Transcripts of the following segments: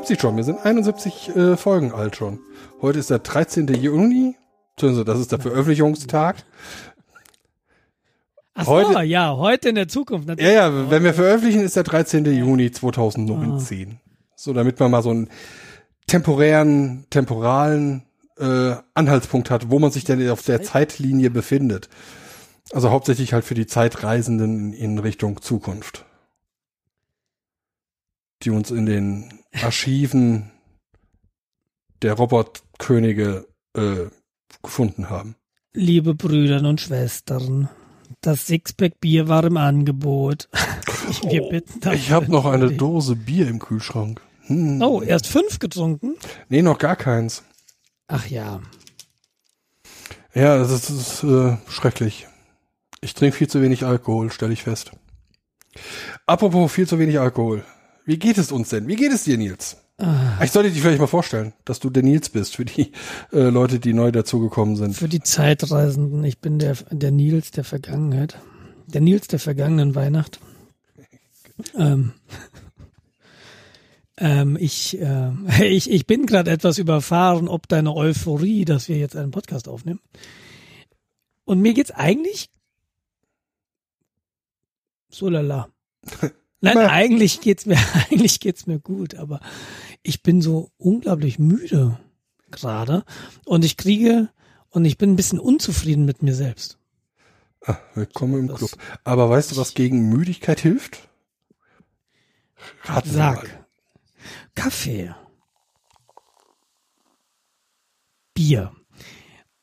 71 schon, wir sind 71 äh, Folgen alt schon. Heute ist der 13. Juni, das ist der Veröffentlichungstag. Ach so, Heute- ja, heute in der Zukunft. Ja, natürlich. ja, wenn wir veröffentlichen, ist der 13. Juni 2019. So, damit man mal so einen temporären, temporalen äh, Anhaltspunkt hat, wo man sich denn auf der Zeitlinie befindet. Also hauptsächlich halt für die Zeitreisenden in Richtung Zukunft. Die uns in den Archiven der Robotkönige äh, gefunden haben. Liebe Brüder und Schwestern, das Sixpack Bier war im Angebot. Wir bitten Oh, Ich habe noch eine. Dose Bier im Kühlschrank. Hm. Oh, erst fünf getrunken? Nee, noch gar keins. Ach ja. Ja, das ist, das ist äh, schrecklich. Ich trinke viel zu wenig Alkohol, stelle ich fest. Apropos viel zu wenig Alkohol. Wie geht es uns denn? Wie geht es dir, Nils? Ah, Ich sollte dich vielleicht mal vorstellen, dass du der Nils bist für die äh, Leute, die neu dazugekommen sind. für die Zeitreisenden, ich bin der, der Nils der Vergangenheit. Der Nils der vergangenen Weihnacht. Ähm, ähm, ich, äh, ich, ich bin gerade etwas überfahren, ob deine Euphorie, dass wir jetzt einen Podcast aufnehmen. Und mir geht's eigentlich so lala. Nein, Na. eigentlich geht's mir, eigentlich geht's mir gut, aber ich bin so unglaublich müde gerade und ich kriege und ich bin ein bisschen unzufrieden mit mir selbst. Ah, willkommen im Das- Club. Aber weißt du, was gegen Müdigkeit hilft? Raten mal. Sag. Kaffee. Bier.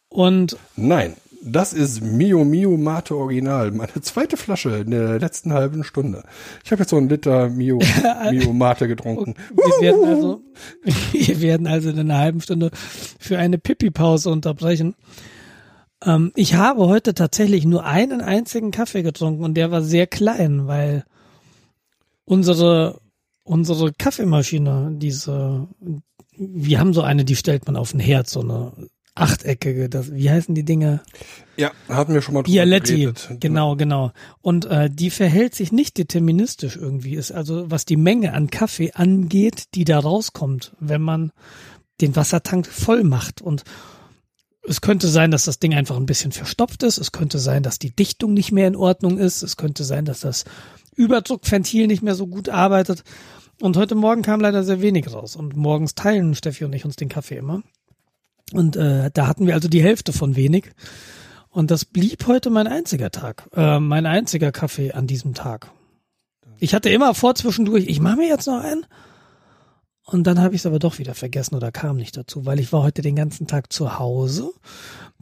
Und Nein, das ist Mio Mio Mate Original. Meine zweite Flasche in der letzten halben Stunde. Ich habe jetzt so einen Liter Mio, Mio Mate getrunken. wir werden also, wir werden also in einer halben Stunde für eine Pipi-Pause unterbrechen. Ähm, ich habe heute tatsächlich nur einen einzigen Kaffee getrunken und der war sehr klein, weil unsere, unsere Kaffeemaschine, diese, wir haben so eine, die stellt man auf den Herd, so eine achteckige, das, wie heißen die Dinge? Ja, hatten wir schon mal drüber Bialetti, geredet. genau, genau. Und äh, die verhält sich nicht deterministisch irgendwie. Ist also, was die Menge an Kaffee angeht, die da rauskommt, wenn man den Wassertank voll macht. Und es könnte sein, dass das Ding einfach ein bisschen verstopft ist. Es könnte sein, dass die Dichtung nicht mehr in Ordnung ist. Es könnte sein, dass das Überdruckventil nicht mehr so gut arbeitet. Und heute Morgen kam leider sehr wenig raus. Und morgens teilen Steffi und ich uns den Kaffee immer. Und äh, da hatten wir also die Hälfte von wenig. Und das blieb heute mein einziger Tag, äh, mein einziger Kaffee an diesem Tag. Ich hatte immer vor zwischendurch, ich mache mir jetzt noch einen. Und dann habe ich es aber doch wieder vergessen oder kam nicht dazu, weil ich war heute den ganzen Tag zu Hause,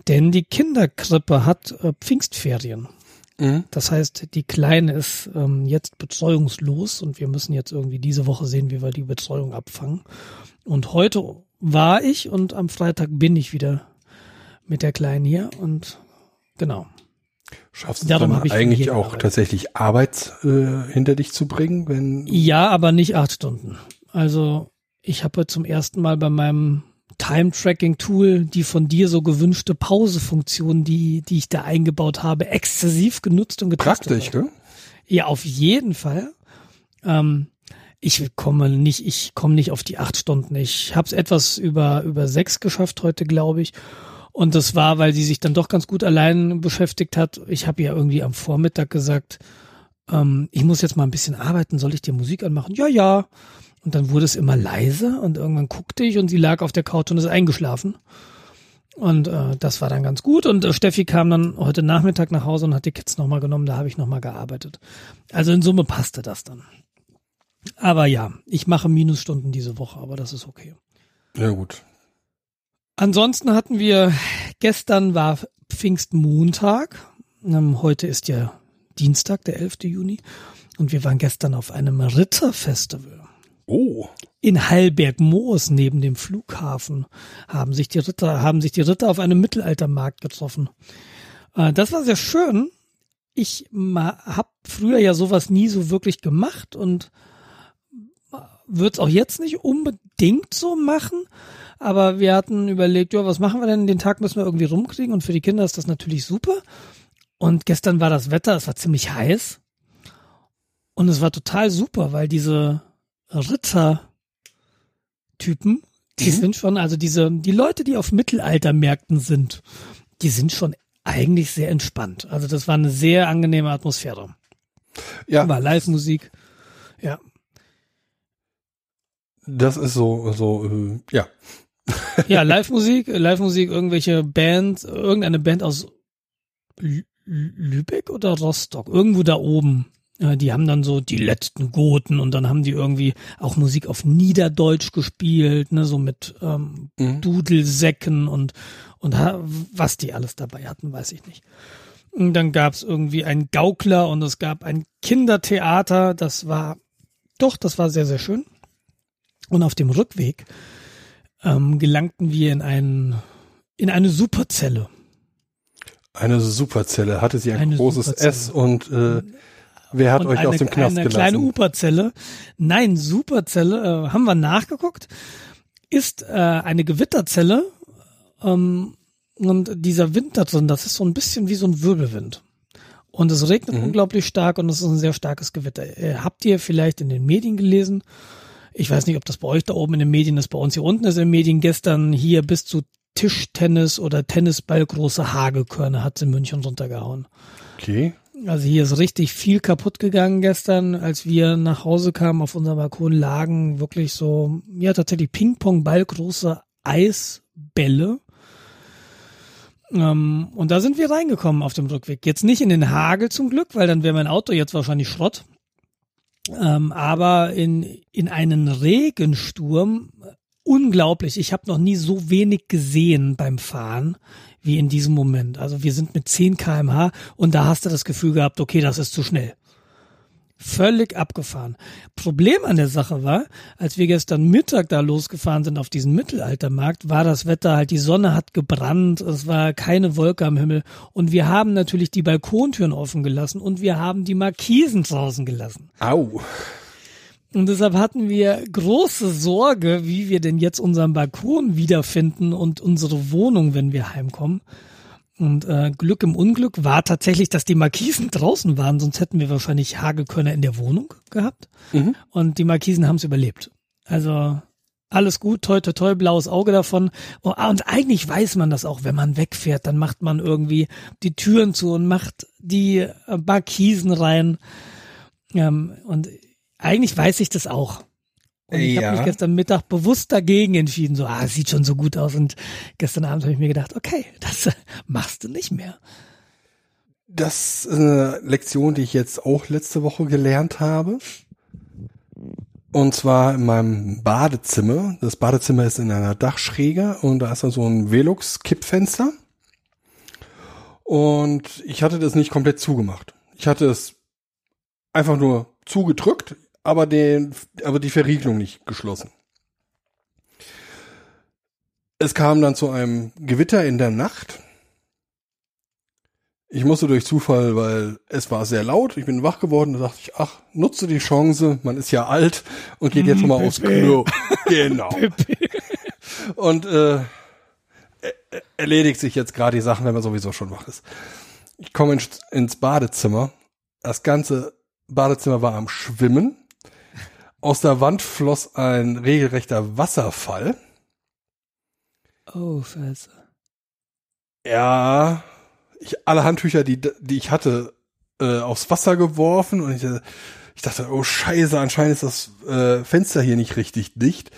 denn die Kinderkrippe hat äh, Pfingstferien. Mhm. Das heißt, die Kleine ist ähm, jetzt betreuungslos und wir müssen jetzt irgendwie diese Woche sehen, wie wir die Betreuung abfangen. Und heute war ich und am Freitag bin ich wieder mit der Kleinen hier und genau. Schaffst du Darum dann eigentlich auch gearbeitet. tatsächlich Arbeit äh, hinter dich zu bringen, wenn Ja, aber nicht acht Stunden. Also ich habe zum ersten Mal bei meinem Time-Tracking-Tool die von dir so gewünschte Pause-Funktion, die, die ich da eingebaut habe, exzessiv genutzt und getestet. praktisch, gell? Ja, auf jeden Fall. Ähm, ich komme nicht, ich komme nicht auf die acht Stunden. Ich habe es etwas über über sechs geschafft heute, glaube ich. Und das war, weil sie sich dann doch ganz gut allein beschäftigt hat. Ich habe ja irgendwie am Vormittag gesagt, ähm, ich muss jetzt mal ein bisschen arbeiten. Soll ich dir Musik anmachen? Ja, ja. Und dann wurde es immer leiser und irgendwann guckte ich und sie lag auf der Couch und ist eingeschlafen. Und äh, das war dann ganz gut. Und äh, Steffi kam dann heute Nachmittag nach Hause und hat die Kids nochmal genommen. Da habe ich nochmal gearbeitet. Also in Summe passte das dann. Aber ja, ich mache Minusstunden diese Woche, aber das ist okay. Ja gut. Ansonsten hatten wir, gestern war Pfingstmontag. Ähm, heute ist ja Dienstag, der 11. Juni. Und wir waren gestern auf einem Ritterfestival. Oh, In Hallberg-Moos neben dem Flughafen haben sich die Ritter, haben sich die Ritter auf einem Mittelaltermarkt getroffen. Äh, das war sehr schön. Ich habe früher ja sowas nie so wirklich gemacht und würde es auch jetzt nicht unbedingt so machen. Aber wir hatten überlegt, ja, was machen wir denn? Den Tag müssen wir irgendwie rumkriegen und für die Kinder ist das natürlich super. Und gestern war das Wetter, es war ziemlich heiß. Und es war total super, weil diese Ritter-Typen, die Mhm. sind schon, also diese, die Leute, die auf Mittelaltermärkten sind, die sind schon eigentlich sehr entspannt. Also das war eine sehr angenehme Atmosphäre. Ja, War Live-Musik. Ja. Das ist so, so, äh, ja. Ja, Live-Musik, Live-Musik, irgendwelche Band, irgendeine Band aus Lü Lübeck oder Rostock, irgendwo da oben. Äh, Die haben dann so die letzten Goten und dann haben die irgendwie auch Musik auf Niederdeutsch gespielt, ne, so mit ähm, Mhm. Dudelsäcken und und ha- was die alles dabei hatten, weiß ich nicht. Und dann gab's irgendwie einen Gaukler und es gab ein Kindertheater, das war doch, das war sehr, sehr schön. Und auf dem Rückweg ähm, gelangten wir in einen in eine Superzelle. Eine Superzelle. Hatte sie ein Eine großes Superzelle. S und äh, wer hat und euch eine, aus dem Knast eine kleine gelassen? Uperzelle. Nein, Superzelle, äh, haben wir nachgeguckt, ist äh, eine Gewitterzelle ähm, und dieser Wind da drin, das ist so ein bisschen wie so ein Wirbelwind. Und es regnet Mhm. unglaublich stark und es ist ein sehr starkes Gewitter. Äh, habt ihr vielleicht in den Medien gelesen? Ich weiß nicht, ob das bei euch da oben in den Medien ist. Bei uns hier unten ist in den Medien gestern hier bis zu Tischtennis oder Tennisball große Hagelkörner hat in München runtergehauen. Okay. Also hier ist richtig viel kaputt gegangen gestern, als wir nach Hause kamen auf unserem Balkon lagen wirklich so, ja tatsächlich Ping-Pong-Ball große Eisbälle. Ähm, und da sind wir reingekommen auf dem Rückweg. Jetzt nicht in den Hagel zum Glück, weil dann wäre mein Auto jetzt wahrscheinlich Schrott. Ähm, aber in, in einen Regensturm, unglaublich. Ich habe noch nie so wenig gesehen beim Fahren wie in diesem Moment. Also wir sind mit 10 kmh und da hast du das Gefühl gehabt, okay, das ist zu schnell. Völlig abgefahren. Problem an der Sache war, als wir gestern Mittag da losgefahren sind auf diesen Mittelaltermarkt, war das Wetter halt, die Sonne hat gebrannt, es war keine Wolke am Himmel und wir haben natürlich die Balkontüren offen gelassen und wir haben die Markisen draußen gelassen. Au. Und deshalb hatten wir große Sorge, wie wir denn jetzt unseren Balkon wiederfinden und unsere Wohnung, wenn wir heimkommen. Und äh, Glück im Unglück war tatsächlich, dass die Markisen draußen waren, sonst hätten wir wahrscheinlich Hagelkörner in der Wohnung gehabt. Mhm. Und die Markisen haben es überlebt. Also alles gut, toi toi toi, blaues Auge davon. Oh, ah, und eigentlich weiß man das auch, wenn man wegfährt, dann macht man irgendwie die Türen zu und macht die äh, Markisen rein. Ähm, und eigentlich weiß ich das auch. Und ich Ja. habe mich gestern Mittag bewusst dagegen entschieden, so, ah, sieht schon so gut aus. Und gestern Abend habe ich mir gedacht, okay, das machst du nicht mehr. Das ist eine Lektion, die ich jetzt auch letzte Woche gelernt habe. Und zwar in meinem Badezimmer. Das Badezimmer ist in einer Dachschräge und da ist dann so ein Velux-Kippfenster. Und ich hatte das nicht komplett zugemacht. Ich hatte es einfach nur zugedrückt, aber den, aber die Verriegelung nicht geschlossen. Es kam dann zu einem Gewitter in der Nacht. Ich musste durch Zufall, weil es war sehr laut. Ich bin wach geworden, da dachte ich, ach, nutze die Chance, man ist ja alt und geht jetzt Mm, mal aufs. Klo. genau. Und äh, er- er- erledigt sich jetzt gerade die Sachen, wenn man sowieso schon wach ist. Ich komme ins Badezimmer. Das ganze Badezimmer war am Schwimmen. Aus der Wand floss ein regelrechter Wasserfall. Oh, Scheiße. Ja, ich alle Handtücher, die die ich hatte, äh, aufs Wasser geworfen und ich, äh, ich dachte, oh Scheiße, anscheinend ist das äh, Fenster hier nicht richtig dicht.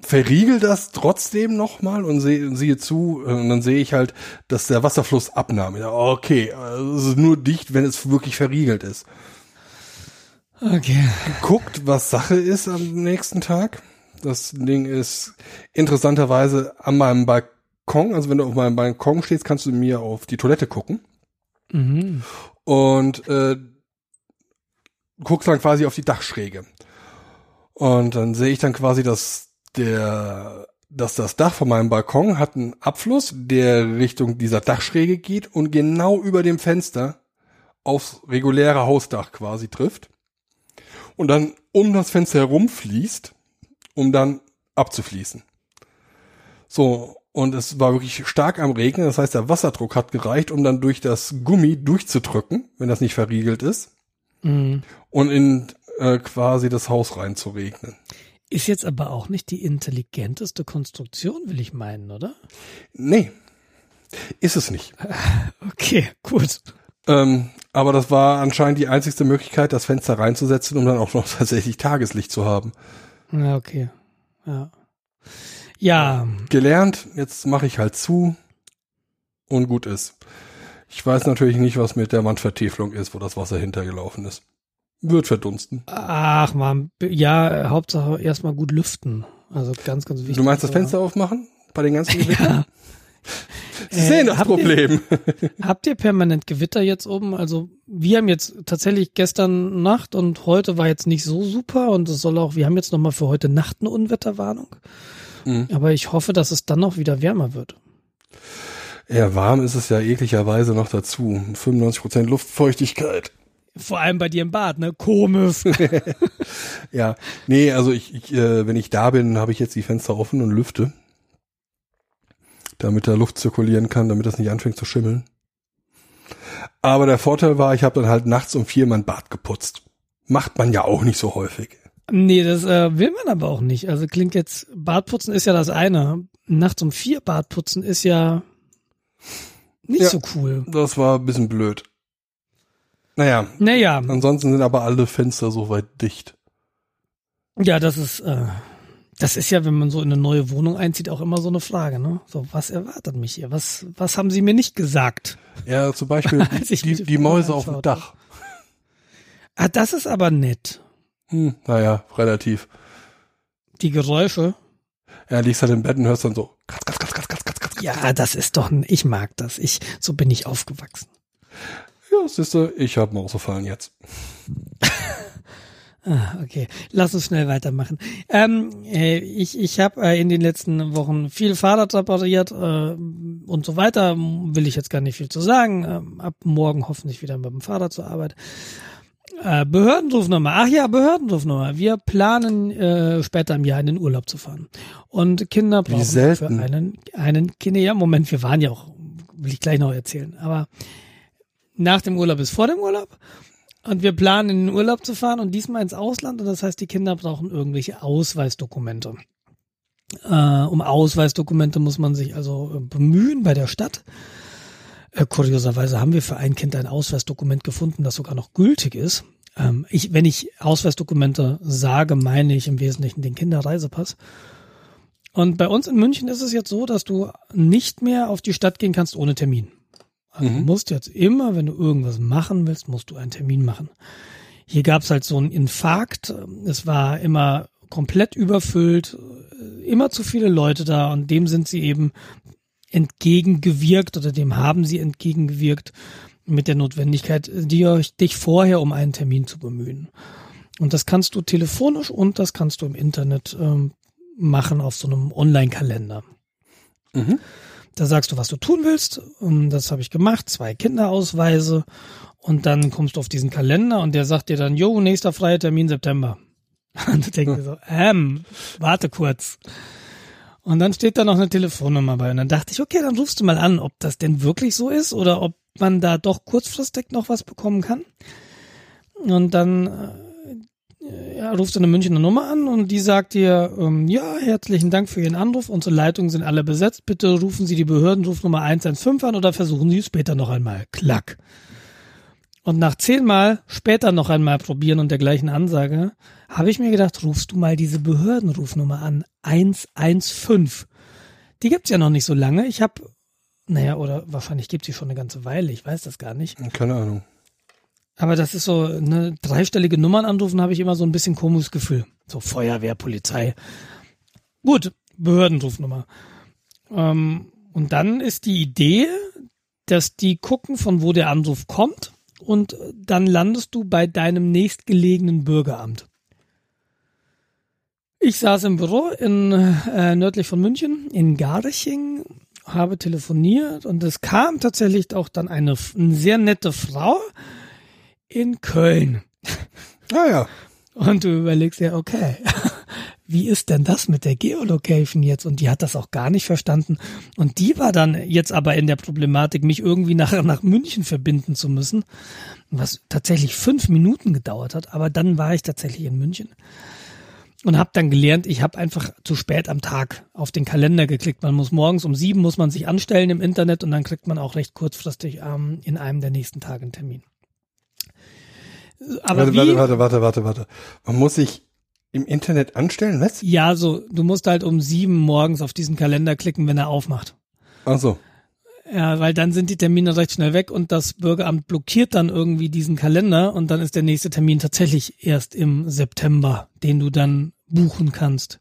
Verriegel das trotzdem nochmal und sehe und siehe zu äh, und dann sehe ich halt, dass der Wasserfluss abnahm. Ich dachte, okay, also es ist nur dicht, wenn es wirklich verriegelt ist. Okay. Guckt, was Sache ist am nächsten Tag. Das Ding ist interessanterweise an meinem Balkon, also wenn du auf meinem Balkon stehst, kannst du mir auf die Toilette gucken Mhm. und äh, guckst dann quasi auf die Dachschräge. Und dann sehe ich dann quasi, dass der, dass das Dach von meinem Balkon hat einen Abfluss, der Richtung dieser Dachschräge geht und genau über dem Fenster aufs reguläre Hausdach quasi trifft. Und dann um das Fenster herumfließt, um dann abzufließen. So, und es war wirklich stark am Regnen, das heißt, der Wasserdruck hat gereicht, um dann durch das Gummi durchzudrücken, wenn das nicht verriegelt ist. Mhm. und in äh, quasi das Haus reinzuregnen. Ist jetzt aber auch nicht die intelligenteste Konstruktion, will ich meinen, oder? Nee, ist es nicht. Okay, gut. Ähm, aber das war anscheinend die einzigste Möglichkeit, das Fenster reinzusetzen, um dann auch noch tatsächlich Tageslicht zu haben. Ja, okay. Ja. Ja, Gelernt, jetzt mache ich halt zu und gut ist. Ich weiß natürlich nicht, was mit der Wandvertiefung ist, wo das Wasser hintergelaufen ist. Wird verdunsten. ach man, ja, Hauptsache erstmal gut lüften. Also ganz, ganz wichtig. Du meinst das Fenster aufmachen? Bei den ganzen Gewittern? Ja. Sie sehen das habt ihr- Problem. Habt ihr permanent Gewitter jetzt oben? Also wir haben jetzt tatsächlich gestern Nacht und heute war jetzt nicht so super und es soll auch, wir haben jetzt nochmal für heute Nacht eine Unwetterwarnung. Mhm. Aber ich hoffe, dass es dann noch wieder wärmer wird. Ja, warm ist es ja ekligerweise noch dazu. 95% Luftfeuchtigkeit. Vor allem bei dir im Bad, ne? Komisch. Ja, nee, also ich, ich äh, wenn ich da bin, habe ich jetzt die Fenster offen und lüfte. Damit da Luft zirkulieren kann, damit das nicht anfängt zu schimmeln. Aber der Vorteil war, ich habe dann halt nachts um vier mein Bad geputzt. Macht man ja auch nicht so häufig. nee, das äh, will man aber auch nicht. Also klingt jetzt, Badputzen ist ja das eine. Nachts um vier Badputzen ist ja nicht Ja. so cool. Das war ein bisschen blöd. Naja, Naja, ansonsten sind aber alle Fenster soweit dicht. ja, das ist, äh, das ist ja, wenn man so in eine neue Wohnung einzieht, auch immer so eine Frage, ne? So, was erwartet mich hier? Was, was haben sie mir nicht gesagt? Ja, zum Beispiel die, die, Mäuse auf dem. Dach. Ah, das ist aber nett. Hm, naja, relativ. Die Geräusche. Ja, liegst halt im Bett und hörst dann so, katz, katz, katz, katz, katz, katz, katz. Ja, das ist doch, ein- ich mag das. Ich, so bin ich aufgewachsen. Ja, siehste, ich hab Mausefallen jetzt. Ah, okay. Lass uns schnell weitermachen. Ähm, äh, ich ich habe äh, in den letzten Wochen viel Fahrrad repariert äh, und so weiter. Will ich jetzt gar nicht viel zu sagen. Ähm, ab morgen hoffentlich wieder mit dem Fahrrad zur Arbeit. Äh, Behördenrufnummer. Ach ja, Behördenrufnummer. Wir planen äh, später im Jahr in den Urlaub zu fahren. Und Kinder brauchen für einen, einen Kinder. Ja, Moment, wir waren ja auch, will ich gleich noch erzählen. Aber nach dem Urlaub ist vor dem Urlaub. Und wir planen in den Urlaub zu fahren und diesmal ins Ausland. Und das heißt, die Kinder brauchen irgendwelche Ausweisdokumente. Äh, um Ausweisdokumente muss man sich also äh, bemühen bei der Stadt. Äh, kurioserweise haben wir für ein Kind ein Ausweisdokument gefunden, das sogar noch gültig ist. Ähm, ich, wenn ich Ausweisdokumente sage, meine ich im Wesentlichen den Kinderreisepass. Und bei uns in München ist es jetzt so, dass du nicht mehr auf die Stadt gehen kannst ohne Termin. Also du Mhm. musst jetzt immer, wenn du irgendwas machen willst, musst du einen Termin machen. Hier gab's halt so einen Infarkt. Es war immer komplett überfüllt, immer zu viele Leute da und dem sind sie eben entgegengewirkt oder dem haben sie entgegengewirkt mit der Notwendigkeit, dir, dich vorher um einen Termin zu bemühen. Und das kannst du telefonisch und das kannst du im Internet ähm, machen auf so einem Online-Kalender. Mhm. Da sagst du, was du tun willst. Und das habe ich gemacht, zwei Kinderausweise. Und dann kommst du auf diesen Kalender und der sagt dir dann, jo, nächster freier Termin September. Und du denkst dir so, ähm, warte kurz. Und dann steht da noch eine Telefonnummer bei. Und dann dachte ich, okay, dann rufst du mal an, ob das denn wirklich so ist oder ob man da doch kurzfristig noch was bekommen kann. Und dann äh, ja, rufst eine Münchner Nummer an und die sagt dir, ähm, ja, herzlichen Dank für Ihren Anruf, unsere Leitungen sind alle besetzt, bitte rufen Sie die Behördenrufnummer 115 an oder versuchen Sie es später noch einmal. Klack. Und nach zehnmal später noch einmal probieren und der gleichen Ansage, habe ich mir gedacht, rufst du mal diese Behördenrufnummer an. 115. Die gibt's ja noch nicht so lange. Ich habe, naja, oder wahrscheinlich gibt's sie schon eine ganze Weile, ich weiß das gar nicht. Keine Ahnung. Aber das ist so eine dreistellige Nummern anrufen, habe ich immer so ein bisschen komisches Gefühl. So Feuerwehr, Polizei. Gut, Behördenrufnummer. Ähm, und dann ist die Idee, dass die gucken, von wo der Anruf kommt und dann landest du bei deinem nächstgelegenen Bürgeramt. Ich saß im Büro in äh, nördlich von München in Garching, habe telefoniert und es kam tatsächlich auch dann eine, eine sehr nette Frau in Köln. Ah ja. Und du überlegst ja, okay, wie ist denn das mit der Geolocation jetzt? Und die hat das auch gar nicht verstanden. Und die war dann jetzt aber in der Problematik, mich irgendwie nach, nach München verbinden zu müssen, was tatsächlich fünf Minuten gedauert hat. Aber dann war ich tatsächlich in München und habe dann gelernt, ich habe einfach zu spät am Tag auf den Kalender geklickt. Man muss morgens um sieben muss man sich anstellen im Internet und dann kriegt man auch recht kurzfristig ähm, in einem der nächsten Tage einen Termin. Aber warte, wie, warte, warte, warte, warte. Man muss sich im Internet anstellen, was? Ja, so, du musst halt um sieben morgens auf diesen Kalender klicken, wenn er aufmacht. Ach so. Ja, weil dann sind die Termine recht schnell weg und das Bürgeramt blockiert dann irgendwie diesen Kalender und dann ist der nächste Termin tatsächlich erst im September, den du dann buchen kannst.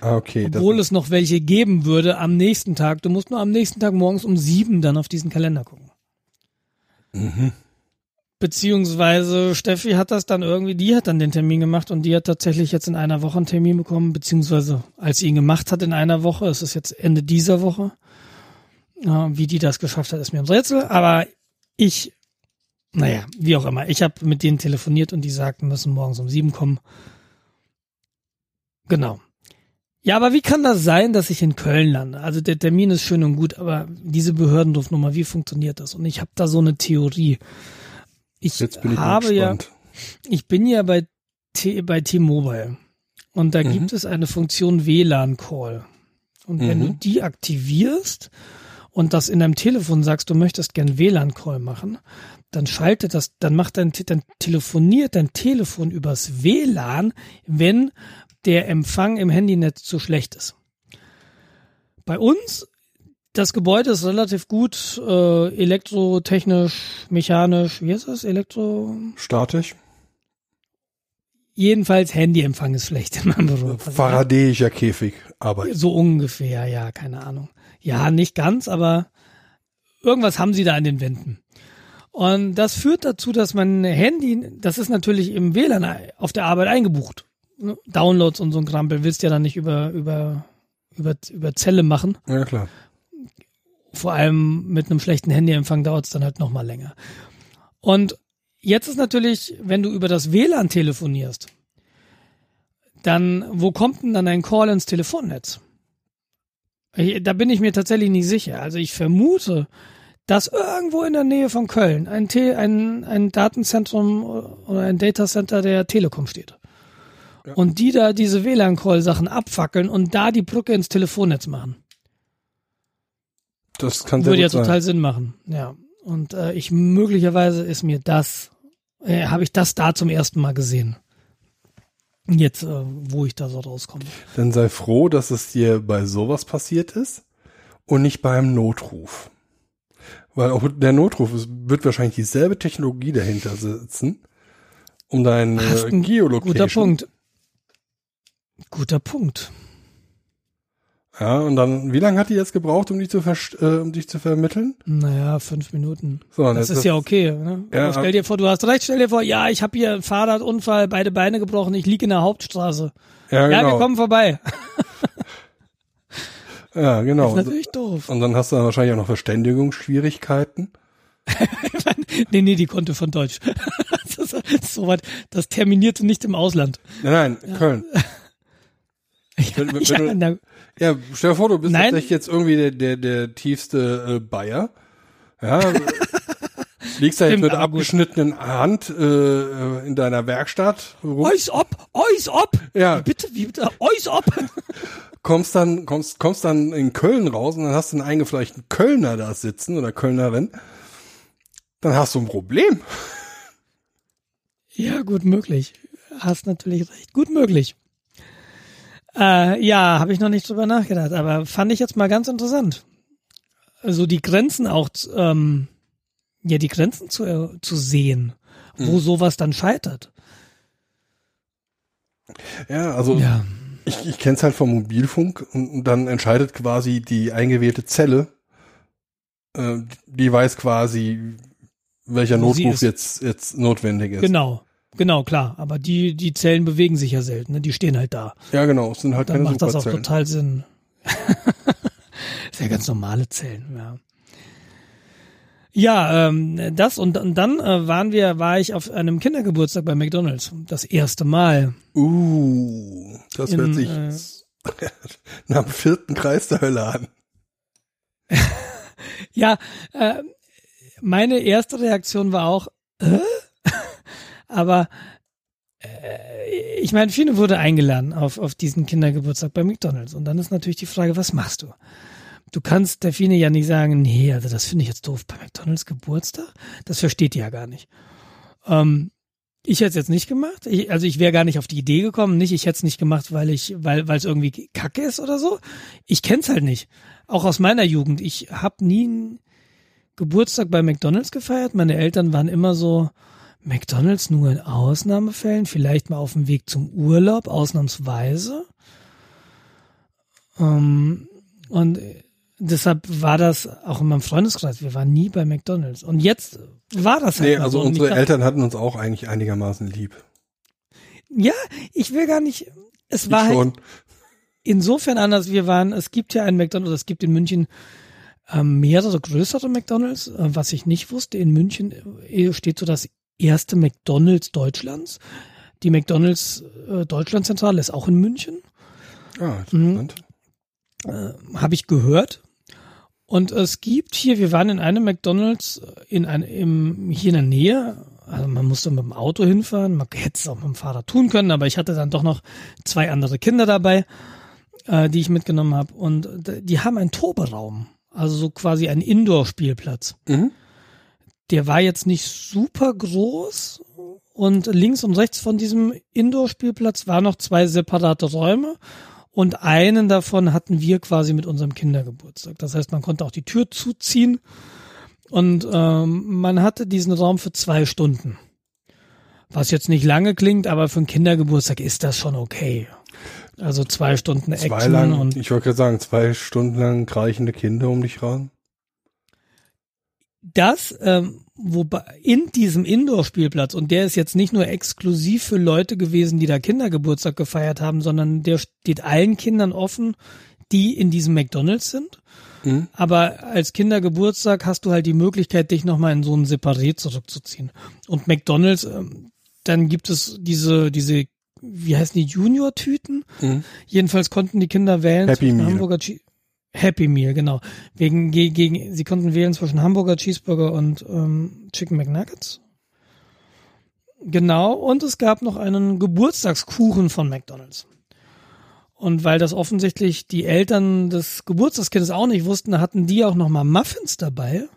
Ah, okay. Obwohl es noch welche geben würde am nächsten Tag. Du musst nur am nächsten Tag morgens um sieben dann auf diesen Kalender gucken. Mhm. Beziehungsweise Steffi hat das dann irgendwie, die hat dann den Termin gemacht und die hat tatsächlich jetzt in einer Woche einen Termin bekommen, beziehungsweise als sie ihn gemacht hat in einer Woche, es ist jetzt Ende dieser Woche. Wie die das geschafft hat, ist mir ein Rätsel, aber ich, naja, wie auch immer, ich habe mit denen telefoniert und die sagten, müssen morgens um sieben kommen. Genau. Ja, aber wie kann das sein, dass ich in Köln lande? Also der Termin ist schön und gut, aber diese Behördendorfnummer, wie funktioniert das? Und ich habe da so eine Theorie. Ich, ich habe ja, ich bin ja bei T, bei T-Mobile und da mhm. gibt es eine Funktion WLAN Call. Und wenn mhm. du die aktivierst und das in deinem Telefon sagst, du möchtest gern WLAN Call machen, dann schaltet das, dann macht dein, dann telefoniert dein Telefon übers WLAN, wenn der Empfang im Handynetz zu schlecht ist. Bei uns das Gebäude ist relativ gut äh, elektrotechnisch, mechanisch, wie ist das? Elektro? Statisch. Jedenfalls Handyempfang ist schlecht in meinem Büro. Faradäischer Käfig, aber. So ungefähr, ja, keine Ahnung. Ja, nicht ganz, aber irgendwas haben sie da an den Wänden. Und das führt dazu, dass mein Handy, das ist natürlich im WLAN auf der Arbeit eingebucht. Downloads und so ein Krampel willst du ja dann nicht über, über, über, über Zelle machen. Ja, klar vor allem mit einem schlechten Handyempfang dauert es dann halt noch mal länger. Und jetzt ist natürlich, wenn du über das WLAN telefonierst, dann, wo kommt denn dann ein Call ins Telefonnetz? Da bin ich mir tatsächlich nicht sicher. Also ich vermute, dass irgendwo in der Nähe von Köln ein, Te ein, ein Datenzentrum oder ein Datacenter der Telekom steht. Ja. Und die da diese WLAN-Call-Sachen abfackeln und da die Brücke ins Telefonnetz machen. Das kann sehr Würde ja total Sinn machen, ja. Und äh, ich möglicherweise ist mir das, äh, habe ich das da zum ersten Mal gesehen. Jetzt, äh, wo ich da so rauskomme. Dann sei froh, dass es dir bei sowas passiert ist und nicht beim Notruf. Weil auch der Notruf es wird wahrscheinlich dieselbe Technologie dahinter sitzen, um dein äh, Geolocation. Guter Punkt. Guter Punkt. Ja, und dann, wie lange hat die jetzt gebraucht, um dich zu, äh, um dich zu vermitteln? Naja, fünf Minuten. So, das ist das, ja okay. Ne? Ja, stell dir vor, du hast recht, stell dir vor, ja, ich habe hier einen Fahrradunfall, beide Beine gebrochen, ich liege in der Hauptstraße. Ja, genau. ja wir kommen vorbei. ja, genau. Das ist natürlich doof. Und dann hast du dann wahrscheinlich auch noch Verständigungsschwierigkeiten. nee, nee, die konnte von Deutsch. das, ist so weit, das terminierte nicht im Ausland. Nein, nein, ja. Köln. Ja, wenn, wenn ja, du, ja, stell dir vor, du bist Nein. tatsächlich jetzt irgendwie der, der, der tiefste äh, Bayer. Ja. liegst da jetzt mit abgeschnittenen gut. Hand äh, in deiner Werkstatt. Eus ob, eus ob. Ja. Wie bitte, wie bitte, eus ob. kommst dann, kommst, kommst dann in Köln raus und dann hast du einen eingefleischten Kölner da sitzen oder Kölnerin. Dann hast du ein Problem. Ja, gut möglich. Hast natürlich recht. Gut möglich. Äh, ja, habe ich noch nicht drüber nachgedacht, aber fand ich jetzt mal ganz interessant. Also die Grenzen auch, ähm, ja, die Grenzen zu, äh, zu sehen, wo mhm. sowas dann scheitert. Ja, also ja. ich, ich kenne es halt vom Mobilfunk und dann entscheidet quasi die eingewählte Zelle, äh, die weiß quasi, welcher Notruf jetzt, jetzt notwendig ist. Genau. Genau, klar. Aber die, die Zellen bewegen sich ja selten, ne? Die stehen halt da. Ja, genau. Es sind halt Dann keine macht das auch total Sinn. das sind ja ganz normale Zellen, ja. Ja, ähm, das und, und dann äh, waren wir, war ich auf einem Kindergeburtstag bei McDonalds. Das erste Mal. Uh, das In, hört sich äh, nach dem vierten Kreis der Hölle an. Ja, äh, meine erste Reaktion war auch, äh? Aber äh, ich meine, Fine wurde eingeladen auf, auf diesen Kindergeburtstag bei McDonalds. Und dann ist natürlich die Frage, was machst du? Du kannst der Fine ja nicht sagen, nee, also das finde ich jetzt doof bei McDonalds Geburtstag. Das versteht die ja gar nicht. Ähm, ich hätte es jetzt nicht gemacht. Ich, also ich wäre gar nicht auf die Idee gekommen. Nicht, ich hätte es nicht gemacht, weil ich, weil weil es irgendwie Kacke ist oder so. Ich kenn's halt nicht. Auch aus meiner Jugend. Ich habe nie einen Geburtstag bei McDonalds gefeiert. Meine Eltern waren immer so McDonalds nur in Ausnahmefällen, vielleicht mal auf dem Weg zum Urlaub, ausnahmsweise. Ähm, und deshalb war das auch in meinem Freundeskreis. Wir waren nie bei McDonalds. Und jetzt war das halt Nee, also so. Unsere Eltern hatten uns auch eigentlich einigermaßen lieb. Ja, ich will gar nicht. Es war ich halt schon. insofern anders. Wir waren, es gibt ja einen McDonalds, es gibt in München ähm, mehrere größere McDonalds. Äh, was ich nicht wusste, in München äh, steht so das erste McDonalds Deutschlands. Die McDonalds äh, Deutschlandzentrale ist auch in München, Ah, Mhm. interessant. habe ich gehört. Und es gibt hier, wir waren in einem McDonalds in ein, im, hier in der Nähe. Also man musste mit dem Auto hinfahren, man hätte es auch mit dem Fahrrad tun können, aber ich hatte dann doch noch zwei andere Kinder dabei, äh, die ich mitgenommen habe. Und d- die haben einen Toberaum, also so quasi einen Indoor-Spielplatz. Mhm. Der war jetzt nicht super groß und links und rechts von diesem Indoor-Spielplatz waren noch zwei separate Räume und einen davon hatten wir quasi mit unserem Kindergeburtstag. Das heißt, man konnte auch die Tür zuziehen und ähm, man hatte diesen Raum für zwei Stunden. Was jetzt nicht lange klingt, aber für einen Kindergeburtstag ist das schon okay. Also zwei Stunden Zwei Action lang, und ich wollte gerade sagen, zwei Stunden lang kreichende Kinder um dich ran. Das, ähm, wobei in diesem Indoor-Spielplatz, und der ist jetzt nicht nur exklusiv für Leute gewesen, die da Kindergeburtstag gefeiert haben, sondern der steht allen Kindern offen, die in diesem McDonalds sind. Mhm. Aber als Kindergeburtstag hast du halt die Möglichkeit, dich nochmal in so ein Separé zurückzuziehen. Und McDonalds, ähm, dann gibt es diese, diese, wie heißen die, Junior-Tüten? Mhm. Jedenfalls konnten die Kinder wählen Happy zwischen Meal. Hamburger Che Happy Meal, genau. Wegen, ge- gegen, sie konnten wählen zwischen Hamburger Cheeseburger und ähm, Chicken McNuggets. Genau, und es gab noch einen Geburtstagskuchen von McDonalds. Und weil das offensichtlich die Eltern des Geburtstagskindes auch nicht wussten, hatten die auch noch mal Muffins dabei.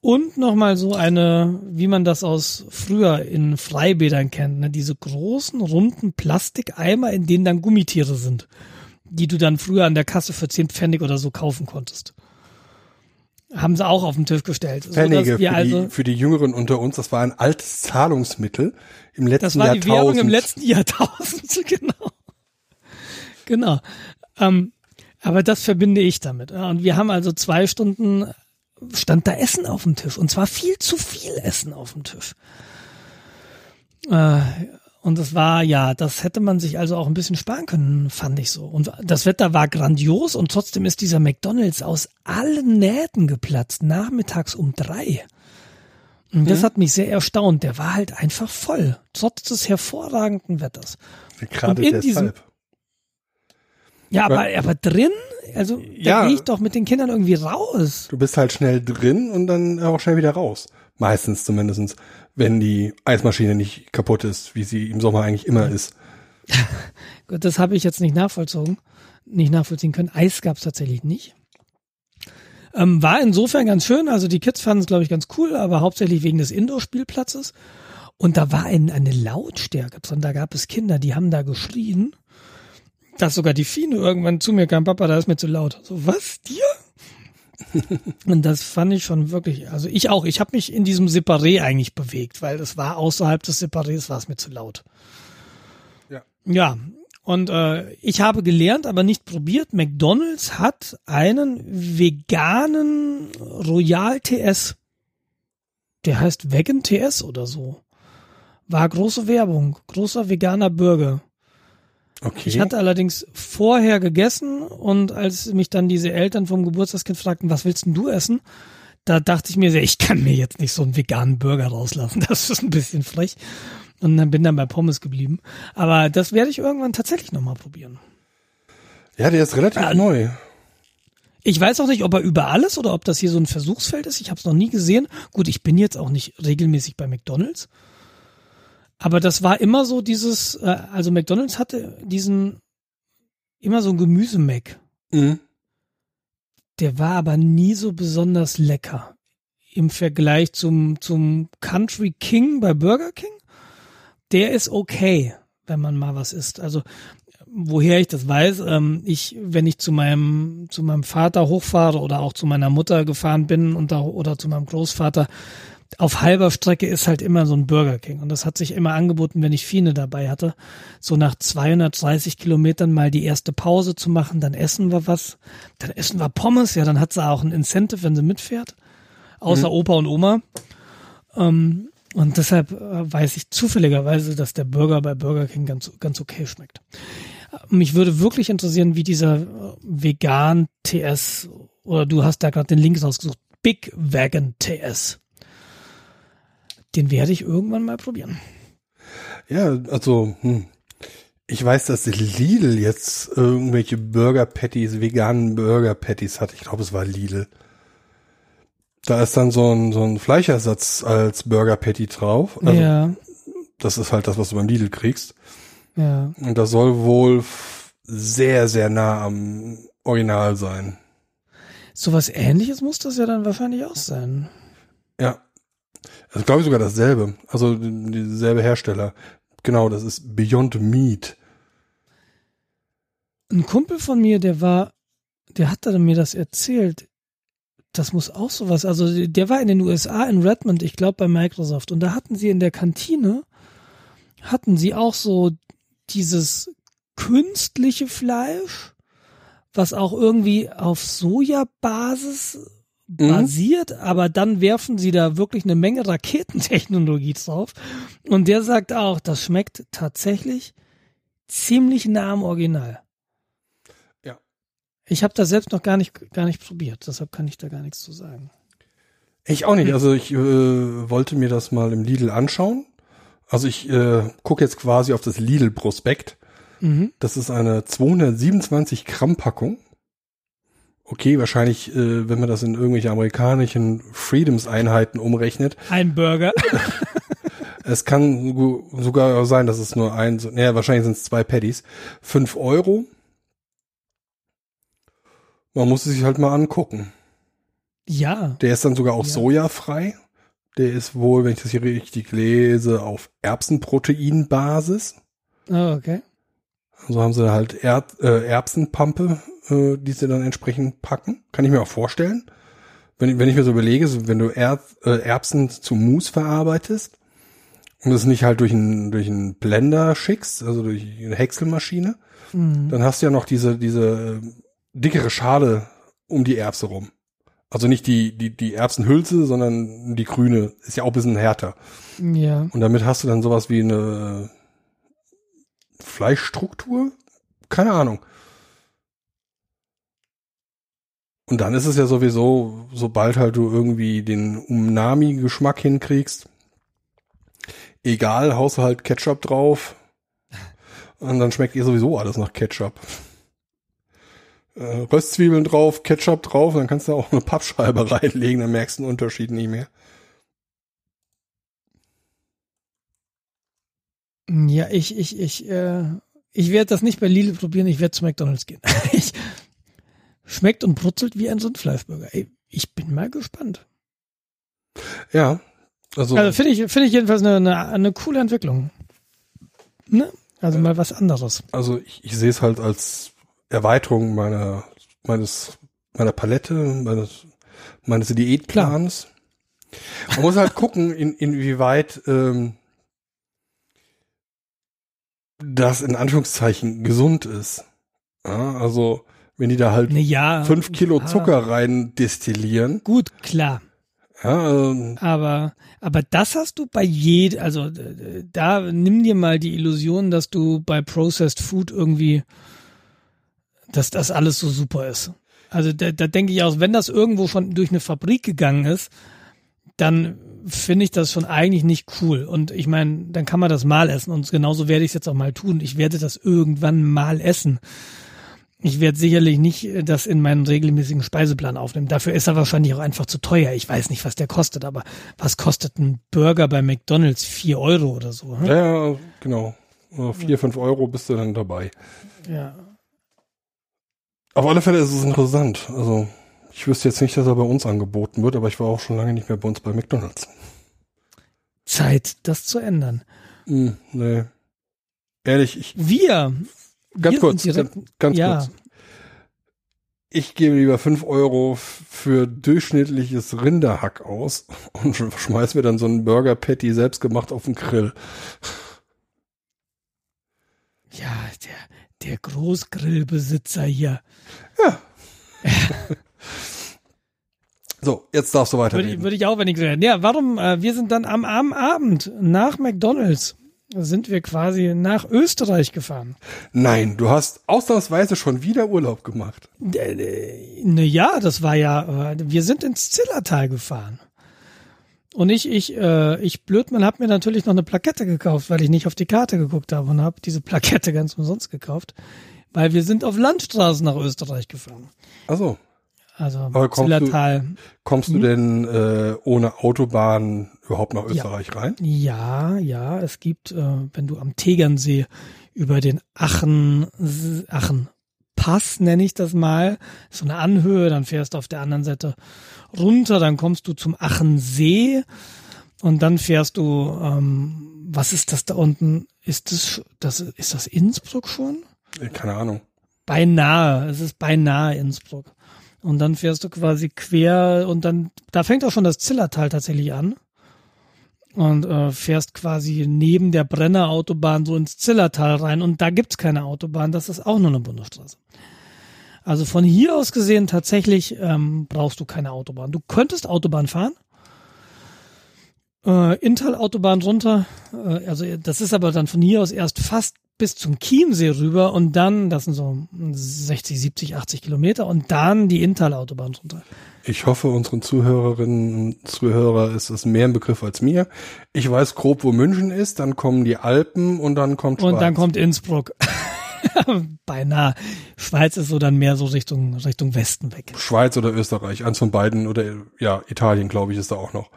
Und noch mal so eine, wie man das aus früher in Freibädern kennt, ne? diese großen, runden Plastikeimer, in denen dann Gummitiere sind, die du dann früher an der Kasse für 10 Pfennig oder so kaufen konntest. Haben sie auch auf den Tisch gestellt. Pfennige für, also, die, für die Jüngeren unter uns, das war ein altes Zahlungsmittel im letzten Das war die Jahrtausend. Währung im letzten Jahrtausend, genau. Genau. Ähm, aber das verbinde ich damit. Ja, Und wir haben also zwei Stunden stand da Essen auf dem Tisch und zwar viel zu viel Essen auf dem Tisch. Äh, und das war, ja, das hätte man sich also auch ein bisschen sparen können, fand ich so. Und das Wetter war grandios und trotzdem ist dieser McDonalds aus allen Nähten geplatzt, nachmittags um drei. Und das hat mich sehr erstaunt. Der war halt einfach voll, trotz des hervorragenden Wetters. Gerade in diesem- deshalb. Ja, aber, aber drin, also da Ja. gehe ich doch mit den Kindern irgendwie raus. Du bist halt schnell drin und dann auch schnell wieder raus. Meistens zumindestens, wenn die Eismaschine nicht kaputt ist, wie sie im Sommer eigentlich immer ist. Gut, das habe ich jetzt nicht nachvollzogen, nicht nachvollziehen können. Eis gab es tatsächlich nicht. Ähm, war insofern ganz schön. Also die Kids fanden es, glaube ich, ganz cool, aber hauptsächlich wegen des Indoor-Spielplatzes. Und da war ein, eine Lautstärke drin. Da gab es Kinder, die haben da geschrien, dass sogar die Fine irgendwann zu mir kam, Papa, da ist mir zu laut. So, was? Dir? Und das fand ich schon wirklich, also ich auch, ich habe mich in diesem Separé eigentlich bewegt, weil es war außerhalb des Separés, war es mir zu laut. Ja. Ja, und äh, ich habe gelernt, aber nicht probiert, McDonald's hat einen veganen Royal TS. Der heißt Vegan TS oder so. War große Werbung, großer veganer Burger. Okay. Ich hatte allerdings vorher gegessen und als mich dann diese Eltern vom Geburtstagskind fragten, was willst denn du essen? da dachte ich mir, ich kann mir jetzt nicht so einen veganen Burger rauslassen. Das ist ein bisschen frech. Und dann bin dann bei Pommes geblieben. Aber das werde ich irgendwann tatsächlich nochmal probieren. Ja, der ist relativ Ja. neu. Ich weiß auch nicht, ob er überall ist oder ob das hier so ein Versuchsfeld ist. Ich habe es noch nie gesehen. Gut, ich bin jetzt auch nicht regelmäßig bei McDonald's. Aber das war immer so dieses, äh, also McDonald's hatte diesen, immer so ein Gemüse-Mac. Mhm. Der war aber nie so besonders lecker. Im Vergleich zum, zum Country King bei Burger King. Der ist okay, wenn man mal was isst. Also, woher ich das weiß, ähm, ich, wenn ich zu meinem, zu meinem Vater hochfahre oder auch zu meiner Mutter gefahren bin und da, oder zu meinem Großvater, auf halber Strecke ist halt immer so ein Burger King. Und das hat sich immer angeboten, wenn ich Fiene dabei hatte, so nach 230 Kilometern mal die erste Pause zu machen, dann essen wir was, dann essen wir Pommes, ja, dann hat sie auch ein Incentive, wenn sie mitfährt, außer Opa und Oma. Ähm, und deshalb äh, weiß ich zufälligerweise, dass der Burger bei Burger King ganz, ganz okay schmeckt. Äh, Mich würde wirklich interessieren, wie dieser äh, Vegan TS, oder du hast da gerade den Link rausgesucht, Big Vegan TS. Den werde ich irgendwann mal probieren. Ja, also, hm. ich weiß, dass Lidl jetzt irgendwelche Burger Patties, veganen Burger Patties hat. Ich glaube, es war Lidl. Da ist dann so ein, so ein Fleischersatz als Burger Patty drauf. Also, ja, Das ist halt das, was du beim Lidl kriegst. ja. Und das soll wohl sehr, sehr nah am Original sein. Sowas ähnliches muss das ja dann wahrscheinlich auch sein. Ja. Also glaube ich sogar dasselbe. Also dieselbe Hersteller. Genau, das ist Beyond Meat. Ein Kumpel von mir, der war, der hat dann mir das erzählt. Das muss auch sowas, also der war in den USA in Redmond, ich glaube bei Microsoft. Und da hatten sie in der Kantine, hatten sie auch so dieses künstliche Fleisch, was auch irgendwie auf Sojabasis basiert, aber dann werfen sie da wirklich eine Menge Raketentechnologie drauf. Und der sagt auch, das schmeckt tatsächlich ziemlich nah am Original. Ja. Ich habe das selbst noch gar nicht gar nicht probiert, deshalb kann ich da gar nichts zu sagen. Ich auch nicht. Also ich äh, wollte mir das mal im Lidl anschauen. Also ich äh, gucke jetzt quasi auf das Lidl-Prospekt. Mhm. Das ist eine 227 Gramm Packung. Okay, wahrscheinlich, äh, wenn man das in irgendwelche amerikanischen Freedoms-Einheiten umrechnet. Ein Burger. Es kann sogar sein, dass es nur ein, so- naja, wahrscheinlich sind es zwei Paddies. Fünf Euro. Man muss es sich halt mal angucken. ja. Der ist dann sogar auch Ja. sojafrei. Der ist wohl, wenn ich das hier richtig lese, auf Erbsenproteinbasis. Oh, okay. Also haben sie halt er äh, Erbsenpampe, äh, die sie dann entsprechend packen. Kann ich mir auch vorstellen. Wenn, ich- wenn ich mir so überlege, so wenn du er äh, Erbsen zu Mousse verarbeitest und es nicht halt durch einen durch einen Blender schickst, also durch eine Häckselmaschine, Mhm. dann hast du ja noch diese diese äh, dickere Schale um die Erbse rum. Also nicht die die die Erbsenhülse, sondern die grüne ist ja auch ein bisschen härter. Ja. Und damit hast du dann sowas wie eine Fleischstruktur? Keine Ahnung. Und dann ist es ja sowieso, sobald halt du irgendwie den Umnami-Geschmack hinkriegst, egal, haust du halt Ketchup drauf und dann schmeckt ihr sowieso alles nach Ketchup. Äh, Röstzwiebeln drauf, Ketchup drauf, dann kannst du auch eine Pappscheibe reinlegen, dann merkst du den Unterschied nicht mehr. Ja, ich, ich, ich, äh, ich werde das nicht bei Lidl probieren, ich werde zu McDonalds gehen. schmeckt und brutzelt wie ein Rindfleischburger. Ey, ich bin mal gespannt. Ja, also, Also finde ich, finde ich jedenfalls eine, eine, eine coole Entwicklung. Ne? Also mal was anderes. also ich, ich sehe es halt als Erweiterung meiner meines meiner Palette, meines meines Diätplans. Man muss halt gucken, in, inwieweit ähm, das in Anführungszeichen gesund ist. Ja, also wenn die da halt ja. fünf Kilo Zucker rein destillieren, Gut, klar. ja, ähm, Aber, aber das hast du bei jed, also äh, da nimm dir mal die Illusion, dass du bei Processed Food irgendwie, dass das alles so super ist. Also da, da denke ich auch, wenn das irgendwo schon durch eine Fabrik gegangen ist, dann finde ich das schon eigentlich nicht cool. Und ich meine, dann kann man das mal essen. Und genauso werde ich es jetzt auch mal tun. Ich werde das irgendwann mal essen. Ich werde sicherlich nicht äh, das in meinen regelmäßigen Speiseplan aufnehmen. Dafür ist er wahrscheinlich auch einfach zu teuer. Ich weiß nicht, was der kostet, aber was kostet ein Burger bei McDonalds? Vier Euro oder so? Hm? Ja, genau. Vier, fünf Euro bist du dann dabei. Ja. Auf alle Fälle ist es interessant. Also ich wüsste jetzt nicht, dass er bei uns angeboten wird, aber ich war auch schon lange nicht mehr bei uns bei McDonalds. Zeit, das zu ändern. Hm, nee. Ehrlich, ich. Wir. Ganz kurz, ganz, ganz ja. kurz. Ich gebe lieber fünf Euro für durchschnittliches Rinderhack aus und schmeiß mir dann so einen Burger Patty selbst gemacht auf den Grill. Ja, der, der Großgrillbesitzer hier. Ja. so, jetzt darfst du Würde, weiterreden. ich- würde ich auch, wenn ich reden. Ja, warum? Äh, wir sind dann am, am Abend nach McDonalds sind wir quasi nach Österreich gefahren. Nein, du hast ausnahmsweise schon wieder Urlaub gemacht. Ne, ja, das war ja, äh, wir sind ins Zillertal gefahren. Und ich, ich, äh, ich Blödmann hab mir natürlich noch eine Plakette gekauft, weil ich nicht auf die Karte geguckt habe und habe diese Plakette ganz umsonst gekauft, weil wir sind auf Landstraßen nach Österreich gefahren. Also, Also Aber kommst du- kommst Hm? du denn äh, ohne Autobahn überhaupt nach Österreich rein? Ja, ja, es gibt, äh, wenn du am Tegernsee über den Achen, Achen Pass nenne ich das mal, so eine Anhöhe, dann fährst du auf der anderen Seite runter, dann kommst du zum Achensee und dann fährst du, ähm, was ist das da unten? Ist das, das ist das Innsbruck schon? Äh, Keine Ahnung. Beinahe, es ist beinahe Innsbruck. Und dann fährst du quasi quer und dann, da fängt auch schon das Zillertal tatsächlich an. Und äh, fährst quasi neben der Brennerautobahn so ins Zillertal rein und da gibt's keine Autobahn, das ist auch nur eine Bundesstraße. Also von hier aus gesehen tatsächlich ähm, brauchst du keine Autobahn. Du könntest Autobahn fahren. Äh, Inntal-Autobahn runter. Äh, also das ist aber dann von hier aus erst fast bis zum Chiemsee rüber und dann, das sind so 60, 70, 80 Kilometer und dann die Inntal-Autobahn runter. Ich hoffe, unseren Zuhörerinnen und Zuhörer ist es mehr ein Begriff als mir. Ich weiß grob, wo München ist, dann kommen die Alpen und dann kommt Schweiz. Und dann kommt Innsbruck. Beinahe. Schweiz ist so dann mehr so Richtung, Richtung Westen weg. Schweiz oder Österreich, eins von beiden oder ja, Italien, glaube ich, ist da auch noch.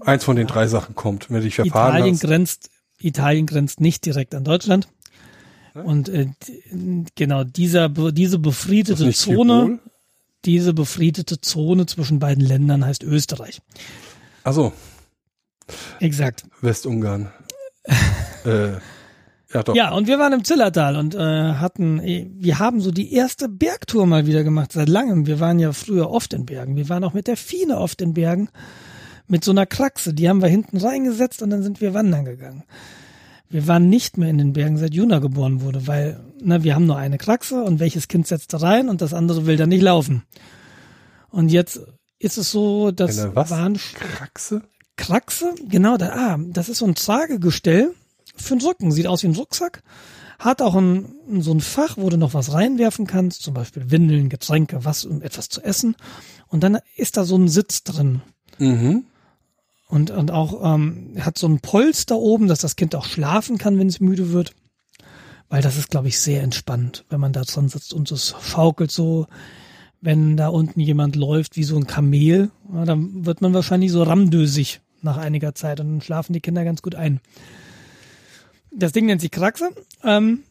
Eins von den drei Sachen kommt. Wenn du dich verfahren Italien hast. grenzt, Italien grenzt nicht direkt an Deutschland. Und äh, genau dieser diese befriedete Zone, Tirol? diese befriedete Zone zwischen beiden Ländern heißt Österreich. Also Exakt. Westungarn. äh, ja, doch. Ja, und wir waren im Zillertal und äh, hatten, eh, wir haben so die erste Bergtour mal wieder gemacht seit langem. Wir waren ja früher oft in Bergen. Wir waren auch mit der Fiene oft in Bergen mit so einer Kraxe. Die haben wir hinten reingesetzt und dann sind wir wandern gegangen. Wir waren nicht mehr in den Bergen, seit Juna geboren wurde, weil na, wir haben nur eine Kraxe und welches Kind setzt da rein und das andere will da nicht laufen. Und jetzt ist es so, dass Eine was? waren Kraxe? Kraxe, genau, da, ah, das ist so ein Tragegestell für den Rücken. Sieht aus wie ein Rucksack. Hat auch ein, so ein Fach, wo du noch was reinwerfen kannst, zum Beispiel Windeln, Getränke, was, um etwas zu essen. Und dann ist da so ein Sitz drin. Mhm. Und, und auch ähm, hat so ein Polster oben, dass das Kind auch schlafen kann, wenn es müde wird. Weil das ist, glaube ich, sehr entspannt, wenn man da dran sitzt und es schaukelt so, wenn da unten jemand läuft wie so ein Kamel, ja, dann wird man wahrscheinlich so ramdösig nach einiger Zeit und dann schlafen die Kinder ganz gut ein. Das Ding nennt sich Kraxe. Ähm,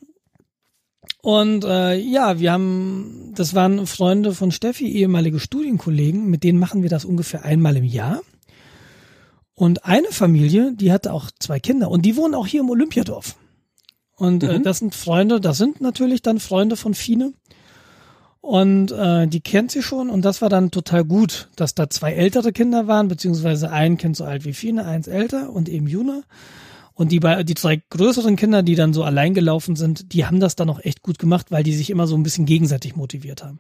und äh, ja, wir haben, das waren Freunde von Steffi, ehemalige Studienkollegen, mit denen machen wir das ungefähr einmal im Jahr. Und eine Familie, die hatte auch zwei Kinder und die wohnen auch hier im Olympiadorf. Und äh, Mhm. das sind Freunde, das sind natürlich dann Freunde von Fine. Und äh, die kennt sie schon und das war dann total gut, dass da zwei ältere Kinder waren, beziehungsweise ein Kind so alt wie Fine, eins älter und eben Juna. Und die, bei- die zwei größeren Kinder, die dann so allein gelaufen sind, die haben das dann auch echt gut gemacht, weil die sich immer so ein bisschen gegenseitig motiviert haben.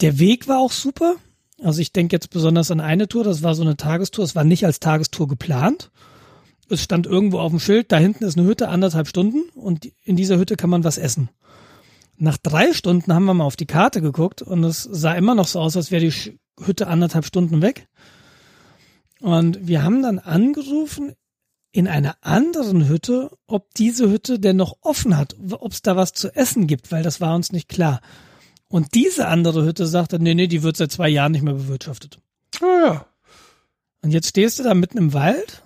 Der Weg war auch super. Also ich denke jetzt besonders an eine Tour, das war so eine Tagestour. Es war nicht als Tagestour geplant. Es stand irgendwo auf dem Schild, da hinten ist eine Hütte, anderthalb Stunden und in dieser Hütte kann man was essen. Nach drei Stunden haben wir mal auf die Karte geguckt und es sah immer noch so aus, als wäre die Hütte anderthalb Stunden weg. Und wir haben dann angerufen in einer anderen Hütte, ob diese Hütte denn noch offen hat, ob es da was zu essen gibt, weil das war uns nicht klar. Und diese andere Hütte sagte, nee, nee, die wird seit zwei Jahren nicht mehr bewirtschaftet. Ah ja. Und jetzt stehst du da mitten im Wald,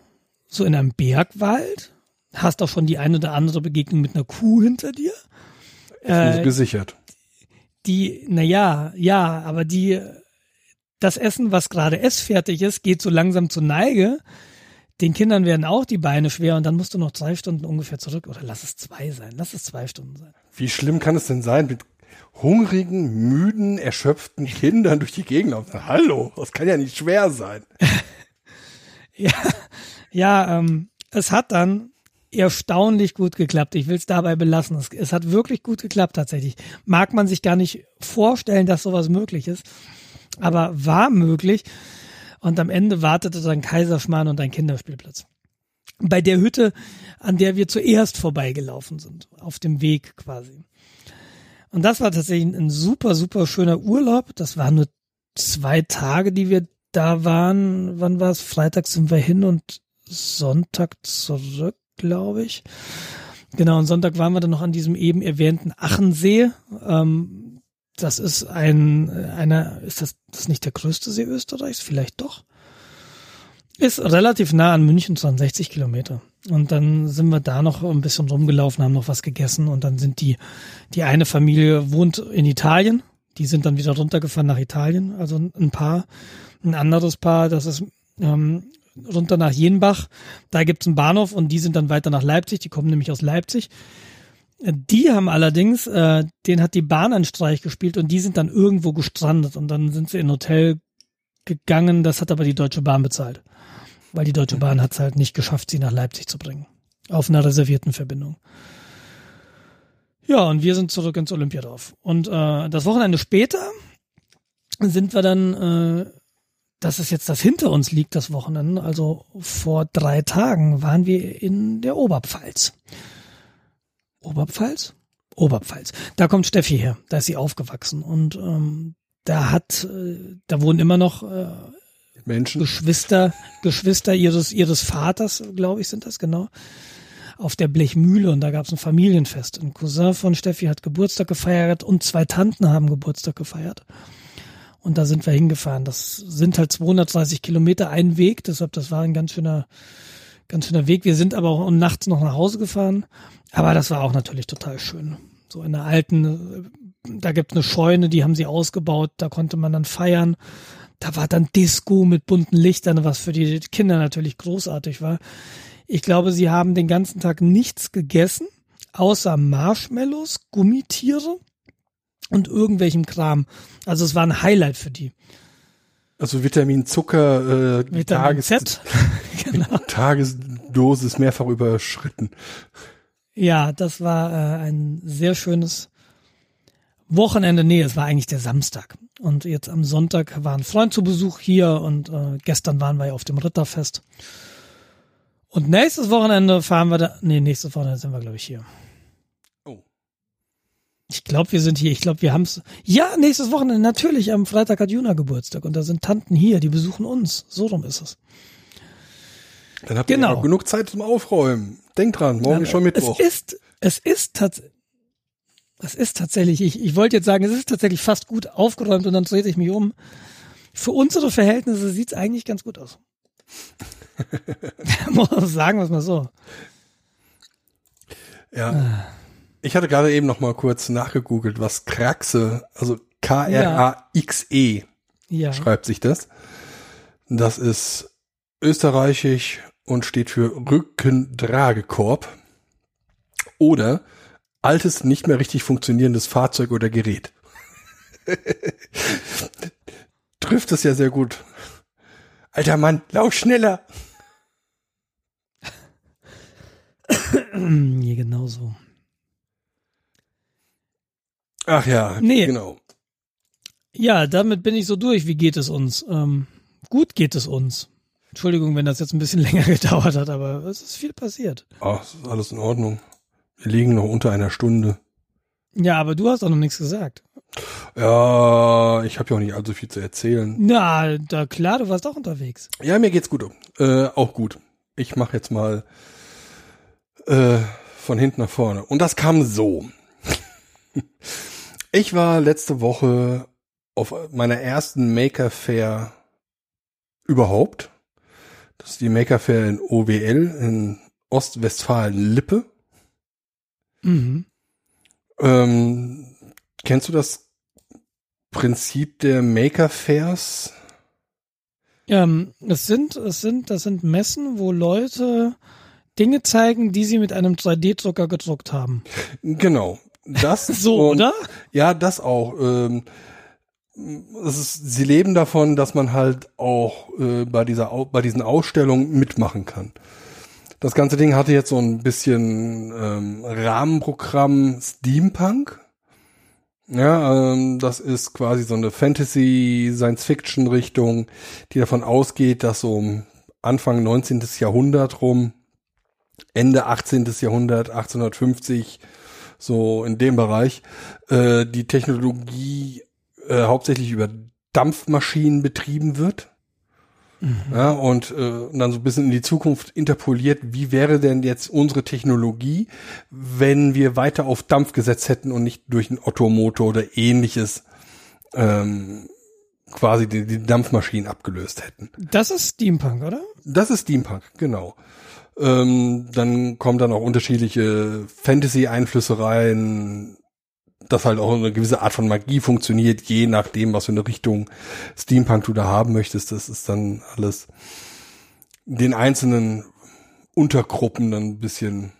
so in einem Bergwald, hast auch schon die eine oder andere Begegnung mit einer Kuh hinter dir. Äh, gesichert. die, na ja, ja, aber die, das Essen, was gerade essfertig ist, geht so langsam zur Neige. Den Kindern werden auch die Beine schwer und dann musst du noch drei Stunden ungefähr zurück. Oder lass es zwei sein, lass es zwei Stunden sein. Wie schlimm kann es denn sein, mit hungrigen, müden, erschöpften Kindern durch die Gegend laufen? Hallo, das kann ja nicht schwer sein. Ja, ja, ähm, es hat dann erstaunlich gut geklappt. Ich will es dabei belassen. Es, es hat wirklich gut geklappt tatsächlich. Mag man sich gar nicht vorstellen, dass sowas möglich ist, aber war möglich. Und am Ende wartete dann Kaiserschmarrn und ein Kinderspielplatz. Bei der Hütte, an der wir zuerst vorbeigelaufen sind, auf dem Weg quasi. Und das war tatsächlich ein super, super schöner Urlaub. Das waren nur zwei Tage, die wir da waren. Wann war es? Freitag sind wir hin und Sonntag zurück, glaube ich. Genau, und Sonntag waren wir dann noch an diesem eben erwähnten Achensee. Ähm, das ist ein, einer, ist das, das nicht der größte See Österreichs? Vielleicht doch. Ist relativ nah an München, 62 Kilometer. Und dann sind wir da noch ein bisschen rumgelaufen, haben noch was gegessen und dann sind die, die eine Familie wohnt in Italien. Die sind dann wieder runtergefahren nach Italien. Also ein Paar, ein anderes Paar, das ist ähm, runter nach Jenbach. Da gibt's einen Bahnhof und die sind dann weiter nach Leipzig. Die kommen nämlich aus Leipzig. Die haben allerdings, äh, den hat die Bahn einen Streich gespielt und die sind dann irgendwo gestrandet und dann sind sie in ein Hotel gegangen. Das hat aber die Deutsche Bahn bezahlt, weil die Deutsche Bahn hat es halt nicht geschafft, sie nach Leipzig zu bringen auf einer reservierten Verbindung. Ja, und wir sind zurück ins Olympiadorf. Und äh, das Wochenende später sind wir dann, äh, das ist jetzt das hinter uns liegt, das Wochenende, also vor drei Tagen waren wir in der Oberpfalz. Oberpfalz? Oberpfalz. Da kommt Steffi her, da ist sie aufgewachsen und ähm, da hat, äh, da wohnen immer noch äh, Menschen. Geschwister, Geschwister ihres ihres Vaters, glaube ich, sind das genau, auf der Blechmühle und da gab es ein Familienfest. Ein Cousin von Steffi hat Geburtstag gefeiert und zwei Tanten haben Geburtstag gefeiert. Und da sind wir hingefahren. Das sind halt 230 Kilometer ein Weg, deshalb das war ein ganz schöner, ganz schöner Weg. Wir sind aber auch nachts noch nach Hause gefahren. Aber das war auch natürlich total schön. So in der alten, da gibt es eine Scheune, die haben sie ausgebaut, da konnte man dann feiern. Da war dann Disco mit bunten Lichtern, was für die Kinder natürlich großartig war. Ich glaube, sie haben den ganzen Tag nichts gegessen, außer Marshmallows, Gummitiere und irgendwelchem Kram. Also es war ein Highlight für die. Also Vitamin Zucker, äh, Vitamin Tages, genau. Tagesdosis mehrfach überschritten. Ja, das war äh, ein sehr schönes Wochenende. Nee, es war eigentlich der Samstag. Und jetzt am Sonntag war ein Freund zu Besuch hier und äh, gestern waren wir ja auf dem Ritterfest. Und nächstes Wochenende fahren wir da. Nee, nächstes Wochenende sind wir, glaube ich, hier. Oh. Ich glaube, wir sind hier. Ich glaube, wir haben's. Ja, nächstes Wochenende, natürlich. Am Freitag hat Juna Geburtstag und da sind Tanten hier, die besuchen uns. So rum ist es. Dann habt Genau. ihr noch genug Zeit zum Aufräumen. Denkt dran, morgen ist schon Mittwoch. Es ist, es ist tatsächlich, es ist tatsächlich, ich, ich wollte jetzt sagen, es ist tatsächlich fast gut aufgeräumt und dann drehe ich mich um. Für unsere Verhältnisse sieht's eigentlich ganz gut aus. Sagen, was mal so. Ja. Ich hatte gerade eben noch mal kurz nachgegoogelt, was Kraxe, also K-R-A-X-E Ja. schreibt sich das. Das ist österreichisch und steht für Rückentragekorb oder altes, nicht mehr richtig funktionierendes Fahrzeug oder Gerät. Trifft es ja sehr gut. Alter Mann, lauf schneller. ja, genau so. Ach ja, Nee. genau. Ja, damit bin ich so durch. Wie geht es uns? Ähm, gut geht es uns. Entschuldigung, wenn das jetzt ein bisschen länger gedauert hat, aber es ist viel passiert. Ach, ist alles in Ordnung. Wir liegen noch unter einer Stunde. Ja, aber du hast auch noch nichts gesagt. Ja, ich habe ja auch nicht allzu viel zu erzählen. Na, da klar, du warst auch unterwegs. Ja, mir geht's gut. Äh, auch gut. Ich mache jetzt mal äh, von hinten nach vorne. Und das kam so. ich war letzte Woche auf meiner ersten Maker Fair überhaupt. Das ist die Maker Fair in OWL in Ostwestfalen-Lippe. Mhm. Ähm, kennst du das Prinzip der Maker Fairs? Ähm, es sind, es sind, das sind Messen, wo Leute Dinge zeigen, die sie mit einem 3D-Drucker gedruckt haben. Genau. Das So, und- oder? Ja, das auch. Ähm, es ist, sie leben davon, dass man halt auch äh, bei dieser bei diesen Ausstellungen mitmachen kann. Das ganze Ding hatte jetzt so ein bisschen ähm, Rahmenprogramm Steampunk. Ja, ähm, das ist quasi so eine Fantasy Science Fiction Richtung, die davon ausgeht, dass so um Anfang 19. Jahrhundert rum, Ende 18. Jahrhundert, 1850 so in dem Bereich, äh, die Technologie äh, hauptsächlich über Dampfmaschinen betrieben wird. Ja, und, äh, und dann so ein bisschen in die Zukunft interpoliert, wie wäre denn jetzt unsere Technologie, wenn wir weiter auf Dampf gesetzt hätten und nicht durch einen Ottomotor oder ähnliches ähm, quasi die, die Dampfmaschinen abgelöst hätten. Das ist Steampunk, oder? Das ist Steampunk, genau. Ähm, dann kommen dann auch unterschiedliche Fantasy-Einflüsse rein, dass halt auch eine gewisse Art von Magie funktioniert, je nachdem, was für eine Richtung Steampunk du da haben möchtest. Das ist dann alles den einzelnen Untergruppen dann ein bisschen,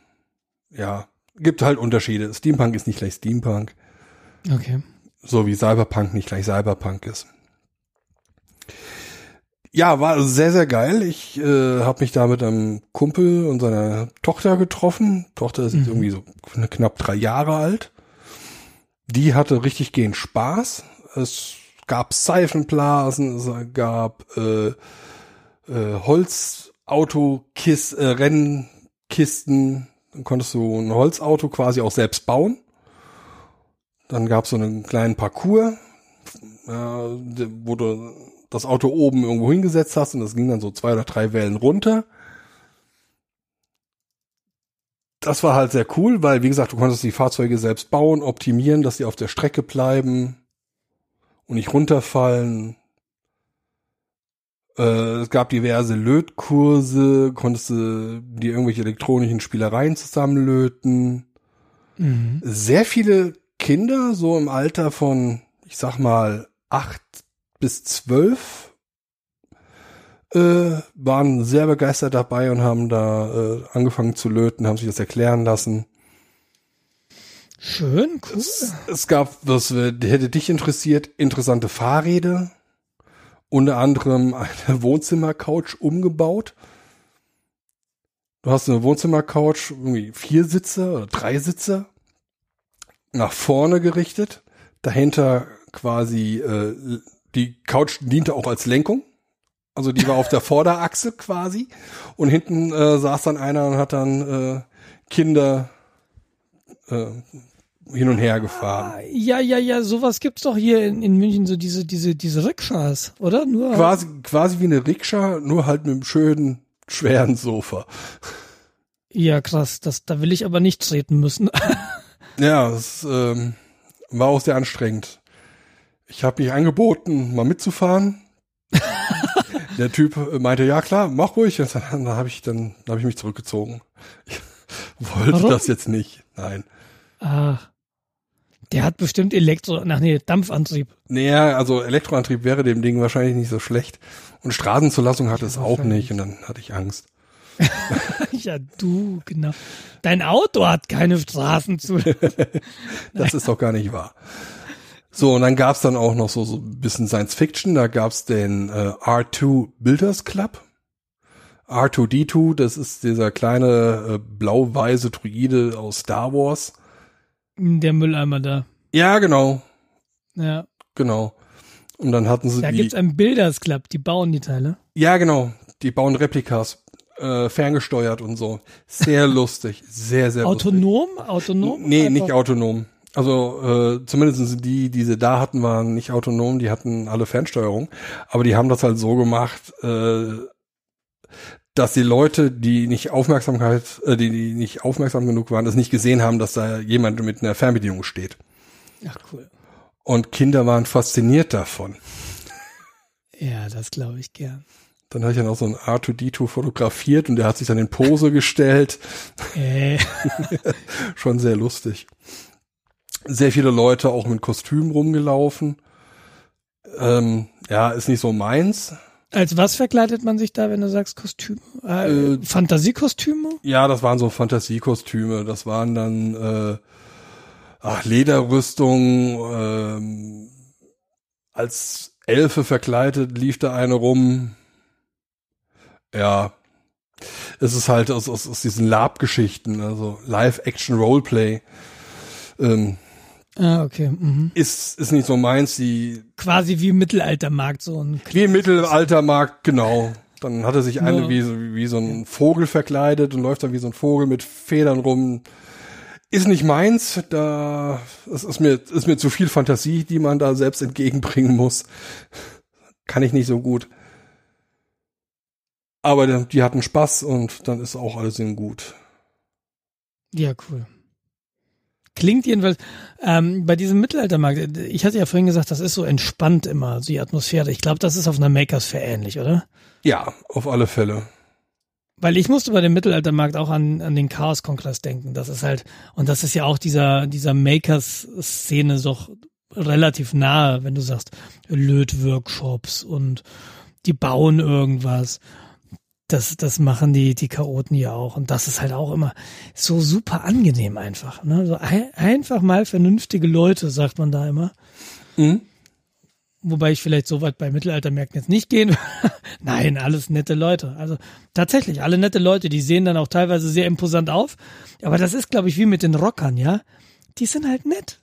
ja, gibt halt Unterschiede. Steampunk ist nicht gleich Steampunk, Okay. so wie Cyberpunk nicht gleich Cyberpunk ist. Ja, war sehr, sehr geil. Ich äh, habe mich da mit einem Kumpel und seiner Tochter getroffen. Tochter ist Mhm. irgendwie so knapp drei Jahre alt. Die hatte richtig gehend Spaß. Es gab Seifenblasen, es gab äh, äh, Holzauto-Kiss, äh, Rennkisten. Dann konntest du ein Holzauto quasi auch selbst bauen. Dann gab es so einen kleinen Parcours, äh, wo du das Auto oben irgendwo hingesetzt hast und das ging dann so zwei oder drei Wellen runter. Das war halt sehr cool, weil, wie gesagt, du konntest die Fahrzeuge selbst bauen, optimieren, dass sie auf der Strecke bleiben und nicht runterfallen. Äh, es gab diverse Lötkurse, konntest du dir irgendwelche elektronischen Spielereien zusammenlöten Mhm. sehr viele Kinder, so im Alter von, ich sag mal, acht bis zwölf, äh, waren sehr begeistert dabei und haben da äh, angefangen zu löten, haben sich das erklären lassen. Schön, cool. Es, es gab, was äh, hätte dich interessiert, interessante Fahrräder, unter anderem eine Wohnzimmercouch umgebaut. Du hast eine Wohnzimmercouch, irgendwie vier Sitze oder drei Sitze, nach vorne gerichtet. Dahinter quasi, äh, die Couch diente auch als Lenkung. Also die war auf der Vorderachse quasi. Und hinten äh, saß dann einer und hat dann äh, Kinder äh, hin und her gefahren. Ja, ja, ja, sowas gibt's doch hier in, in München, so diese, diese, diese Rikschas, oder? Nur Quasi, quasi wie eine Rikscha, nur halt mit einem schönen, schweren Sofa. Ja, krass, das, da will ich aber nicht treten müssen. Ja, es ähm, war auch sehr anstrengend. Ich habe mich angeboten, mal mitzufahren. Der Typ meinte, ja klar, mach ruhig. Dann habe ich dann hab ich mich zurückgezogen. Ich wollte Warum? das jetzt nicht. Nein. Ach. Der hat bestimmt Elektro, ach nee, Dampfantrieb. Naja, also Elektroantrieb wäre dem Ding wahrscheinlich nicht so schlecht. Und Straßenzulassung hatte es auch nicht. Und dann hatte ich Angst. ja, du, genau. Dein Auto hat keine Straßen zu. Das ist doch gar nicht wahr. So, und dann gab's dann auch noch so, so ein bisschen Science Fiction. Da gab's den äh, R2 Builders Club. R2D2, das ist dieser kleine äh, blau-weiße Druide aus Star Wars. Der Mülleimer da. Ja, genau, Ja. genau. Und dann hatten sie Da die. gibt's einen Builders Club, die bauen die Teile. Ja, genau. Die bauen Replikas, äh, ferngesteuert und so. Sehr lustig, sehr, sehr lustig. Autonom? Autonom? Nee, nicht Einfach- autonom. Also äh, zumindest die, die sie da hatten, waren nicht autonom, die hatten alle Fernsteuerung. Aber die haben das halt so gemacht, äh, dass die Leute, die nicht Aufmerksamkeit, äh, die, die nicht aufmerksam genug waren, das nicht gesehen haben, dass da jemand mit einer Fernbedienung steht. Ach cool. Und Kinder waren fasziniert davon. Ja, das glaube ich gern. Dann habe ich dann auch so ein R2D2 fotografiert und der hat sich dann in Pose gestellt. Äh. Schon sehr lustig. Sehr viele Leute auch mit Kostümen rumgelaufen. Ähm, ja, ist nicht so meins. Als was verkleidet man sich da, wenn du sagst Kostüme? Äh, Äh, Fantasiekostüme? Ja, das waren so Fantasiekostüme. Das waren dann äh, ach, Lederrüstung. Ähm, als Elfe verkleidet lief da eine rum. Ja, es ist halt aus, aus, aus diesen Lab-Geschichten, also Live-Action-Roleplay. Ähm, Ah, okay. Mhm. ist, ist nicht so meins. Die Quasi wie im Mittelaltermarkt so ein wie Mittelaltermarkt, genau. Dann hat er sich eine Ja. wie, so- wie so ein Vogel verkleidet und läuft dann wie so ein Vogel mit Federn rum. Ist nicht meins, da es ist mir ist mir zu viel Fantasie, die man da selbst entgegenbringen muss. Kann ich nicht so gut. Aber die, die hatten Spaß und dann ist auch alles in gut. Ja, cool. Klingt jedenfalls, ähm, bei diesem Mittelaltermarkt, ich hatte ja vorhin gesagt, das ist so entspannt immer, die Atmosphäre. Ich glaube, das ist auf einer Makers Fair ähnlich, oder? Ja, auf alle Fälle. Weil ich musste bei dem Mittelaltermarkt auch an, an den Chaos-Kongress denken. Das ist halt, und das ist ja auch dieser, dieser Makers-Szene doch relativ nahe, wenn du sagst, Lötworkshops und die bauen irgendwas. Das, das machen die, die Chaoten ja auch. Und das ist halt auch immer so super angenehm einfach. Ne? So ein, einfach mal vernünftige Leute, sagt man da immer. Mhm. Wobei ich vielleicht so weit bei Mittelaltermärkten jetzt nicht gehen. Nein, alles nette Leute. Also tatsächlich, alle nette Leute, die sehen dann auch teilweise sehr imposant auf. Aber das ist, glaube ich, wie mit den Rockern, ja. Die sind halt nett.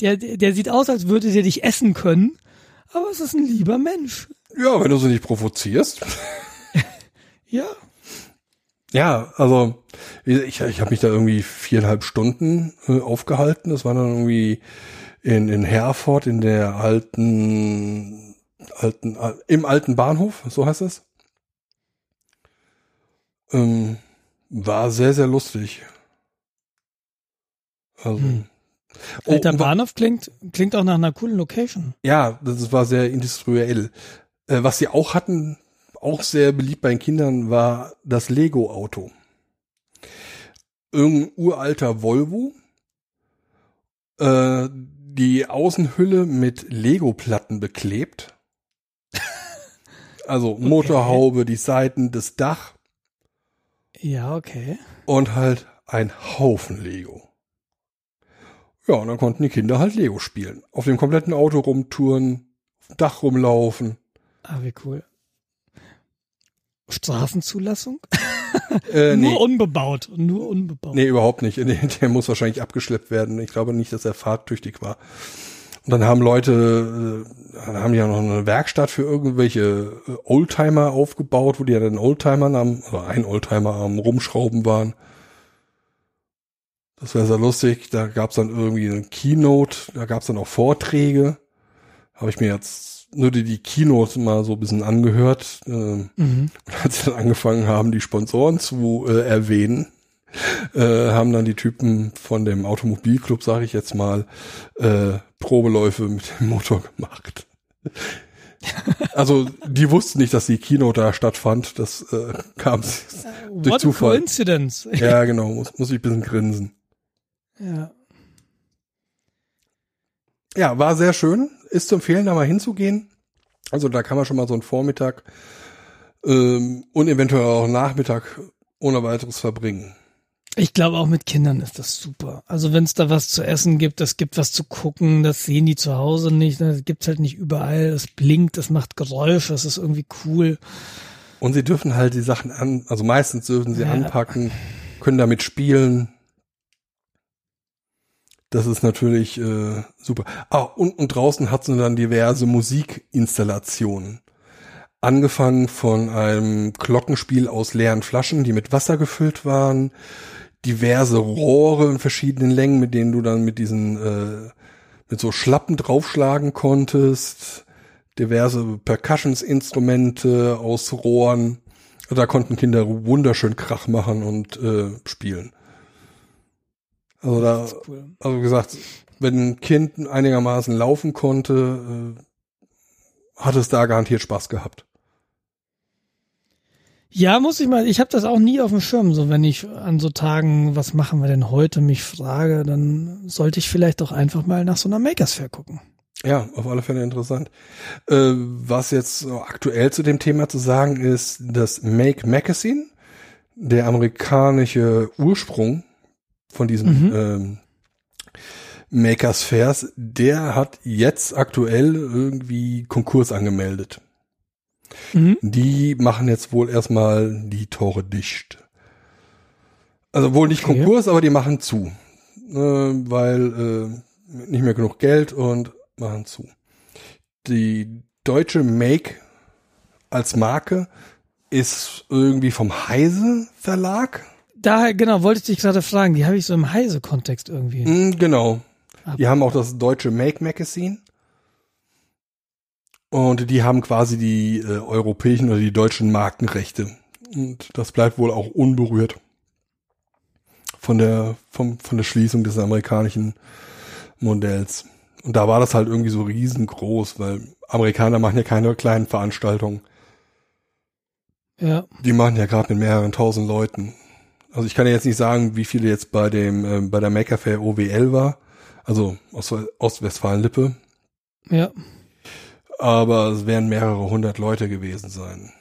Der, der, der sieht aus, als würde der dich essen können. Aber es ist ein lieber Mensch. Ja, wenn du sie nicht provozierst. Ja. Ja, also ich, ich habe mich da irgendwie viereinhalb Stunden äh, aufgehalten. Das war dann irgendwie in, in Herford in der alten, alten, al- im alten Bahnhof, so heißt es. Ähm, war sehr, sehr lustig. Also, Hm. Oh, Alter Bahnhof klingt, klingt auch nach einer coolen Location. ja, das war sehr industriell. Äh, was sie auch hatten, auch sehr beliebt bei den Kindern, war das Lego-Auto. Irgendein uralter Volvo. Äh, die Außenhülle mit Lego-Platten beklebt. Also Motorhaube, die Seiten, das Dach Ja, okay. und halt ein Haufen Lego. Ja, und dann konnten die Kinder halt Lego spielen. Auf dem kompletten Auto rumtouren, auf dem Dach rumlaufen. Ah, wie cool. Straßenzulassung? Äh, Nur nee, unbebaut. Nur unbebaut. nee, überhaupt nicht. Der, muss wahrscheinlich abgeschleppt werden. Ich glaube nicht, dass er fahrtüchtig war. Und dann haben Leute, äh, dann haben die ja noch eine Werkstatt für irgendwelche äh, Oldtimer aufgebaut, wo die ja dann Oldtimer am, oder ein Oldtimer am Rumschrauben waren. Das wäre sehr lustig. Da gab's dann irgendwie eine Keynote, da gab's dann auch Vorträge. Habe ich mir jetzt nur die, die Keynote mal so ein bisschen angehört. Ähm, Mhm. als sie dann angefangen haben, die Sponsoren zu äh, erwähnen, äh, haben dann die Typen von dem Automobilclub, sage ich jetzt mal, äh, Probeläufe mit dem Motor gemacht. Also die wussten nicht, dass die Keynote da stattfand. Das äh, kam durch What Zufall. coincidence. Ja, genau, muss, muss ich ein bisschen grinsen. Ja. Ja, war sehr schön. Ist zu empfehlen, da mal hinzugehen. Also da kann man schon mal so einen Vormittag ähm, und eventuell auch Nachmittag ohne weiteres verbringen. Ich glaube, auch mit Kindern ist das super. Also wenn es da was zu essen gibt, es gibt was zu gucken, das sehen die zu Hause nicht, ne, das gibt's halt nicht überall, es blinkt, es macht Geräusche, es ist irgendwie cool. Und sie dürfen halt die Sachen an, also meistens dürfen sie Ja. anpacken, können damit spielen. Das ist natürlich äh, super. Ah, und, und draußen hat sie dann diverse Musikinstallationen. Angefangen von einem Glockenspiel aus leeren Flaschen, die mit Wasser gefüllt waren, diverse Rohre in verschiedenen Längen, mit denen du dann mit diesen äh, mit so Schlappen draufschlagen konntest, diverse Percussions-Instrumente aus Rohren. Da konnten Kinder wunderschön Krach machen und äh, spielen. Also da, cool. also gesagt, wenn ein Kind einigermaßen laufen konnte, äh, hat es da garantiert Spaß gehabt. Ja, muss ich mal, ich habe das auch nie auf dem Schirm. So, wenn ich an so Tagen, was machen wir denn heute, mich frage, dann sollte ich vielleicht doch einfach mal nach so einer Makers Fair gucken. Ja, auf alle Fälle interessant. Äh, was jetzt aktuell zu dem Thema zu sagen ist, das Make Magazine, der amerikanische Ursprung von diesem mhm. ähm, Makers Fairs, der hat jetzt aktuell irgendwie Konkurs angemeldet. Mhm. Die machen jetzt wohl erstmal die Tore dicht. Also wohl nicht okay. Konkurs, aber die machen zu. Äh, weil äh, nicht mehr genug Geld und machen zu. Die deutsche Make als Marke ist irgendwie vom Heise Verlag. Daher, genau, wollte ich dich gerade fragen. Die habe ich so im Heise-Kontext irgendwie. Mm, genau. Aber die haben auch das deutsche Make Magazine. Und die haben quasi die äh, europäischen oder die deutschen Markenrechte. Und das bleibt wohl auch unberührt von der, vom, von der Schließung des amerikanischen Modells. Und da war das halt irgendwie so riesengroß, weil Amerikaner machen ja keine kleinen Veranstaltungen. Ja. Die machen ja gerade mit mehreren tausend Leuten. Also ich kann ja jetzt nicht sagen, wie viele jetzt bei dem, äh, bei der Maker Fair OWL war. Also aus Ostwestfalen-Lippe. Ja aber es werden mehrere hundert Leute gewesen sein.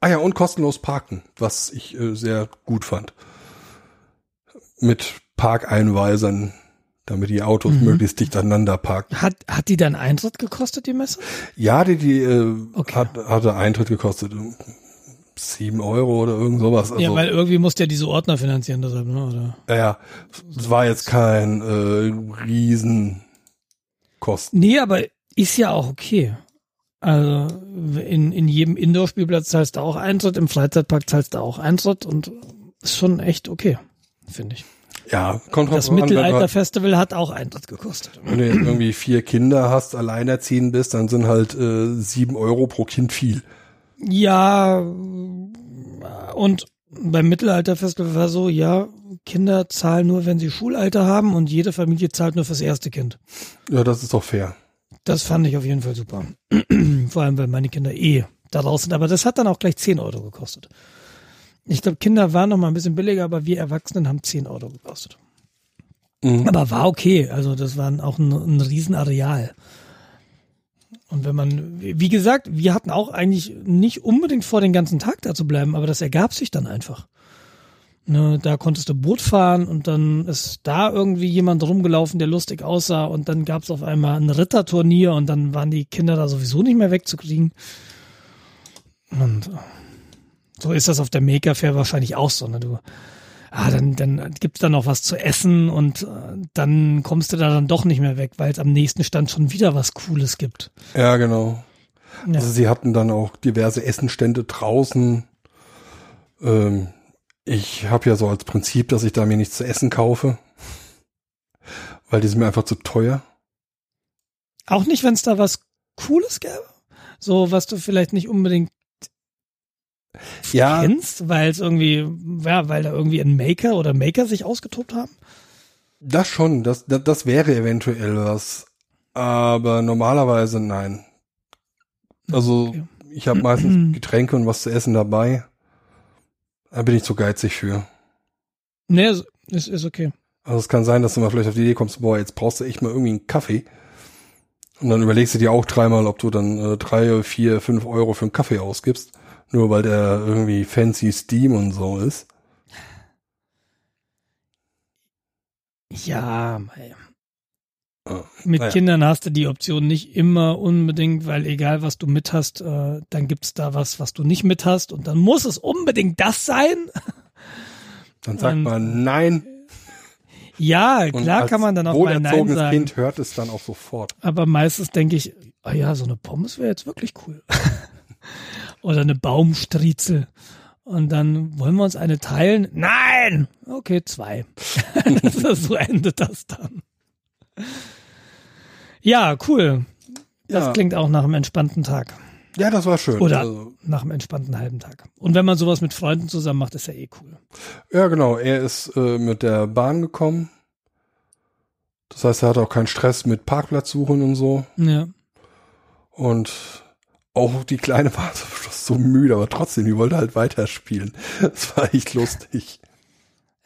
Ah ja, und kostenlos parken, was ich äh, sehr gut fand. Mit Parkeinweisern, damit die Autos mhm. möglichst dicht aneinander parken. Hat, hat die dann Eintritt gekostet, die Messe? Ja, die, die äh, okay. hat, hatte Eintritt gekostet. Sieben Euro oder irgend sowas. Also, ja, weil irgendwie musste ja diese Ordner finanzieren, deshalb, ne? Oder? Ja, ja. Es war jetzt kein äh, Riesenkosten. Nee, aber ist ja auch okay. Also in, in jedem Indoor-Spielplatz zahlst du auch Eintritt, im Freizeitpark zahlst du auch Eintritt und ist schon echt okay, finde ich. Ja, kommt Das Mittelalter-Festival hat auch Eintritt gekostet. Wenn du jetzt irgendwie vier Kinder hast, alleinerziehend bist, dann sind halt äh, sieben Euro pro Kind viel. Ja, und beim Mittelalter-Festival war so, ja, Kinder zahlen nur, wenn sie Schulalter haben und jede Familie zahlt nur fürs erste Kind. Ja, das ist doch fair. Das fand ich auf jeden Fall super. Vor allem, weil meine Kinder eh da raus sind. Aber das hat dann auch gleich 10 Euro gekostet. Ich glaube, Kinder waren noch mal ein bisschen billiger, aber wir Erwachsenen haben 10 Euro gekostet. Mhm. Aber war okay. Also das war auch ein, ein Riesenareal. Und wenn man, wie gesagt, wir hatten auch eigentlich nicht unbedingt vor, den ganzen Tag da zu bleiben, aber das ergab sich dann einfach. Ne, da konntest du Boot fahren und dann ist da irgendwie jemand rumgelaufen, der lustig aussah und dann gab es auf einmal ein Ritterturnier und dann waren die Kinder da sowieso nicht mehr wegzukriegen. Und so ist das auf der Maker Fair wahrscheinlich auch so. Ne? Du, ah, dann, dann gibt's da noch was zu essen und äh, dann kommst du da dann doch nicht mehr weg, weil es am nächsten Stand schon wieder was Cooles gibt. Ja, genau. Ja. Also sie hatten dann auch diverse Essenstände draußen. Ähm, ich habe ja so als Prinzip, dass ich da mir nichts zu essen kaufe, weil die sind mir einfach zu teuer. Auch nicht, wenn es da was Cooles gäbe? So, was du vielleicht nicht unbedingt ja. kennst, weil es irgendwie, ja, weil da irgendwie ein Maker oder Maker sich ausgetobt haben? Das schon, das, das, das wäre eventuell was. Aber normalerweise nein. Also okay. ich habe meistens Getränke und was zu essen dabei. Da bin ich zu geizig für. Nee, ist, ist okay. Also es kann sein, dass du mal vielleicht auf die Idee kommst, boah, jetzt brauchst du echt mal irgendwie einen Kaffee. Und dann überlegst du dir auch dreimal, ob du dann äh, drei, vier, fünf Euro für einen Kaffee ausgibst. Nur weil der irgendwie fancy Steam und so ist. Ja, mit naja. Kindern hast du die Option nicht immer unbedingt, weil egal was du mit hast, äh, dann gibt's da was, was du nicht mit hast und dann muss es unbedingt das sein. Dann sagt und, man nein. Ja, klar kann man dann auch mal nein sagen. Kind hört es dann auch sofort. Aber meistens denke ich, ah ja, so eine Pommes wäre jetzt wirklich cool. Oder eine Baumstriezel. Und dann wollen wir uns eine teilen. Nein! Okay, zwei. so endet das dann. Ja, cool. Das Ja. klingt auch nach einem entspannten Tag. Ja, das war schön. Oder Also, nach einem entspannten halben Tag. Und wenn man sowas mit Freunden zusammen macht, ist ja eh cool. ja, genau. Er ist äh, mit der Bahn gekommen. Das heißt, er hat auch keinen Stress mit Parkplatz suchen und so. Ja. Und auch die Kleine war so müde, aber trotzdem, die wollte halt weiterspielen. Das war echt lustig.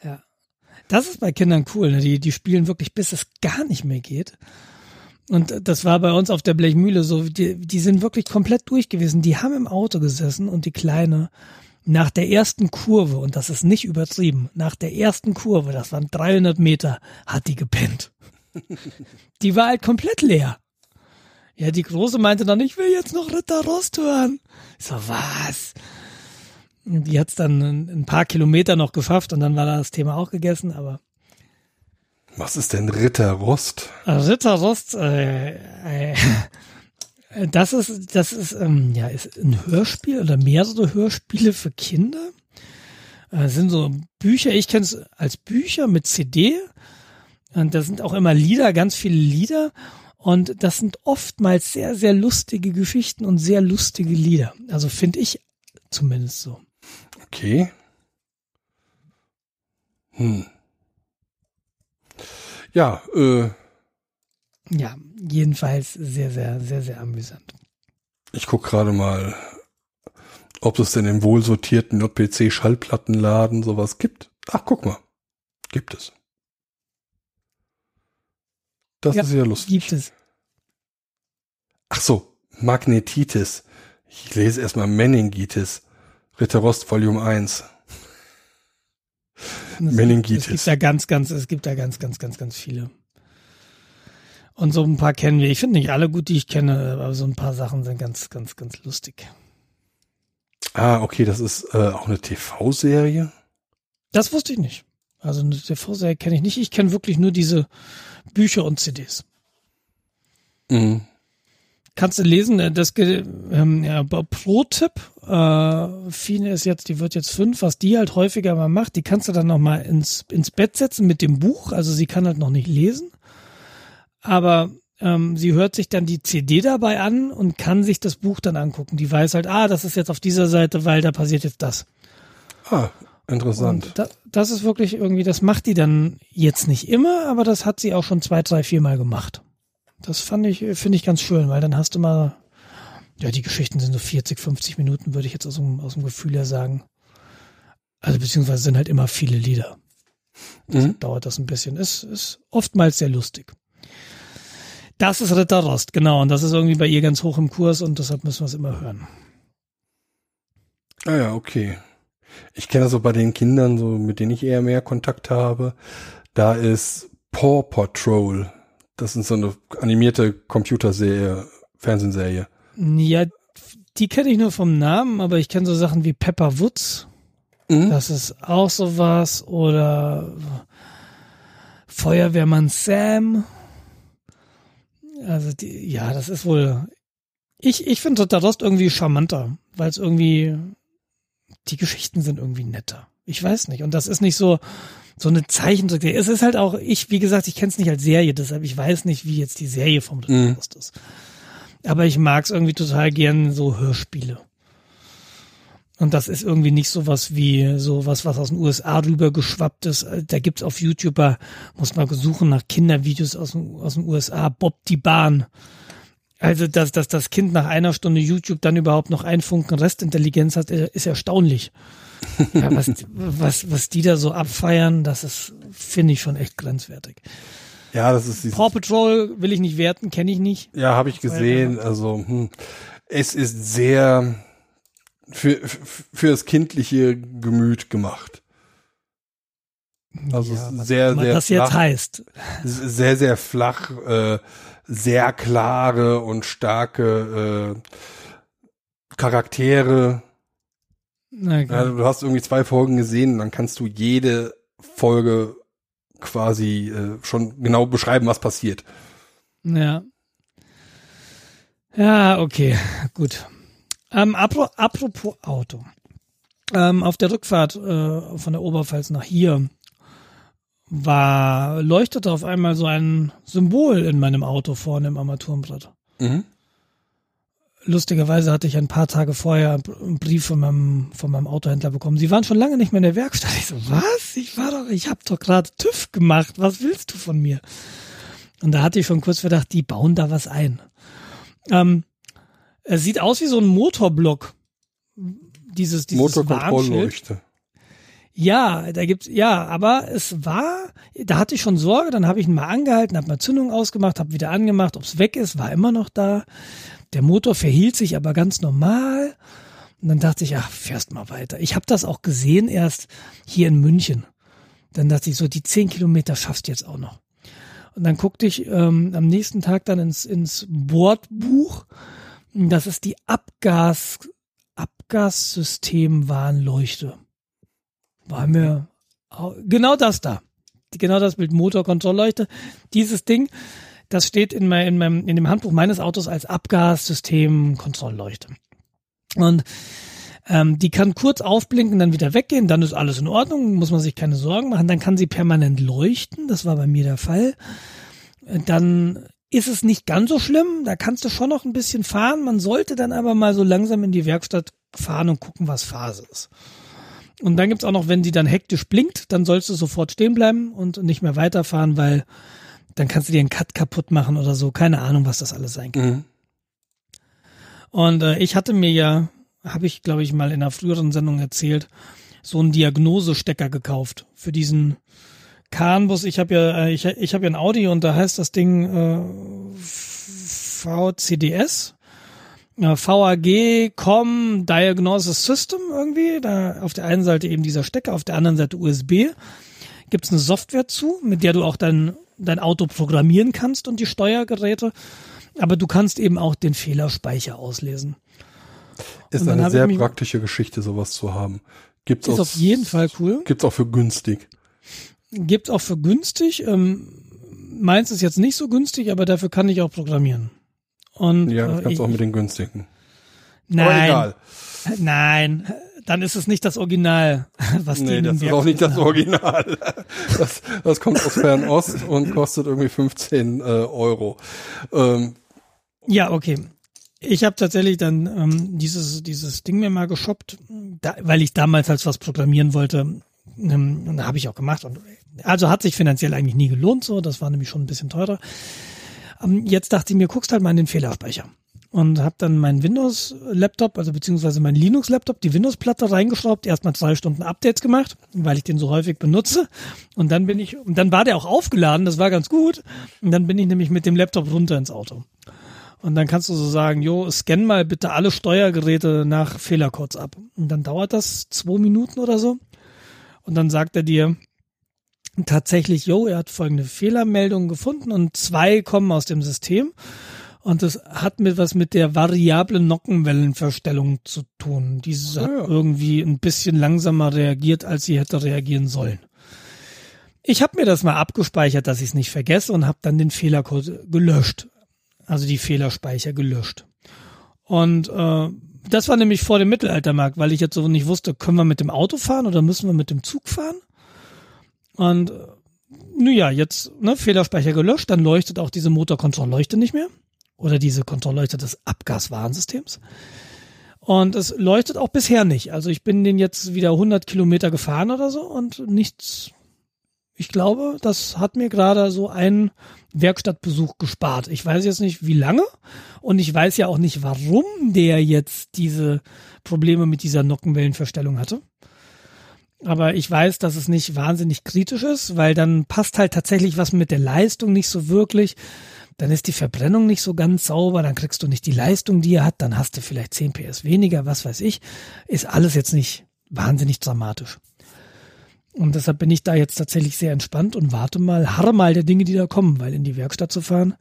Ja. Das ist bei Kindern cool. Ne? Die, die spielen wirklich, bis es gar nicht mehr geht. Und das war bei uns auf der Blechmühle so. Die, die sind wirklich komplett durch gewesen. Die haben im Auto gesessen und die Kleine nach der ersten Kurve, und das ist nicht übertrieben, nach der ersten Kurve, das waren 300 Meter, hat die gepennt. Die war halt komplett leer. Ja, die Große meinte dann, ich will jetzt noch Ritter Rost hören. Ich so, was? Die hat's dann ein paar Kilometer noch geschafft und dann war das Thema auch gegessen, aber Was ist denn Ritter Rost? Ritter Rost, äh, äh, das ist, das ist, ähm, ja, ist ein Hörspiel oder mehrere Hörspiele für Kinder. Äh, das sind so Bücher, ich kenne es als Bücher mit CD. Und da sind auch immer Lieder, ganz viele Lieder. Und das sind oftmals sehr, sehr lustige Geschichten und sehr lustige Lieder. Also finde ich zumindest so. Okay. Hm. Ja, äh, Ja, jedenfalls sehr, sehr, sehr, sehr amüsant. ich guck gerade mal, ob es denn im wohlsortierten JPC-Schallplattenladen sowas gibt. Ach, guck mal. Gibt es. Das Ja, ist ja lustig. Gibt es. Ach so, Magnetitis. Ich lese erstmal Meningitis. Ritter Rost Volume 1. Meningitis. Es gibt da ganz, ganz, es gibt da ganz, ganz, ganz, ganz viele. Und so ein paar kennen wir. Ich finde nicht alle gut, die ich kenne, aber so ein paar Sachen sind ganz, ganz, ganz lustig. Ah, okay, das ist äh, auch eine TV-Serie. Das wusste ich nicht. Also eine TV-Serie kenne ich nicht. Ich kenne wirklich nur diese Bücher und CDs. Mhm. Kannst du lesen, äh, das ähm, ja, Pro-Tipp, äh, Fine ist jetzt, die wird jetzt fünf, was die halt häufiger mal macht, die kannst du dann noch mal ins, ins Bett setzen mit dem Buch, also sie kann halt noch nicht lesen, aber ähm, sie hört sich dann die CD dabei an und kann sich das Buch dann angucken. Die weiß halt, ah, das ist jetzt auf dieser Seite, weil da passiert jetzt das. Ah, interessant. Da, das ist wirklich irgendwie, das macht die dann jetzt nicht immer, aber das hat sie auch schon zwei, drei, vier Mal gemacht. Das fand ich, finde ich ganz schön, weil dann hast du mal, ja, die Geschichten sind so 40, 50 Minuten, würde ich jetzt aus dem, aus dem Gefühl her sagen. Also beziehungsweise sind halt immer viele Lieder. Mhm. Dauert das ein bisschen. Ist, ist oftmals sehr lustig. Das ist Ritter Rost, genau. Und das ist irgendwie bei ihr ganz hoch im Kurs und deshalb müssen wir es immer hören. Ah ja, okay. Ich kenne das so bei den Kindern, so mit denen ich eher mehr Kontakt habe. Da ist Paw Patrol. Das ist so eine animierte Computerserie, Fernsehserie. Ja, die kenne ich nur vom Namen, aber ich kenne so Sachen wie Pepper Woods. Mhm. Das ist auch sowas. Oder Feuerwehrmann Sam. Also die, ja, das ist wohl. Ich, ich finde Ritter Rost irgendwie charmanter, weil es irgendwie die Geschichten sind irgendwie netter. Ich weiß nicht. Und das ist nicht so so eine Zeichentrick. Es ist halt auch, ich, wie gesagt, ich kenne es nicht als Serie, deshalb ich weiß nicht, wie jetzt die Serie vom Mhm. Ist. Aber ich mag es irgendwie total gern, so Hörspiele. Und das ist irgendwie nicht sowas wie sowas, was aus den USA rüber geschwappt ist. Da gibt's auf YouTube, da muss man suchen nach Kindervideos aus den, aus den USA. Bob die Bahn. Also, dass, dass das Kind nach einer Stunde YouTube dann überhaupt noch einen Funken Restintelligenz hat, äh, ist erstaunlich. Ja, was, was, was die da so abfeiern, das ist, finde ich schon echt grenzwertig. Ja, das ist Paw Patrol will ich nicht werten, kenne ich nicht. ja, habe ich gesehen. Also, hm, es ist sehr für, für, das kindliche Gemüt gemacht. Also Ja, was sehr, sehr das jetzt flach. heißt. sehr, sehr flach, äh, sehr klare und starke äh, Charaktere. Na, Ja, du hast irgendwie zwei Folgen gesehen dann kannst du jede Folge quasi äh, schon genau beschreiben, was passiert. Ja. Ja, okay, gut. Ähm, apro apropos Auto. Ähm, auf der Rückfahrt äh, von der Oberpfalz nach hier war, leuchtete auf einmal so ein Symbol in meinem Auto vorne im Armaturenbrett. Mhm. Lustigerweise hatte ich ein paar Tage vorher einen Brief von meinem, von meinem Autohändler bekommen. Sie waren schon lange nicht mehr in der Werkstatt. Ich so, was? Ich war doch, ich habe doch gerade TÜV gemacht. Was willst du von mir? Und da hatte ich schon kurz Verdacht, die bauen da was ein. Ähm, es sieht aus wie so ein Motorblock. Dieses, dieses. Motorkontrollleuchte. Ja, da gibt's ja, aber es war, da hatte ich schon Sorge, dann habe ich ihn mal angehalten, habe mal Zündung ausgemacht, habe wieder angemacht, ob's weg ist, war immer noch da. Der Motor verhielt sich aber ganz normal. Und dann dachte ich, ach, fährst mal weiter. Ich habe das auch gesehen erst hier in München. Dann dachte ich so, die zehn Kilometer schaffst du jetzt auch noch. Und dann guckte ich ähm, am nächsten Tag dann ins, ins Bordbuch. Das ist die Abgas, Abgassystemwarnleuchte. War mir genau das da. Genau das Bild Motorkontrollleuchte. Dieses Ding, das steht in, mein, in, meinem, in dem Handbuch meines Autos als Abgassystem-Kontrollleuchte. Und ähm, die kann kurz aufblinken, dann wieder weggehen, dann ist alles in Ordnung, muss man sich keine Sorgen machen. Dann kann sie permanent leuchten, das war bei mir der Fall. Dann ist es nicht ganz so schlimm, da kannst du schon noch ein bisschen fahren. Man sollte dann aber mal so langsam in die Werkstatt fahren und gucken, was Phase ist. Und dann gibt's auch noch, wenn sie dann hektisch blinkt, dann sollst du sofort stehen bleiben und nicht mehr weiterfahren, weil dann kannst du dir einen Cut kaputt machen oder so. Keine Ahnung, was das alles sein kann. Mhm. Und äh, ich hatte mir ja, habe ich glaube ich mal in einer früheren Sendung erzählt, so einen Diagnosestecker gekauft für diesen Kahnbus. Ich habe ja, äh, ich, ich habe ja ein Audi und da heißt das Ding äh, VCDS. VAG Com Diagnosis System irgendwie. Da auf der einen Seite eben dieser Stecker, auf der anderen Seite USB. Gibt es eine Software zu, mit der du auch dein, dein Auto programmieren kannst und die Steuergeräte. Aber du kannst eben auch den Fehlerspeicher auslesen. Ist eine sehr praktische Geschichte, sowas zu haben. Gibt's ist auch, auf jeden Fall cool. Gibt's auch für günstig. Gibt's auch für günstig. Ähm, meins ist jetzt nicht so günstig, aber dafür kann ich auch programmieren. Und, ja, das äh, kannst du auch mit den günstigen. Nein. Nein, dann ist es nicht das Original, was nee, das ist auch nicht das Original. Das, das kommt aus Fernost und kostet irgendwie 15 äh, Euro. Ähm, ja, okay. Ich habe tatsächlich dann ähm, dieses dieses Ding mir mal geshoppt, da, weil ich damals als was programmieren wollte. Ähm, und da habe ich auch gemacht. Und, also hat sich finanziell eigentlich nie gelohnt. So, das war nämlich schon ein bisschen teurer. Ähm, jetzt dachte ich mir, guckst halt mal in den Fehlerspeicher und habe dann meinen Windows-Laptop, also beziehungsweise meinen Linux-Laptop, die Windows-Platte reingeschraubt, erstmal zwei Stunden Updates gemacht, weil ich den so häufig benutze. Und dann bin ich, und dann war der auch aufgeladen, das war ganz gut. Und dann bin ich nämlich mit dem Laptop runter ins Auto. Und dann kannst du so sagen, jo, scan mal bitte alle Steuergeräte nach Fehlercodes ab. Und dann dauert das zwei Minuten oder so. Und dann sagt er dir, tatsächlich, jo, er hat folgende Fehlermeldungen gefunden und zwei kommen aus dem System. Und das hat mit was mit der variablen Nockenwellenverstellung zu tun. Diese hat ja. irgendwie ein bisschen langsamer reagiert, als sie hätte reagieren sollen. Ich habe mir das mal abgespeichert, dass ich es nicht vergesse und habe dann den Fehlercode gelöscht. Also die Fehlerspeicher gelöscht. Und äh, das war nämlich vor dem Mittelaltermarkt, weil ich jetzt so nicht wusste, können wir mit dem Auto fahren oder müssen wir mit dem Zug fahren? Und äh, naja, jetzt ne, Fehlerspeicher gelöscht, dann leuchtet auch diese Motorkontrollleuchte nicht mehr oder diese Kontrollleuchte des Abgaswarnsystems. Und es leuchtet auch bisher nicht. Also ich bin den jetzt wieder 100 Kilometer gefahren oder so und nichts. Ich glaube, das hat mir gerade so einen Werkstattbesuch gespart. Ich weiß jetzt nicht, wie lange und ich weiß ja auch nicht, warum der jetzt diese Probleme mit dieser Nockenwellenverstellung hatte. Aber ich weiß, dass es nicht wahnsinnig kritisch ist, weil dann passt halt tatsächlich was mit der Leistung nicht so wirklich dann ist die Verbrennung nicht so ganz sauber, dann kriegst du nicht die Leistung, die er hat, dann hast du vielleicht 10 PS weniger, was weiß ich. Ist alles jetzt nicht wahnsinnig dramatisch. Und deshalb bin ich da jetzt tatsächlich sehr entspannt und warte mal, harre mal der Dinge, die da kommen, weil in die Werkstatt zu fahren,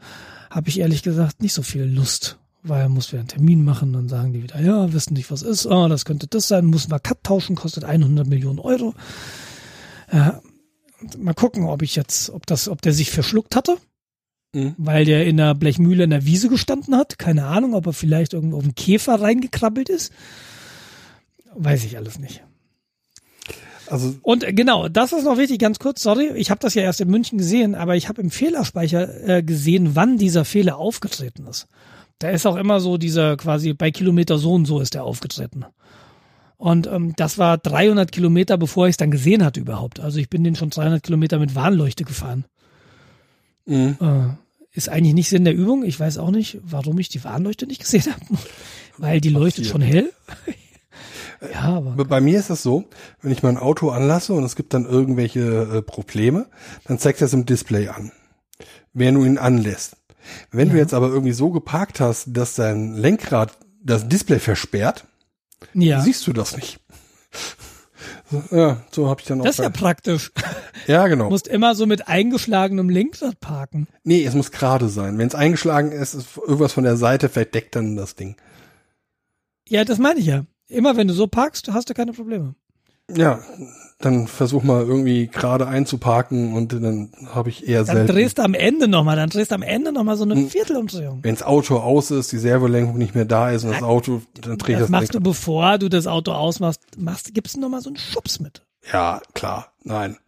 habe ich ehrlich gesagt nicht so viel Lust, weil muss wir einen Termin machen, dann sagen die wieder, ja, wissen nicht, was ist, oh, das könnte das sein, muss mal Cut tauschen, kostet 100 Millionen Euro. Äh, mal gucken, ob ich jetzt, ob das, ob der sich verschluckt hatte Mhm. Weil der in der Blechmühle in der Wiese gestanden hat. Keine Ahnung, ob er vielleicht irgendwo auf einen Käfer reingekrabbelt ist. Weiß ich alles nicht. Also Und äh, genau, das ist noch wichtig, ganz kurz, sorry, ich habe das ja erst in München gesehen, aber ich habe im Fehlerspeicher äh, gesehen, wann dieser Fehler aufgetreten ist. Da ist auch immer so dieser quasi bei Kilometer so und so ist der aufgetreten. Und ähm, das war 300 Kilometer, bevor ich es dann gesehen hatte überhaupt. Also ich bin den schon 300 Kilometer mit Warnleuchte gefahren. Mhm. Äh, ist eigentlich nicht Sinn der Übung. Ich weiß auch nicht, warum ich die Warnleuchte nicht gesehen habe. Weil die leuchtet schon hell. ja, aber Bei mir ist das so, wenn ich mein Auto anlasse und es gibt dann irgendwelche äh, Probleme, dann zeigt das im Display an, wer du ihn anlässt. Wenn du jetzt aber irgendwie so geparkt hast, dass dein Lenkrad das Display versperrt, ja, siehst du das nicht. So, ja, so habe ich dann auch. das ist ja bei- praktisch. ja, genau. Du musst immer so mit eingeschlagenem Lenkrad parken. nee, es muss gerade sein. Wenn es eingeschlagen ist, ist irgendwas von der Seite verdeckt dann das Ding. Ja, das meine ich ja. Immer wenn du so parkst, hast du keine Probleme. Ja, dann versuch mal irgendwie gerade einzuparken und dann habe ich eher Dann selten. drehst du am Ende nochmal, dann drehst du am Ende nochmal so eine Hm. Viertelumdrehung. Wenn das Auto aus ist, die Servolenkung nicht mehr da ist und das Auto, dann dreht Das das, machst du, bevor du das Auto ausmachst, machst, gibst du nochmal so einen Schubs mit. Ja, klar. Nein.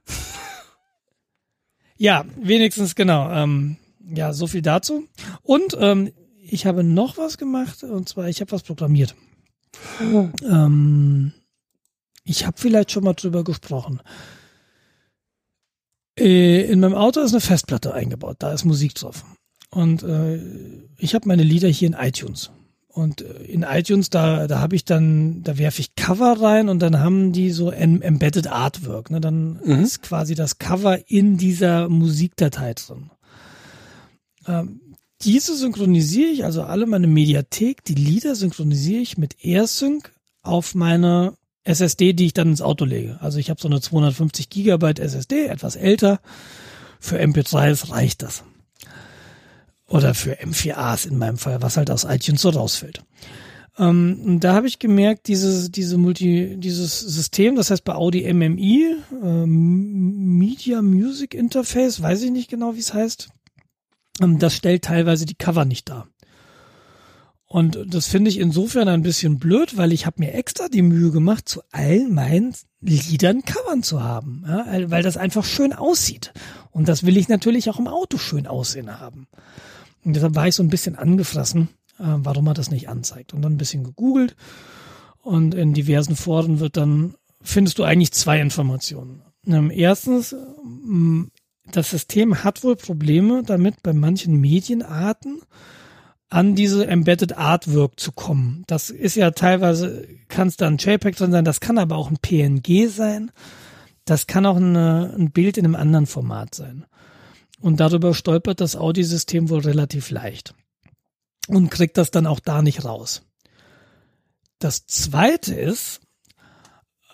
Ja, wenigstens genau. Ähm, ja, so viel dazu. Und ähm, ich habe noch was gemacht, und zwar, ich habe was programmiert. Ähm, ich habe vielleicht schon mal drüber gesprochen. Äh, in meinem Auto ist eine Festplatte eingebaut, da ist Musik drauf. Und äh, ich habe meine Lieder hier in iTunes. Und äh, in iTunes, da, da habe ich dann, da werfe ich Cover rein und dann haben die so em Embedded Artwork. Ne? Dann Mhm. ist quasi das Cover in dieser Musikdatei drin. Ähm, diese synchronisiere ich, also alle meine Mediathek, die Lieder synchronisiere ich mit AirSync auf meine SSD, die ich dann ins Auto lege. Also ich habe so eine 250 Gigabyte SSD, etwas älter. Für MP3s reicht das. Oder für M4As in meinem Fall, was halt aus iTunes so rausfällt. Ähm, da habe ich gemerkt, dieses, diese Multi, dieses System, das heißt bei Audi MMI, ähm, Media Music Interface, weiß ich nicht genau, wie es heißt, ähm, das stellt teilweise die Cover nicht dar. Und das finde ich insofern ein bisschen blöd, weil ich habe mir extra die Mühe gemacht, zu allen meinen Liedern Covern zu haben, ja, weil das einfach schön aussieht. Und das will ich natürlich auch im Auto schön aussehen haben. Und deshalb war ich so ein bisschen angefressen, äh, warum er das nicht anzeigt. Und dann ein bisschen gegoogelt und in diversen Foren wird dann, findest du eigentlich zwei Informationen. Ähm, erstens, ähm, das System hat wohl Probleme damit, bei manchen Medienarten an diese Embedded Artwork zu kommen. Das ist ja teilweise, kann es da ein JPEG drin sein, das kann aber auch ein PNG sein. Das kann auch eine, ein Bild in einem anderen Format sein. Und darüber stolpert das Audi-System wohl relativ leicht. Und kriegt das dann auch da nicht raus. Das zweite ist,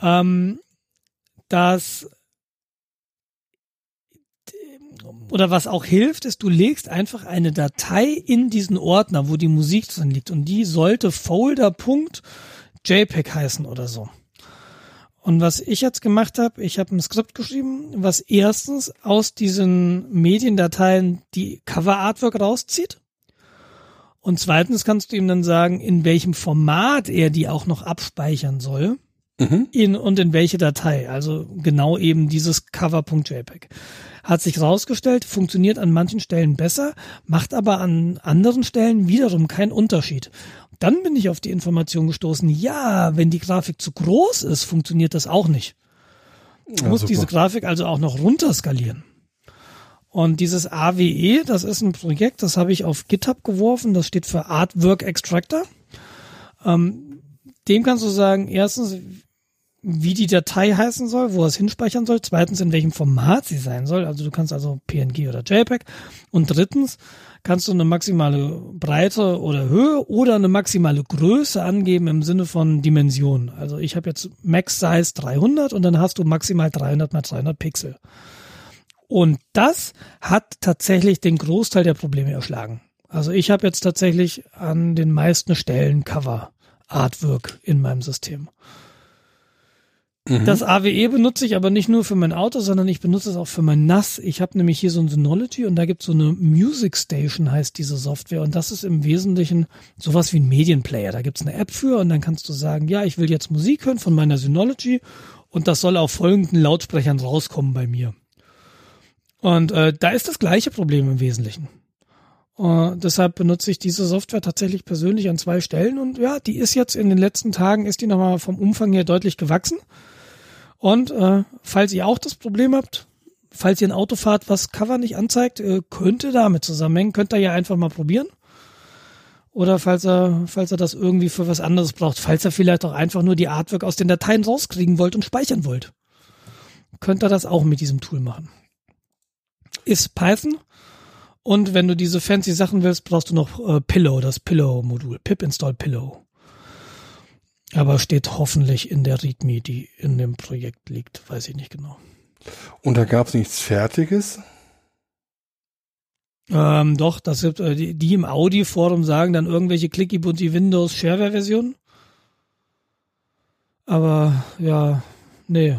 ähm, dass oder was auch hilft, ist, du legst einfach eine Datei in diesen Ordner, wo die Musik drin liegt und die sollte folder.jpg heißen oder so. Und was ich jetzt gemacht habe, ich habe ein Skript geschrieben, was erstens aus diesen Mediendateien die Cover Artwork rauszieht. Und zweitens kannst du ihm dann sagen, in welchem Format er die auch noch abspeichern soll. Mhm. In, und in welche Datei. Also genau eben dieses cover.jpg. Hat sich rausgestellt, funktioniert an manchen Stellen besser, macht aber an anderen Stellen wiederum keinen Unterschied. Dann bin ich auf die Information gestoßen, ja, wenn die Grafik zu groß ist, funktioniert das auch nicht. Du Ja, musst super. diese Grafik also auch noch runterskalieren. Und dieses AWE, das ist ein Projekt, das habe ich auf GitHub geworfen, das steht für Artwork Extractor. Ähm, dem kannst du sagen, erstens, wie die Datei heißen soll, wo es hinspeichern soll, zweitens, in welchem Format sie sein soll. Also du kannst also PNG oder JPEG. Und drittens kannst du eine maximale Breite oder Höhe oder eine maximale Größe angeben im Sinne von Dimension. Also ich habe jetzt Max Size 300 und dann hast du maximal 300 mal 300 Pixel. Und das hat tatsächlich den Großteil der Probleme erschlagen. Also ich habe jetzt tatsächlich an den meisten Stellen Cover Artwork in meinem System. Das AWE benutze ich aber nicht nur für mein Auto, sondern ich benutze es auch für mein NAS. Ich habe nämlich hier so ein Synology und da gibt es so eine Music Station, heißt diese Software. Und das ist im Wesentlichen sowas wie ein Medienplayer. Da gibt es eine App für und dann kannst du sagen, ja, ich will jetzt Musik hören von meiner Synology Und das soll auf folgenden Lautsprechern rauskommen bei mir. Und äh, da ist das gleiche Problem im Wesentlichen. Uh, deshalb benutze ich diese Software tatsächlich persönlich an zwei Stellen und ja, die ist jetzt in den letzten Tagen, ist die nochmal vom Umfang her deutlich gewachsen. Und äh, falls ihr auch das Problem habt, falls ihr ein Auto fahrt, was Cover nicht anzeigt, äh, könnte damit zusammenhängen, könnt ihr ja einfach mal probieren. Oder falls er, falls er das irgendwie für was anderes braucht, falls er vielleicht auch einfach nur die Artwork aus den Dateien rauskriegen wollt und speichern wollt, könnt ihr das auch mit diesem Tool machen. Ist Python und wenn du diese fancy Sachen willst, brauchst du noch äh, Pillow, das Pillow-Modul, pip install Pillow. Aber steht hoffentlich in der README, die in dem Projekt liegt, weiß ich nicht genau. Und da gab es nichts Fertiges? Ähm, doch, das gibt, äh, die, die im Audi-Forum sagen dann irgendwelche clicky bunti Windows Shareware-Versionen. Aber ja, nee,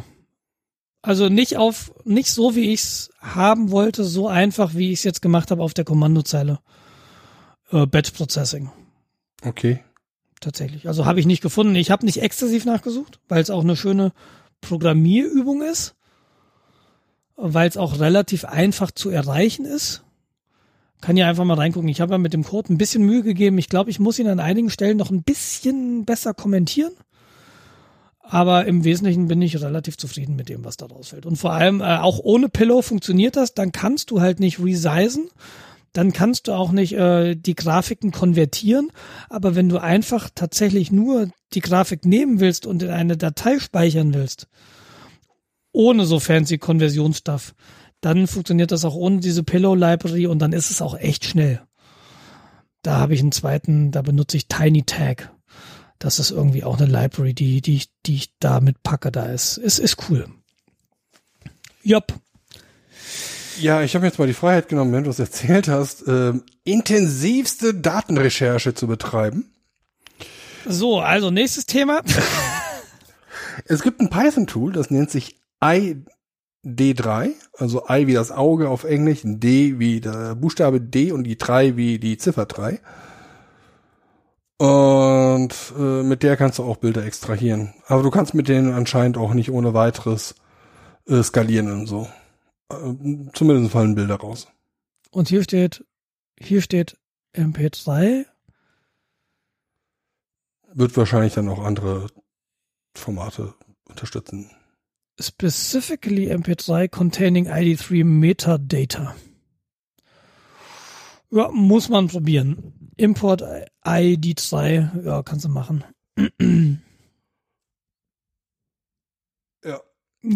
also nicht auf, nicht so, wie ich es haben wollte, so einfach, wie ich es jetzt gemacht habe auf der Kommandozeile. Äh, Batch Processing. Okay. Tatsächlich. Also habe ich nicht gefunden. Ich habe nicht exzessiv nachgesucht, weil es auch eine schöne Programmierübung ist. Weil es auch relativ einfach zu erreichen ist. Kann ja einfach mal reingucken. Ich habe ja mit dem Code ein bisschen Mühe gegeben. Ich glaube, ich muss ihn an einigen Stellen noch ein bisschen besser kommentieren. Aber im Wesentlichen bin ich relativ zufrieden mit dem, was da rausfällt. Und vor allem äh, auch ohne Pillow funktioniert das. Dann kannst du halt nicht resizen. Dann kannst du auch nicht äh, die Grafiken konvertieren. Aber wenn du einfach tatsächlich nur die Grafik nehmen willst und in eine Datei speichern willst, ohne so fancy Konversionsstuff, dann funktioniert das auch ohne diese Pillow Library und dann ist es auch echt schnell. Da habe ich einen zweiten, da benutze ich Tiny Tag das ist irgendwie auch eine Library, die, die, die ich da mitpacke. Da ist, es ist cool. Jopp. Ja, ich habe jetzt mal die Freiheit genommen, wenn du es erzählt hast, äh, intensivste Datenrecherche zu betreiben. So, also nächstes Thema. es gibt ein Python-Tool, das nennt sich ID3, also I wie das Auge auf Englisch, D wie der Buchstabe D und die 3 wie die Ziffer 3. Und äh, mit der kannst du auch Bilder extrahieren. Aber du kannst mit denen anscheinend auch nicht ohne weiteres äh, skalieren und so. Äh, zumindest fallen Bilder raus. Und hier steht, hier steht MP3. Wird wahrscheinlich dann auch andere Formate unterstützen. Specifically MP3 containing ID3 Metadata. Ja, muss man probieren. Import ID2, ja, kannst du machen.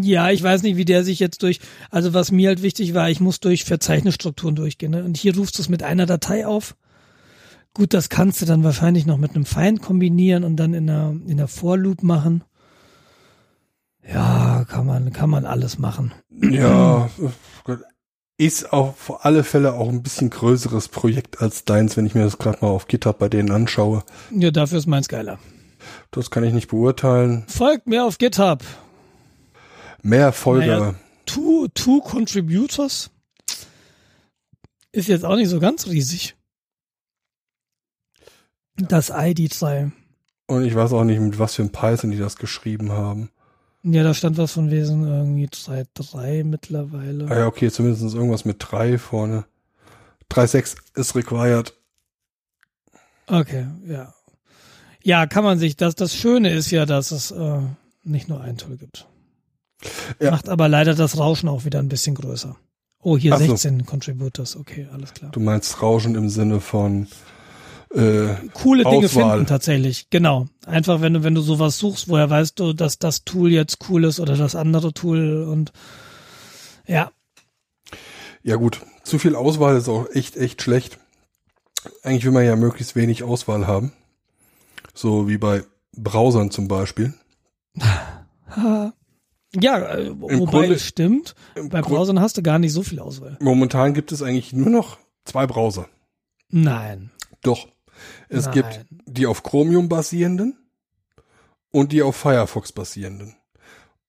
ja. Ich weiß nicht, wie der sich jetzt durch, also was mir halt wichtig war, ich muss durch Verzeichnisstrukturen durchgehen. Ne? Und hier rufst du es mit einer Datei auf. Gut, das kannst du dann wahrscheinlich noch mit einem Find kombinieren und dann in der, in der For-Loop machen. Ja, kann man, kann man alles machen. Ja, ist auf alle Fälle auch ein bisschen größeres Projekt als deins, wenn ich mir das gerade mal auf GitHub bei denen anschaue. Ja, dafür ist meins geiler. Das kann ich nicht beurteilen. Folgt mir auf GitHub. Mehr Folger. Naja, two, two Contributors ist jetzt auch nicht so ganz riesig. Das ID3. Und ich weiß auch nicht, mit was für ein Python die das geschrieben haben. Ja, da stand was von Wesen irgendwie 3.3 mittlerweile. Ah ja, okay, zumindest irgendwas mit 3 vorne. 3.6 ist required. Okay, ja. Ja, kann man sich, das, das Schöne ist ja, dass es äh, nicht nur ein Tool gibt. Ja. Macht aber leider das Rauschen auch wieder ein bisschen größer. Oh, hier Ach 16 so. Contributors, okay, alles klar. Du meinst Rauschen im Sinne von äh, coole Dinge finden tatsächlich. Genau. Einfach wenn du wenn du sowas suchst, woher weißt du, dass das Tool jetzt cool ist oder das andere Tool und ja. Ja gut, zu viel Auswahl ist auch echt echt schlecht. Eigentlich will man ja möglichst wenig Auswahl haben. So wie bei Browsern zum Beispiel. Ja, äh, wobei Grunde, es stimmt. Bei Browsern hast du gar nicht so viel Auswahl. Momentan gibt es eigentlich nur noch zwei Browser. Nein. Doch. Es Nein. gibt die auf Chromium basierenden und die auf Firefox basierenden.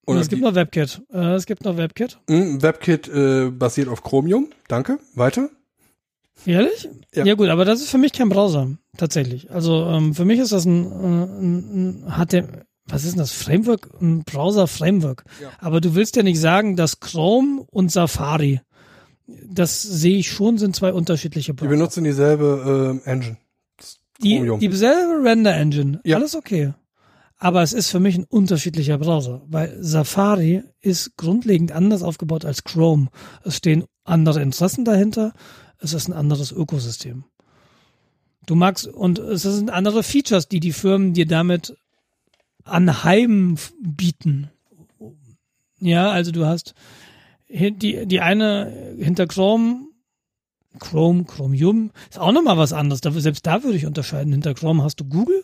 Und es gibt noch WebKit. Äh, es gibt noch WebKit. Mh, WebKit äh, basiert auf Chromium. Danke. Weiter. Ehrlich? Ja. ja. gut, aber das ist für mich kein Browser tatsächlich. Also ähm, für mich ist das ein, äh, ein, ein HTML. Was ist denn das? Framework? Ein Browser-Framework. Ja. Aber du willst ja nicht sagen, dass Chrome und Safari, das sehe ich schon, sind zwei unterschiedliche Die Browser. benutzen dieselbe ähm, Engine. Die, dieselbe Render-Engine. Ja. Alles okay. Aber es ist für mich ein unterschiedlicher Browser, weil Safari ist grundlegend anders aufgebaut als Chrome. Es stehen andere Interessen dahinter. Es ist ein anderes Ökosystem. Du magst, und es sind andere Features, die die Firmen dir damit anheim bieten. Ja, also du hast die, die eine hinter Chrome, Chrome, Chromium, ist auch nochmal was anderes. Selbst da würde ich unterscheiden. Hinter Chrome hast du Google,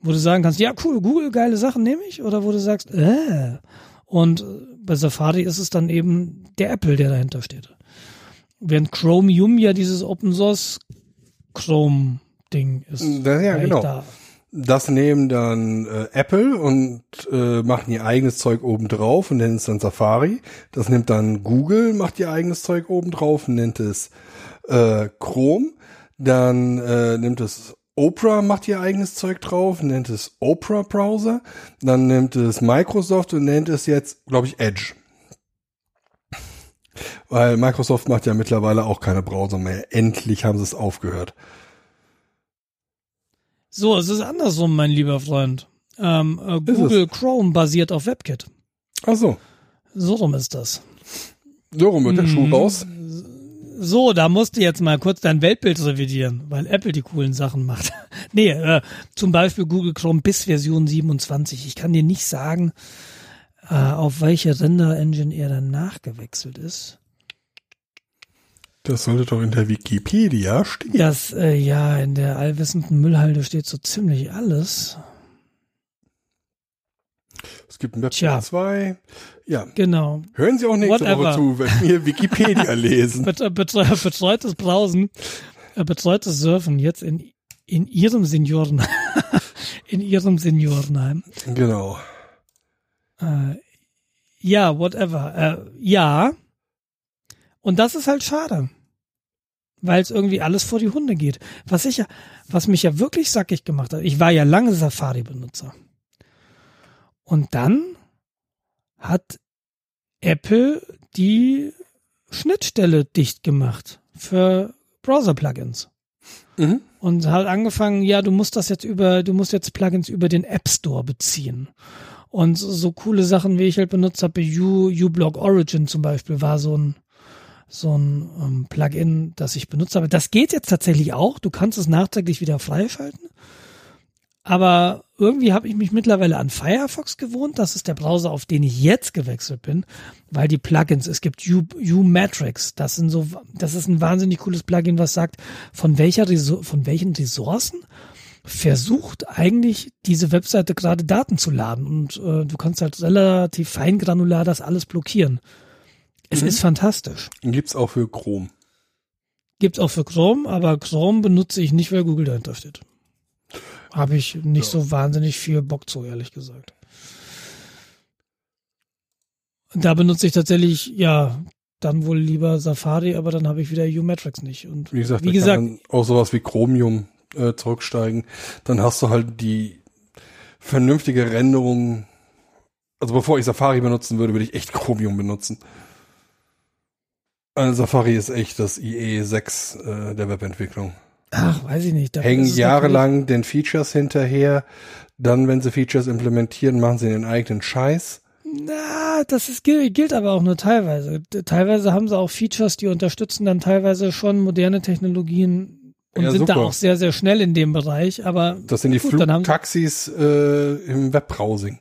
wo du sagen kannst, ja cool, Google, geile Sachen nehme ich. Oder wo du sagst, äh. Und äh, bei Safari ist es dann eben der Apple, der dahinter steht. Während Chromium ja dieses Open Source Chrome Ding ist. Ja, ja, genau. Da. Das nehmen dann äh, Apple und äh, machen ihr eigenes Zeug obendrauf und nennen es dann Safari. Das nimmt dann Google, macht ihr eigenes Zeug obendrauf und nennt es äh, Chrome. Dann äh, nimmt es Opera, macht ihr eigenes Zeug drauf, nennt es Opera Browser. Dann nimmt es Microsoft und nennt es jetzt, glaube ich, Edge. Weil Microsoft macht ja mittlerweile auch keine Browser mehr. Endlich haben sie es aufgehört. So, es ist andersrum, mein lieber Freund. Ähm, äh, Google Chrome basiert auf WebKit. Ach so. So rum ist das. So rum wird der Schuh raus. So, da musst du jetzt mal kurz dein Weltbild revidieren, weil Apple die coolen Sachen macht. nee, äh, zum Beispiel Google Chrome bis Version 27. Ich kann dir nicht sagen, äh, auf welche Render-Engine er danach gewechselt ist. Das sollte doch in der Wikipedia stehen. Das, äh, ja, in der allwissenden Müllhalde steht so ziemlich alles. Es gibt Tja. 2. Ja. Genau. Hören Sie auch nächste Whatever. Woche zu, wenn wir Wikipedia lesen. Bet betre betreutes Browsen, äh, betreutes Surfen jetzt in, in ihrem Senioren, in ihrem Seniorenheim. Genau. Äh, ja, whatever. Äh, ja. Und das ist halt schade. Weil es irgendwie alles vor die Hunde geht. Was ich ja, was mich ja wirklich sackig gemacht hat, ich war ja lange Safari-Benutzer. Und dann hat Apple die Schnittstelle dicht gemacht für Browser-Plugins. Mhm. Und hat angefangen, ja, du musst das jetzt über, du musst jetzt Plugins über den App Store beziehen. Und so, so coole Sachen, wie ich halt benutzt habe, U, uBlock Origin zum Beispiel, war so ein, so ein ähm, Plugin, das ich benutzt habe. Das geht jetzt tatsächlich auch. Du kannst es nachträglich wieder freischalten. Aber irgendwie habe ich mich mittlerweile an Firefox gewohnt. Das ist der Browser, auf den ich jetzt gewechselt bin, weil die Plugins, es gibt U-Matrix. Das sind so, das ist ein wahnsinnig cooles Plugin, was sagt, von welcher, von welchen Ressourcen versucht eigentlich diese Webseite gerade Daten zu laden und äh, du kannst halt relativ feingranular das alles blockieren. Es ist fantastisch. Den gibt's auch für Chrome. Gibt's auch für Chrome, aber Chrome benutze ich nicht, weil Google dahinter steht. Habe ich nicht so wahnsinnig viel Bock zu, ehrlich gesagt. Da benutze ich tatsächlich, ja, dann wohl lieber Safari, aber dann habe ich wieder U-Matrix nicht. Und Wie gesagt, wie da gesagt, kann man auch sowas wie Chromium äh, zurücksteigen. Dann hast du halt die vernünftige Renderung. Also bevor ich Safari benutzen würde, würde ich echt Chromium benutzen. Also Safari ist echt das IE6 äh, der Webentwicklung. ach, weiß ich nicht. Hängen jahrelang den Features hinterher. Dann, wenn sie Features implementieren, machen sie den eigenen Scheiß. Na, das ist, gilt, aber auch nur teilweise. Teilweise haben sie auch Features, die unterstützen dann teilweise schon moderne Technologien und Ja, sind da super. auch sehr, sehr schnell in dem Bereich. Aber Das sind die Gut, Flugtaxis äh, im Webbrowsing.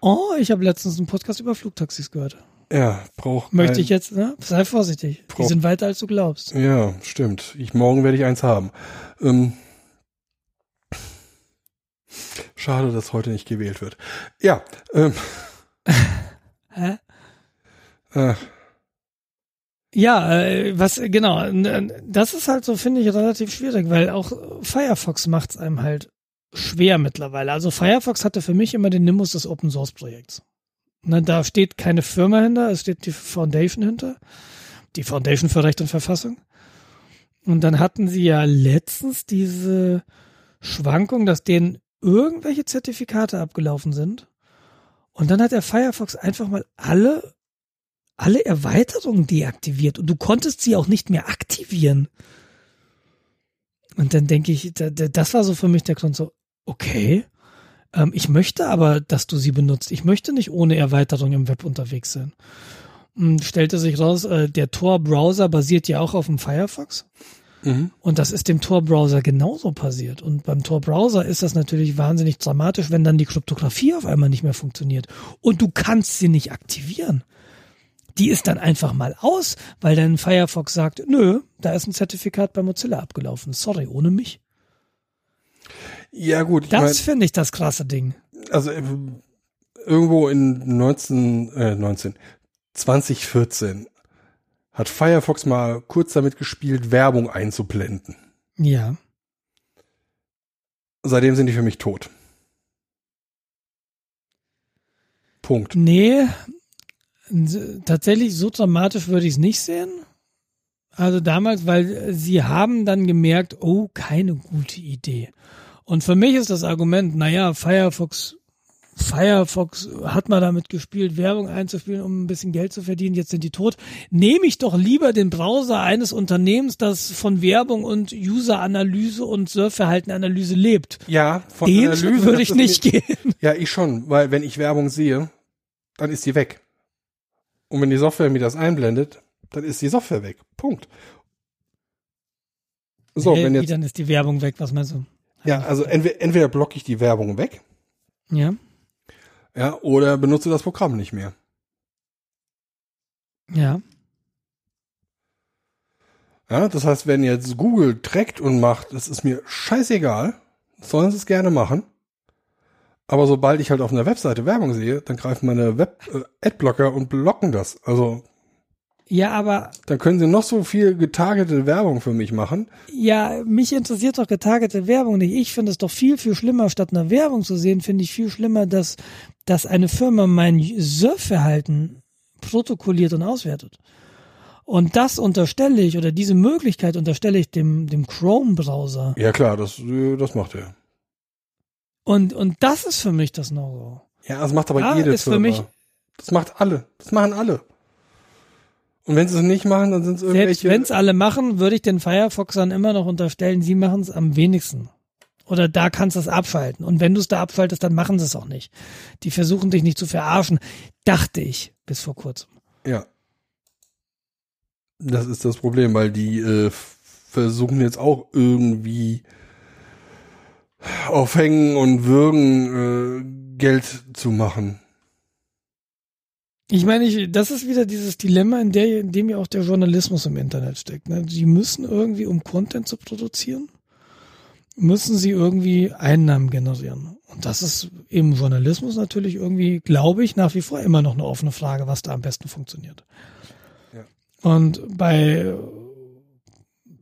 oh, ich habe letztens einen Podcast über Flugtaxis gehört. Ja, braucht Möchte ich jetzt, ne? sei vorsichtig. Die Frau- sind weiter als du glaubst. Ja, stimmt. Ich, morgen werde ich eins haben. Ähm, schade, dass heute nicht gewählt wird. Ja, ähm, Hä? äh, Ja, äh, was genau, das ist halt so, finde ich, relativ schwierig, weil auch Firefox macht es einem halt schwer mittlerweile. Also Firefox hatte für mich immer den Nimbus des Open Source Projekts. Ne, da steht keine Firma hinter, es steht die Foundation hinter, die Foundation für Recht und Verfassung. Und dann hatten sie ja letztens diese Schwankung, dass denen irgendwelche Zertifikate abgelaufen sind. Und dann hat der Firefox einfach mal alle, alle Erweiterungen deaktiviert und du konntest sie auch nicht mehr aktivieren. Und dann denke ich, das war so für mich der Grund so, okay, ähm, ich möchte aber, dass du sie benutzt. Ich möchte nicht ohne Erweiterung im Web unterwegs sein. Und stellte sich raus, äh, der Tor-Browser basiert ja auch auf dem Firefox. Mhm. Und das ist dem Tor-Browser genauso passiert. Und beim Tor-Browser ist das natürlich wahnsinnig dramatisch, wenn dann die Kryptographie auf einmal nicht mehr funktioniert. Und du kannst sie nicht aktivieren. Die ist dann einfach mal aus, weil dann Firefox sagt, nö, da ist ein Zertifikat bei Mozilla abgelaufen. Sorry, ohne mich. Ja, gut. Das finde ich das krasse Ding. Also äh, irgendwo in 19, äh, 19, 2014 hat Firefox mal kurz damit gespielt, Werbung einzublenden. Ja. Seitdem sind die für mich tot. Punkt. Nee, tatsächlich so dramatisch würde ich es nicht sehen. Also damals, weil sie haben dann gemerkt, oh, keine gute Idee. Und für mich ist das Argument, naja, Firefox, Firefox hat mal damit gespielt, Werbung einzuspielen, um ein bisschen Geld zu verdienen, jetzt sind die tot. Nehme ich doch lieber den Browser eines Unternehmens, das von Werbung und User-Analyse und Surfverhaltenanalyse lebt. Ja, von den Analyse würde ich nicht gehen. Ja, ich schon, weil wenn ich Werbung sehe, dann ist die weg. Und wenn die Software mir das einblendet, dann ist die Software weg. Punkt. So, hey, wenn jetzt, dann ist die Werbung weg, was meinst du? Ja, also entweder, entweder blocke ich die Werbung weg. Ja. Ja, oder benutze das Programm nicht mehr. Ja. Ja, das heißt, wenn jetzt Google trackt und macht, das ist mir scheißegal, sollen sie es gerne machen. Aber sobald ich halt auf einer Webseite Werbung sehe, dann greifen meine Web-Adblocker äh, und blocken das. Also ja, aber. Dann können sie noch so viel getargete Werbung für mich machen. Ja, mich interessiert doch getargete Werbung nicht. Ich finde es doch viel, viel schlimmer, statt einer Werbung zu sehen, finde ich viel schlimmer, dass, dass eine Firma mein Surfverhalten protokolliert und auswertet. Und das unterstelle ich, oder diese Möglichkeit unterstelle ich dem, dem Chrome-Browser. Ja, klar, das, das macht er. Und, und das ist für mich das No-Go. Ja, das macht aber ja, jede ist Firma. Für mich, das macht alle. Das machen alle. Und wenn sie es nicht machen, dann sind es irgendwelche. Selbst wenn es alle machen, würde ich den Firefoxern immer noch unterstellen, sie machen es am wenigsten. Oder da kannst du es abschalten. Und wenn du es da abschaltest, dann machen sie es auch nicht. Die versuchen dich nicht zu verarschen. Dachte ich bis vor kurzem. Ja. Das ist das Problem, weil die äh, versuchen jetzt auch irgendwie aufhängen und würgen äh, Geld zu machen. Ich meine, ich, das ist wieder dieses Dilemma, in, der, in dem ja auch der Journalismus im Internet steckt. Ne? Sie müssen irgendwie, um Content zu produzieren, müssen sie irgendwie Einnahmen generieren. Und das ist im Journalismus natürlich irgendwie, glaube ich, nach wie vor immer noch eine offene Frage, was da am besten funktioniert. Ja. Und bei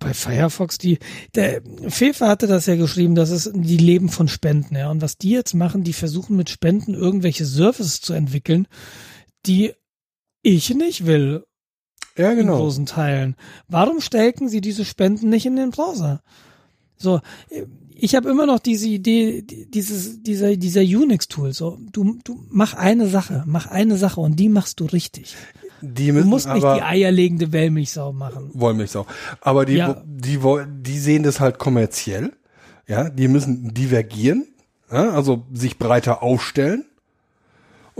bei Firefox, die, der Fefe hatte das ja geschrieben, dass es die leben von Spenden, ja. Und was die jetzt machen, die versuchen mit Spenden irgendwelche Services zu entwickeln, die ich nicht will. Ja, genau. In großen Teilen. Warum stecken sie diese Spenden nicht in den Browser? So, ich habe immer noch diese Idee, dieses, dieser, dieser Unix-Tool. So, du, du mach eine Sache, mach eine Sache und die machst du richtig. Die müssen du musst nicht die eierlegende Wollmilchsau machen. Wollmilchsau. Aber die, ja. die, die, die sehen das halt kommerziell. Ja, die müssen divergieren, ja, also sich breiter aufstellen.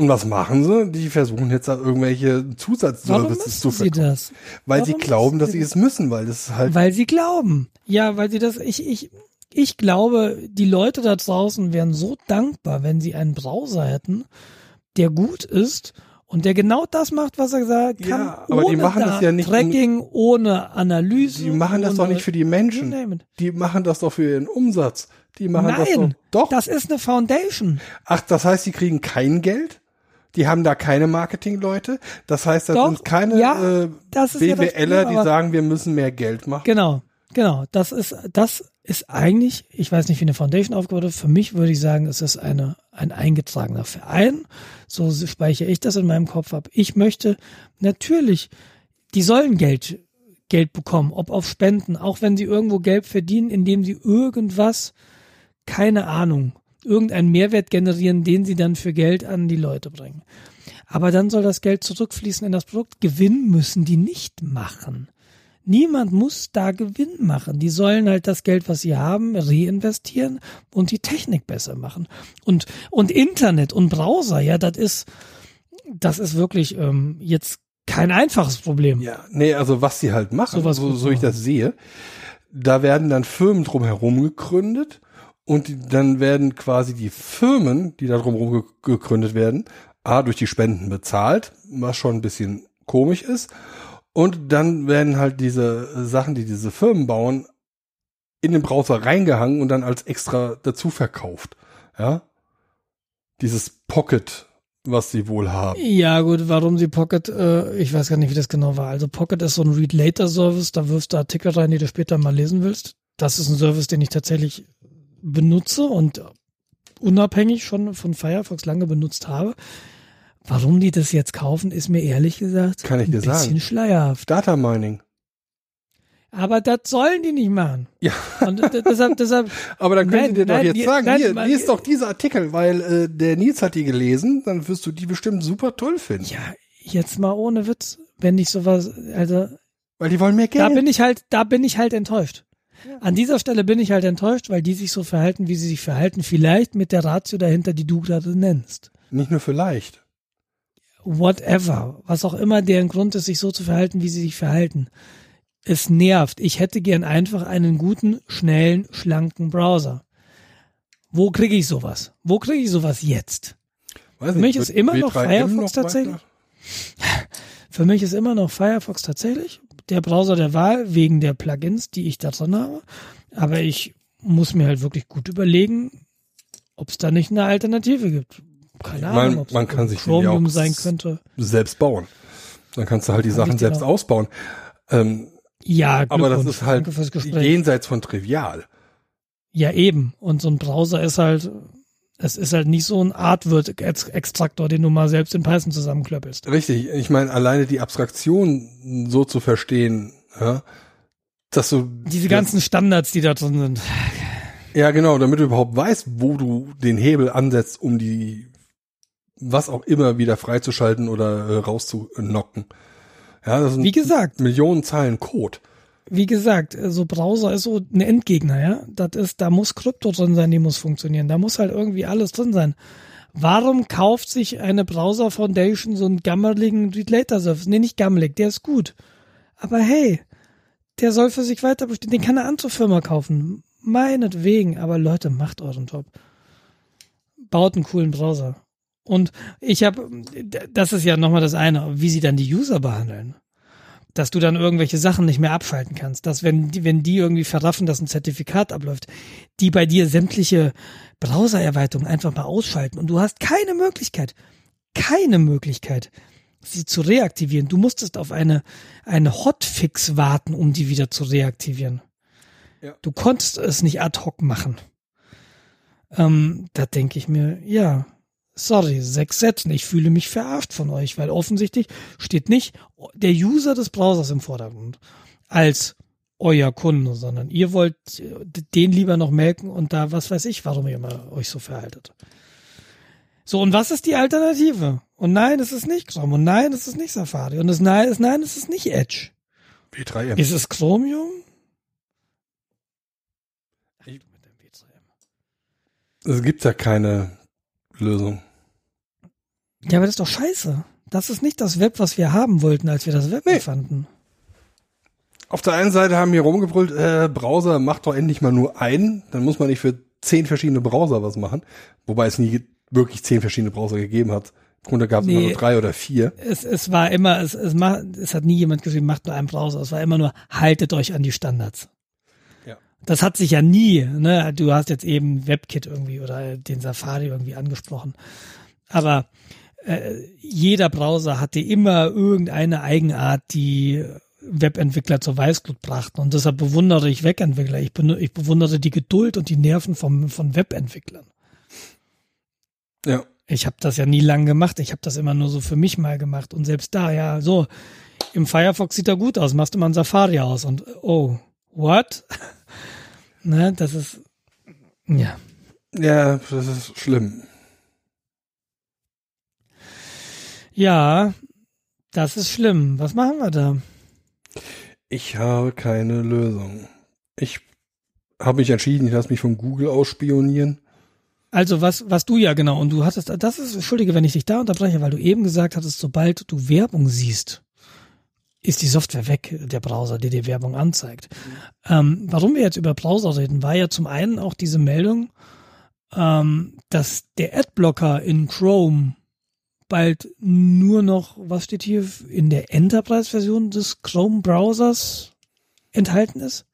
Und was machen sie? Die versuchen jetzt da irgendwelche Zusatzservices zu verkaufen. Sie das? Weil Warum sie glauben, dass sie es müssen, weil das halt. Weil sie glauben. Ja, weil sie das, ich, ich, ich glaube, die Leute da draußen wären so dankbar, wenn sie einen Browser hätten, der gut ist und der genau das macht, was er sagt, kann. Ja, aber die machen da das ja nicht. Tracking, in, ohne Analyse. Die machen das doch nicht für die Menschen. Die machen das doch für ihren Umsatz. Die machen Nein, das doch. Doch. Das ist eine Foundation. Ach, das heißt, die kriegen kein Geld? Die haben da keine Marketingleute. Das heißt, das Doch, sind keine ja, äh, BWLer, ja die sagen, wir müssen mehr Geld machen. Genau, genau. Das ist, das ist eigentlich, ich weiß nicht, wie eine Foundation aufgebaut wird. Für mich würde ich sagen, es ist eine, ein eingetragener Verein. So speichere ich das in meinem Kopf ab. Ich möchte natürlich, die sollen Geld, Geld bekommen, ob auf Spenden, auch wenn sie irgendwo Geld verdienen, indem sie irgendwas, keine Ahnung, irgendeinen Mehrwert generieren, den sie dann für Geld an die Leute bringen. Aber dann soll das Geld zurückfließen in das Produkt. Gewinn müssen die nicht machen. Niemand muss da Gewinn machen. Die sollen halt das Geld, was sie haben, reinvestieren und die Technik besser machen. Und, und Internet und Browser, ja, das ist, das ist wirklich ähm, jetzt kein einfaches Problem. Ja, nee, also was sie halt machen, so, so ich das sehe, da werden dann Firmen drumherum gegründet und dann werden quasi die Firmen, die da drumherum ge gegründet werden, A, durch die Spenden bezahlt, was schon ein bisschen komisch ist. Und dann werden halt diese Sachen, die diese Firmen bauen, in den Browser reingehangen und dann als extra dazu verkauft. Ja. Dieses Pocket, was sie wohl haben. Ja, gut, warum sie Pocket, äh, ich weiß gar nicht, wie das genau war. Also Pocket ist so ein Read-Later-Service, da wirfst du Artikel rein, die du später mal lesen willst. Das ist ein Service, den ich tatsächlich benutze und unabhängig schon von Firefox lange benutzt habe. Warum die das jetzt kaufen, ist mir ehrlich gesagt Kann ich ein dir bisschen sagen. schleierhaft. Data Mining. Aber das sollen die nicht machen. Ja. Und deshalb, deshalb, Aber dann können Nein, Sie dir doch nein, jetzt die- sagen, nein, hier, man- lies doch diese Artikel, weil äh, der Nils hat die gelesen, dann wirst du die bestimmt super toll finden. ja, jetzt mal ohne Witz, wenn ich sowas, also Weil die wollen mehr Geld. Da bin ich halt, da bin ich halt enttäuscht. An dieser Stelle bin ich halt enttäuscht, weil die sich so verhalten, wie sie sich verhalten. Vielleicht mit der Ratio dahinter, die du gerade nennst. Nicht nur vielleicht. Whatever. Was auch immer deren Grund ist, sich so zu verhalten, wie sie sich verhalten. Es nervt. Ich hätte gern einfach einen guten, schnellen, schlanken Browser. Wo kriege ich sowas? Wo kriege ich sowas jetzt? Weiß Für mich ist immer noch W3M Firefox tatsächlich. weiter? Für mich ist immer noch Firefox tatsächlich der Browser der Wahl wegen der Plugins, die ich da drin habe. Aber ich muss mir halt wirklich gut überlegen, ob es da nicht eine Alternative gibt. Keine Man- Ahnung, ob man kann sich Chromium sein könnte. Selbst bauen. Dann kannst du halt die Hab Sachen selbst noch- ausbauen. Ähm, Ja, aber das ist halt jenseits von trivial. Ja, eben. Und so ein Browser ist halt, es ist halt nicht so ein Artword-Extraktor, den du mal selbst in Python zusammenklöppelst. Richtig. Ich meine, alleine die Abstraktion so zu verstehen, ja, dass du Diese ganzen Standards, die da drin sind. Ja, genau, damit du überhaupt weißt, wo du den Hebel ansetzt, um die was auch immer wieder freizuschalten oder äh, rauszunocken. Ja, das sind Wie gesagt, Millionen Zeilen Code. Wie gesagt, so Browser ist so ein Endgegner, ja. Das ist, da muss Krypto drin sein, die muss funktionieren. Da muss halt irgendwie alles drin sein. Warum kauft sich eine Browser Foundation so einen gammeligen Read Later Service? Nee, nicht gammelig, der ist gut. Aber hey, der soll für sich weiter bestehen. Den kann eine andere Firma kaufen. Meinetwegen. Aber Leute, macht euren Job. Baut einen coolen Browser. Und ich habe, das ist ja nochmal das eine, wie sie dann die User behandeln dass du dann irgendwelche Sachen nicht mehr abschalten kannst, dass wenn die, wenn die irgendwie verraffen, dass ein Zertifikat abläuft, die bei dir sämtliche Browser-Erweiterungen einfach mal ausschalten und du hast keine Möglichkeit, keine Möglichkeit, sie zu reaktivieren. Du musstest auf eine, eine Hotfix warten, um die wieder zu reaktivieren. Ja. Du konntest es nicht ad hoc machen. Ähm, da denke ich mir, ja, sorry, sechs Sätzen, ich fühle mich verarscht von euch, weil offensichtlich steht nicht der User des Browsers im Vordergrund als euer Kunde, sondern ihr wollt äh, den lieber noch melken und da was weiß ich, warum ihr immer euch so verhaltet. So, und was ist die Alternative? Und nein, es ist nicht Chrome. Und nein, es ist nicht Safari. Und es nein, es, nein, es ist nicht Edge. W3M. Ist es Chromium? Ach, du mit dem W3M. Es gibt ja keine Lösung. Ja, aber das ist doch scheiße. Das ist nicht das Web, was wir haben wollten, als wir das Web Nee. erfanden. Auf der einen Seite haben wir rumgebrüllt, äh, Browser macht doch endlich mal nur einen, dann muss man nicht für zehn verschiedene Browser was machen. Wobei es nie wirklich zehn verschiedene Browser gegeben hat. Im Grunde gab es immer Nee. nur drei oder vier. Es, es war immer, es, es, macht, es hat nie jemand geschrieben, macht nur einen Browser. Es war immer nur, haltet euch an die Standards. Ja. Das hat sich ja nie, ne? Du hast jetzt eben WebKit irgendwie oder den Safari irgendwie angesprochen. Aber äh, jeder Browser hatte immer irgendeine Eigenart, die Webentwickler zur Weißglut brachten. Und deshalb bewundere ich Webentwickler. Ich, ich bewundere die Geduld und die Nerven vom, von Webentwicklern. Ja. Ich habe das ja nie lang gemacht. Ich habe das immer nur so für mich mal gemacht. Und selbst da, ja, so, im Firefox sieht er gut aus, machst du mal ein Safari aus und oh, what? ne, das ist, ja. Ja, das ist schlimm. Ja, das ist schlimm. Was machen wir da? Ich habe keine Lösung. Ich habe mich entschieden, ich lasse mich von Google ausspionieren. Also was, was du ja genau, und du hattest, das ist, entschuldige, wenn ich dich da unterbreche, weil du eben gesagt hattest, sobald du Werbung siehst, ist die Software weg, der Browser, der dir Werbung anzeigt. Mhm. Ähm, warum wir jetzt über Browser reden, war ja zum einen auch diese Meldung, ähm, dass der Adblocker in Chrome bald nur noch, was steht hier, in der Enterprise-Version des Chrome-Browsers enthalten ist?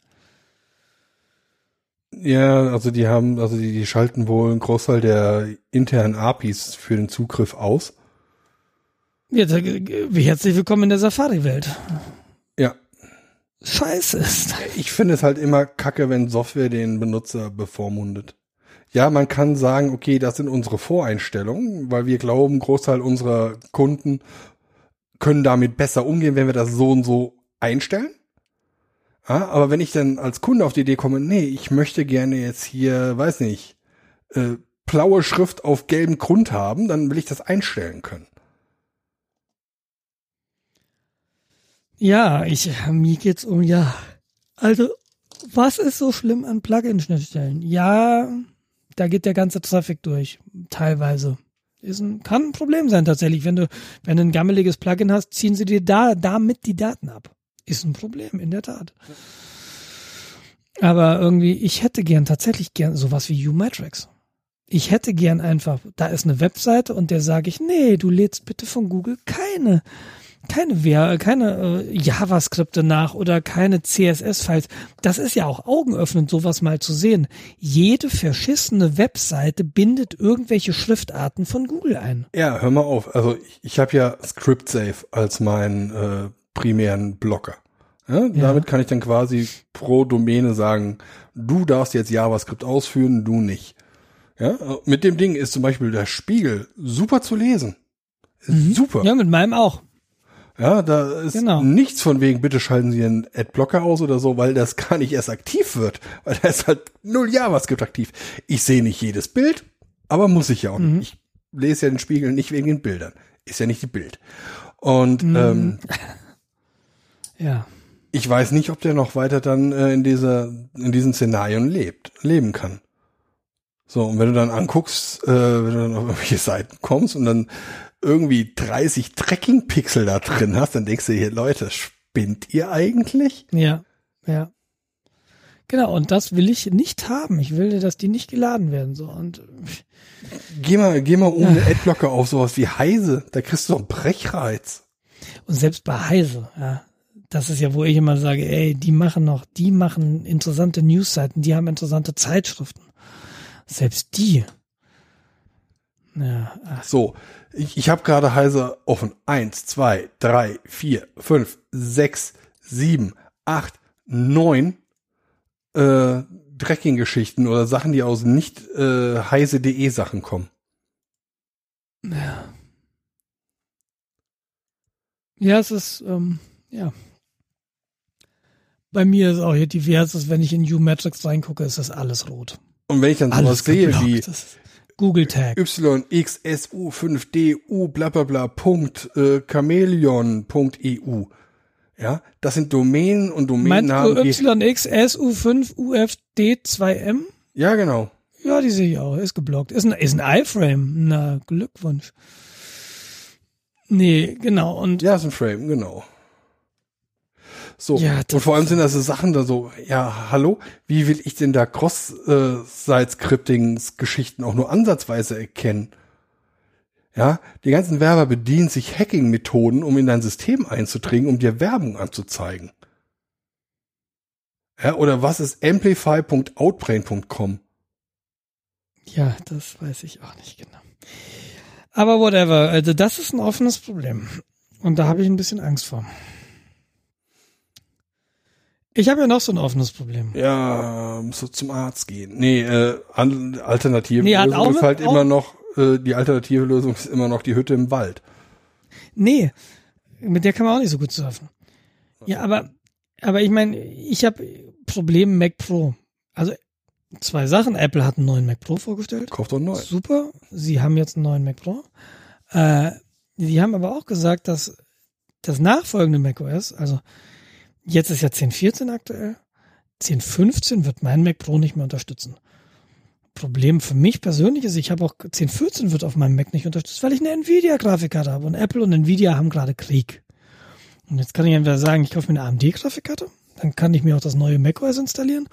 Ja, also die haben, also die, die schalten wohl einen Großteil der internen APIs für den Zugriff aus. Ja, herzlich willkommen in der Safari-Welt. Ja. Scheiße ist. Ich finde es halt immer kacke, wenn Software den Benutzer bevormundet. Ja, man kann sagen, okay, das sind unsere Voreinstellungen, weil wir glauben, Großteil unserer Kunden können damit besser umgehen, wenn wir das so und so einstellen. Ja, aber wenn ich dann als Kunde auf die Idee komme, nee, ich möchte gerne jetzt hier, weiß nicht, äh, blaue Schrift auf gelbem Grund haben, dann will ich das einstellen können. Ja, ich, mir geht's um, ja. Also, was ist so schlimm an Plugin-Schnittstellen? Ja, da geht der ganze Traffic durch, teilweise. Ist ein, kann ein Problem sein tatsächlich. Wenn du, wenn du ein gammeliges Plugin hast, ziehen sie dir da, damit die Daten ab. Ist ein Problem, in der Tat. Aber irgendwie, ich hätte gern, tatsächlich gern sowas wie U-Matrix. Ich hätte gern einfach, da ist eine Webseite und der sage ich, nee, du lädst bitte von Google keine keine Wehr, keine äh, JavaScripte nach oder keine CSS-Files. Das ist ja auch augenöffnend, sowas mal zu sehen. Jede verschissene Webseite bindet irgendwelche Schriftarten von Google ein. Ja, hör mal auf. Also ich, ich habe ja ScriptSafe als meinen äh, primären Blocker. Ja, ja. Damit kann ich dann quasi pro Domäne sagen, du darfst jetzt JavaScript ausführen, du nicht. Ja, mit dem Ding ist zum Beispiel der Spiegel super zu lesen. Mhm. Super. Ja, mit meinem auch. Ja, da ist genau. nichts von wegen, bitte schalten Sie einen Adblocker aus oder so, weil das gar nicht erst aktiv wird, weil da ist halt null JavaScript aktiv. Ich sehe nicht jedes Bild, aber muss ich ja auch mhm. nicht. Ich lese ja den Spiegel nicht wegen den Bildern. Ist ja nicht die Bild. Und mhm. ähm, ja. Ich weiß nicht, ob der noch weiter dann äh, in dieser, in diesen Szenarien lebt, leben kann. So, und wenn du dann anguckst, äh, wenn du dann auf irgendwelche Seiten kommst und dann irgendwie 30 Tracking-Pixel da drin hast, dann denkst du hier, Leute, spinnt ihr eigentlich? Ja, ja. Genau, und das will ich nicht haben. Ich will, dass die nicht geladen werden, so, und. Geh mal, geh mal ohne ja. Adblocker auf sowas wie Heise. Da kriegst du doch einen Brechreiz. Und selbst bei Heise, ja. Das ist ja, wo ich immer sage, ey, die machen noch, die machen interessante Newsseiten, die haben interessante Zeitschriften. Selbst die. Ja. So, ich, ich habe gerade Heise offen. Eins, zwei, drei, vier, fünf, sechs, sieben, acht, neun äh, Tracking-Geschichten oder Sachen, die aus nicht äh, heise.de Sachen kommen. Ja. Ja, es ist, ähm, ja. Bei mir ist auch hier diverses, wenn ich in U-Matrix reingucke, ist das alles rot. Und wenn ich dann sowas sehe wie Google Tag. YXSU5DU bla bla bla Punkt äh, Chameleon.eu. Ja, das sind Domänen und du YXSU5UFD2M? Ja, genau. Ja, die sehe ich auch. Ist geblockt. Ist ein, ist ein iFrame. Na, Glückwunsch. Nee, genau. Und ja, ist ein Frame, genau. So, ja, und vor allem sind das so Sachen da so, ja, hallo, wie will ich denn da Cross-Site-Scripting-Geschichten auch nur ansatzweise erkennen? Ja, die ganzen Werber bedienen sich Hacking-Methoden, um in dein System einzudringen, um dir Werbung anzuzeigen. Ja, oder was ist amplify.outbrain.com? Ja, das weiß ich auch nicht genau. Aber whatever, also das ist ein offenes Problem. Und da habe ich ein bisschen Angst vor. Ich habe ja noch so ein offenes Problem. Ja, musst du zum Arzt gehen. Nee, äh, alternative nee, Lösung ist halt immer noch, äh, die alternative Lösung ist immer noch die Hütte im Wald. Nee, mit der kann man auch nicht so gut surfen. Ja, aber, aber ich meine, ich habe Probleme Mac Pro. Also Zwei Sachen. Apple hat einen neuen Mac Pro vorgestellt. Kauft doch neu. Super. Sie haben jetzt einen neuen Mac Pro. Äh, sie haben aber auch gesagt, dass das nachfolgende Mac OS, also jetzt ist ja 10.14 aktuell, 10.15 wird mein Mac Pro nicht mehr unterstützen. Problem für mich persönlich ist, ich habe auch 10.14 wird auf meinem Mac nicht unterstützt, weil ich eine Nvidia-Grafikkarte habe und Apple und Nvidia haben gerade Krieg. Und jetzt kann ich entweder sagen, ich kaufe mir eine AMD-Grafikkarte, dann kann ich mir auch das neue macOS installieren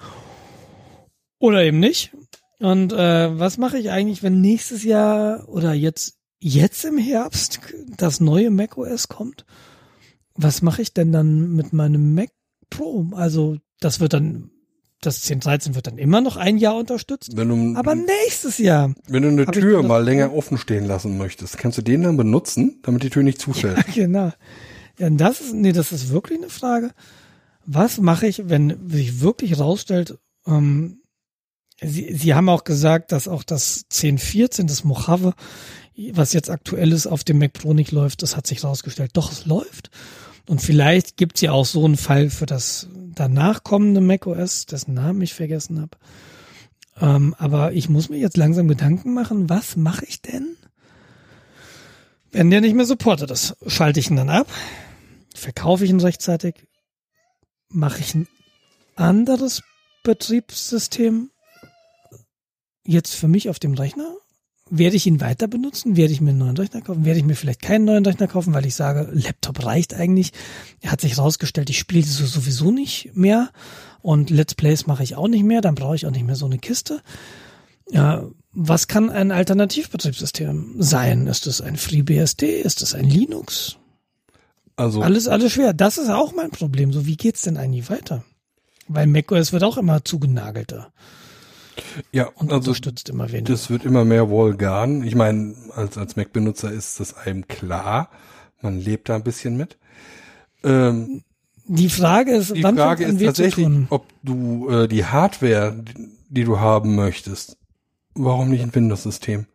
oder eben nicht. Und äh, was mache ich eigentlich, wenn nächstes Jahr oder jetzt jetzt im Herbst das neue macOS kommt? Was mache ich denn dann mit meinem Mac Pro? Also das wird dann das 1013 wird dann immer noch ein Jahr unterstützt. Wenn du, Aber nächstes Jahr. wenn du eine Tür mal länger offen stehen lassen möchtest, kannst du den dann benutzen, damit die Tür nicht zufällt. genau. Ja, das ist, nee, das ist wirklich eine Frage. Was mache ich, wenn sich wirklich rausstellt, ähm, Sie, Sie haben auch gesagt, dass auch das 1014, das Mojave, was jetzt aktuell ist, auf dem Mac Pro nicht läuft. Das hat sich rausgestellt. Doch, es läuft. Und vielleicht gibt's ja auch so einen Fall für das danach kommende Mac OS, dessen Namen ich vergessen habe. Ähm, aber ich muss mir jetzt langsam Gedanken machen, was mache ich denn, wenn der nicht mehr supportet ist? Schalte ich ihn dann ab? Verkaufe ich ihn rechtzeitig? Mache ich ein anderes Betriebssystem jetzt für mich auf dem Rechner? Werde ich ihn weiter benutzen? Werde ich mir einen neuen Rechner kaufen? Werde ich mir vielleicht keinen neuen Rechner kaufen, weil ich sage, Laptop reicht eigentlich. Er hat sich rausgestellt, ich spiele so sowieso nicht mehr und Let's Plays mache ich auch nicht mehr, dann brauche ich auch nicht mehr so eine Kiste. Ja, was kann ein Alternativbetriebssystem sein? Ist es ein FreeBSD? Ist es ein Linux? Also Alles, alles schwer. Das ist auch mein Problem. So, wie geht's denn eigentlich weiter? Weil macOS wird auch immer zugenagelter ja, und also unterstützt immer weniger. das wird immer mehr Vulgan. Ich meine, als als Mac-Benutzer ist das einem klar. Man lebt da ein bisschen mit. Ähm, Die Frage ist, die wann Frage ist tatsächlich, tun? ob du äh, die Hardware, die, die du haben möchtest, warum nicht ein Windows-System?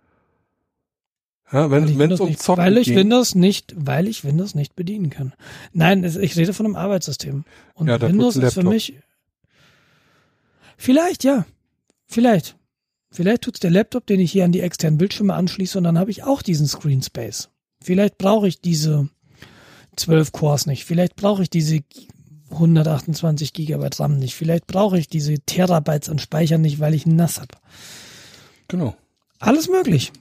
Ja, Weil wenn ich wenn es Windows um nicht, Zocken weil ich Windows nicht, weil ich Windows nicht bedienen kann. Nein, ich rede von einem Arbeitssystem. Und Ja, Windows ist für mich. Vielleicht, ja. Vielleicht. Vielleicht tut's der Laptop, den ich hier an die externen Bildschirme anschließe und dann habe ich auch diesen Screen Space. Vielleicht brauche ich diese 12 Cores nicht. Vielleicht brauche ich diese 128 Gigabyte RAM nicht. Vielleicht brauche ich diese Terabytes an Speicher nicht, weil ich NAS habe. genau. Alles möglich.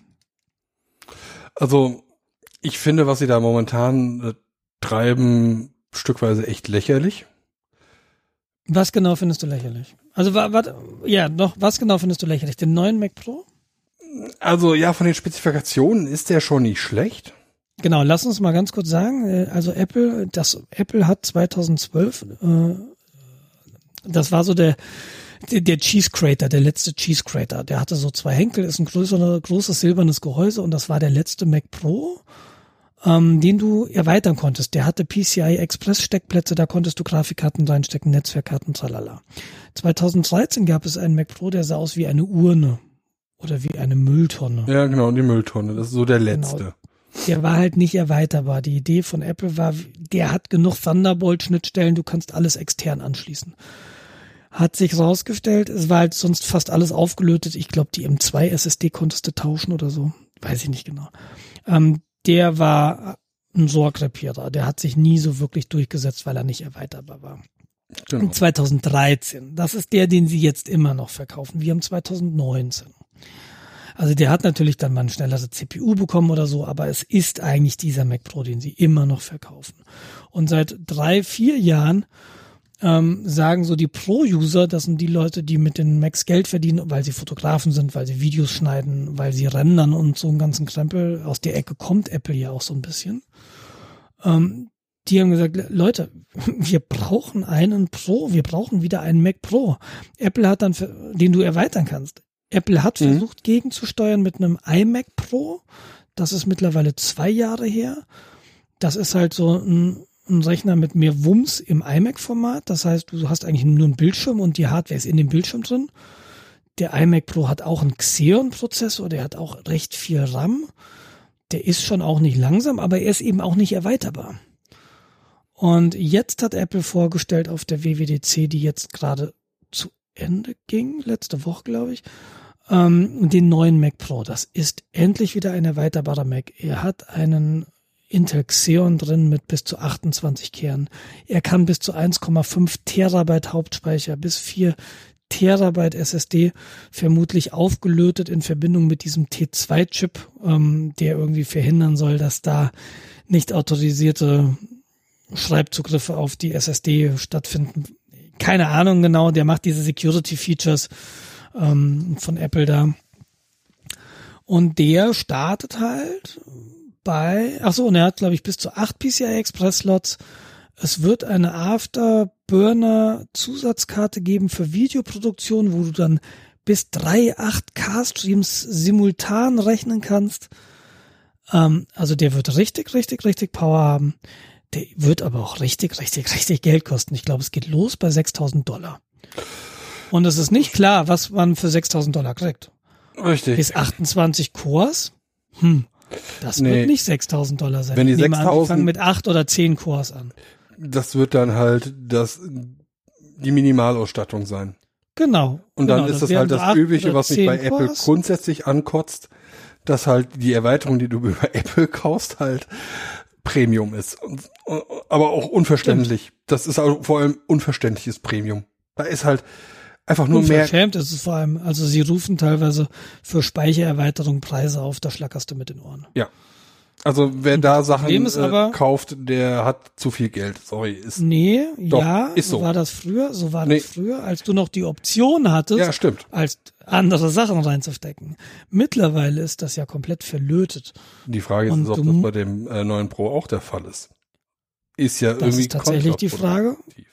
Also ich finde, was sie da momentan äh, treiben, stückweise echt lächerlich. Was genau findest du lächerlich? Also, wa- wat, ja, noch, was genau findest du lächerlich? Den neuen Mac Pro? Also ja, von den Spezifikationen ist der schon nicht schlecht. Genau, lass uns mal ganz kurz sagen, äh, also Apple, das Apple hat 2012, äh, das war so der, der, der Cheese Crater, der letzte Cheese Crater. Der hatte so zwei Henkel, ist ein größer, großes silbernes Gehäuse und das war der letzte Mac Pro, ähm, den du erweitern konntest. Der hatte PCI Express Steckplätze, da konntest du Grafikkarten reinstecken, Netzwerkkarten, tralala. 2013 gab es einen Mac Pro, der sah aus wie eine Urne oder wie eine Mülltonne. Ja, genau, die Mülltonne, das ist so der letzte. Der war halt nicht erweiterbar. Die Idee von Apple war, der hat genug Thunderbolt-Schnittstellen, du kannst alles extern anschließen. Hat sich rausgestellt, es war halt sonst fast alles aufgelötet. Ich glaube, die M2 SSD konntest du tauschen oder so. Weiß ich nicht genau. Ähm, der war ein Sorgrepierer. Der hat sich nie so wirklich durchgesetzt, weil er nicht erweiterbar war. Genau. 2013. Das ist der, den sie jetzt immer noch verkaufen. Wir haben 2019. Also der hat natürlich dann mal eine schnellere CPU bekommen oder so, aber es ist eigentlich dieser Mac Pro, den sie immer noch verkaufen. Und seit drei, vier Jahren ähm, sagen so die Pro-User, das sind die Leute, die mit den Macs Geld verdienen, weil sie Fotografen sind, weil sie Videos schneiden, weil sie rendern und so einen ganzen Krempel. Aus der Ecke kommt Apple ja auch so ein bisschen. Ähm, die haben gesagt, Leute, wir brauchen einen Pro, wir brauchen wieder einen Mac Pro. Apple hat dann, den du erweitern kannst. Apple hat Mhm. versucht gegenzusteuern mit einem iMac Pro. Das ist mittlerweile zwei Jahre her. Das ist halt so ein, ein Rechner mit mehr Wumms im iMac-Format. Das heißt, du hast eigentlich nur einen Bildschirm und die Hardware ist in dem Bildschirm drin. Der iMac Pro hat auch einen Xeon-Prozessor, der hat auch recht viel RAM. Der ist schon auch nicht langsam, aber er ist eben auch nicht erweiterbar. Und jetzt hat Apple vorgestellt auf der WWDC, die jetzt gerade zu Wochenende ging, letzte Woche, glaube ich, ähm, den neuen Mac Pro. Das ist endlich wieder ein erweiterbarer Mac. Er hat einen Intel Xeon drin mit bis zu 28 Kernen. Er kann bis zu 1,5 Terabyte Hauptspeicher, bis 4 Terabyte SSD, vermutlich aufgelötet in Verbindung mit diesem T2-Chip, ähm, der irgendwie verhindern soll, dass da nicht autorisierte Schreibzugriffe auf die SSD stattfinden. Keine Ahnung genau, der macht diese Security Features ähm, von Apple da. Und der startet halt bei, ach so, und er hat, glaube ich, bis zu acht PCI Express Slots. Es wird eine Afterburner Zusatzkarte geben für Videoproduktion, wo du dann bis drei 8K Streams simultan rechnen kannst. Ähm, also der wird richtig, richtig, richtig Power haben. Der wird aber auch richtig, richtig, richtig Geld kosten. Ich glaube, es geht los bei 6000 Dollar. Und es ist nicht klar, was man für 6000 Dollar kriegt. Richtig. Bis 28 Cores? Hm. Das Nee. wird nicht 6000 Dollar sein. Wenn die Ich nehme an, 6000 fangen mit 8 oder 10 Cores an. Das wird dann halt das, die Minimalausstattung sein. Genau. Und genau, dann ist das wären halt das acht Übliche, was mich 10 bei Apple Cores. grundsätzlich ankotzt, dass halt die Erweiterung, die du über Apple kaufst, halt Premium ist. Und, aber auch unverständlich. Das ist auch vor allem unverständliches Premium. Da ist halt einfach nur mehr. Unverschämt ist es vor allem. Also sie rufen teilweise für Speichererweiterung Preise auf, da schlackerst du mit den Ohren. Ja. Also wer da Sachen äh, aber- kauft, der hat zu viel Geld. Sorry, ist Nee, Doch, ja, ist so. war das früher, so war Nee. das früher, als du noch die Option hattest, ja stimmt. als andere Sachen reinzustecken. Mittlerweile ist das ja komplett verlötet. Die Frage ist, Und ob das bei dem äh, neuen Pro auch der Fall ist. Ist ja Das irgendwie ist tatsächlich die Frage. kontraproduktiv.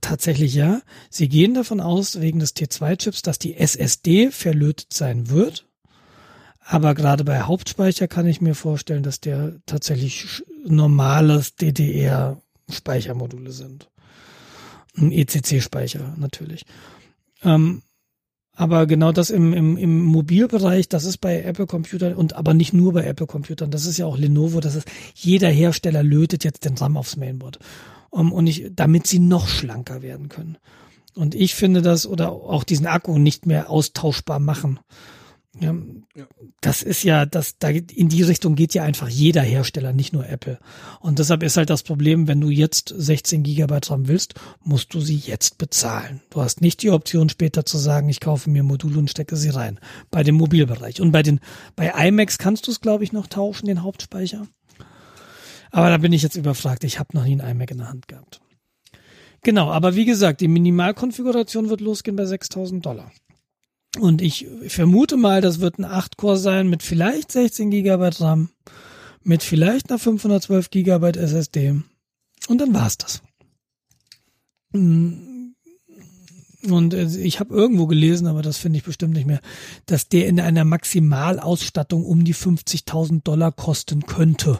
Tatsächlich ja. Sie gehen davon aus, wegen des T2-Chips, dass die SSD verlötet sein wird. Aber gerade bei Hauptspeicher kann ich mir vorstellen, dass der tatsächlich normales DDR-Speichermodule sind. Ein ECC-Speicher natürlich. Ähm, aber genau das im, im, im Mobilbereich, das ist bei Apple Computern und aber nicht nur bei Apple Computern, das ist ja auch Lenovo, das ist, jeder Hersteller lötet jetzt den RAM aufs Mainboard. Um, und ich, damit sie noch schlanker werden können. Und ich finde das, oder auch diesen Akku nicht mehr austauschbar machen. Ja. Das ist ja, das, da in die Richtung geht ja einfach jeder Hersteller, nicht nur Apple. Und deshalb ist halt das Problem, wenn du jetzt 16 Gigabyte RAM willst, musst du sie jetzt bezahlen. Du hast nicht die Option später zu sagen, ich kaufe mir Module und stecke sie rein. Bei dem Mobilbereich. Und bei den, bei iMacs kannst du es, glaube ich, noch tauschen, den Hauptspeicher. Aber da bin ich jetzt überfragt. Ich habe noch nie einen iMac in der Hand gehabt. Genau, aber wie gesagt, die Minimalkonfiguration wird losgehen bei 6000 Dollar. Und ich vermute mal, das wird ein 8-Core sein mit vielleicht 16 Gigabyte RAM, mit vielleicht einer 512 Gigabyte SSD. Und dann war's das. Mm. Und äh, ich habe irgendwo gelesen, aber das finde ich bestimmt nicht mehr, dass der in einer Maximalausstattung um die 50.000 Dollar kosten könnte.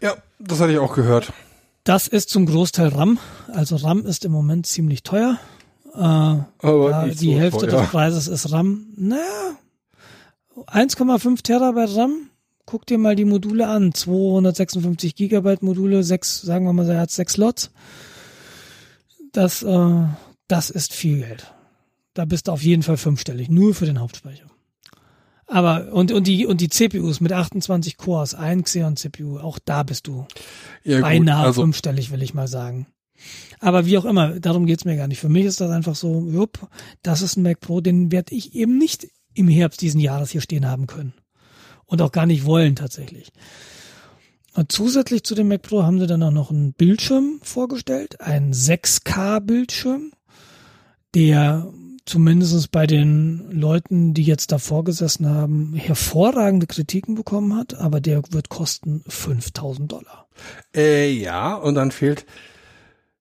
Ja, das hatte ich auch gehört. Das ist zum Großteil RAM. Also RAM ist im Moment ziemlich teuer. Äh, Aber die so Hälfte teuer. des Preises ist RAM. Naja, 1,5 Terabyte RAM. Guck dir mal die Module an. 256 Gigabyte Module, sechs, sagen wir mal, er hat sechs Slots. Das, äh, das ist viel Geld. Da bist du auf jeden Fall fünfstellig, nur für den Hauptspeicher. Aber, und, und die, und die CPUs mit 28 Cores, ein Xeon CPU, auch da bist du Ja, beinahe also fünfstellig, will ich mal sagen. Aber wie auch immer, darum geht's mir gar nicht. Für mich ist das einfach so, jupp, das ist ein Mac Pro, den werde ich eben nicht im Herbst diesen Jahres hier stehen haben können. Und auch gar nicht wollen tatsächlich. Und zusätzlich zu dem Mac Pro haben sie dann auch noch einen Bildschirm vorgestellt, einen 6K-Bildschirm, der zumindest bei den Leuten, die jetzt davor gesessen haben, hervorragende Kritiken bekommen hat, aber der wird kosten 5000 Dollar. Äh, ja, und dann fehlt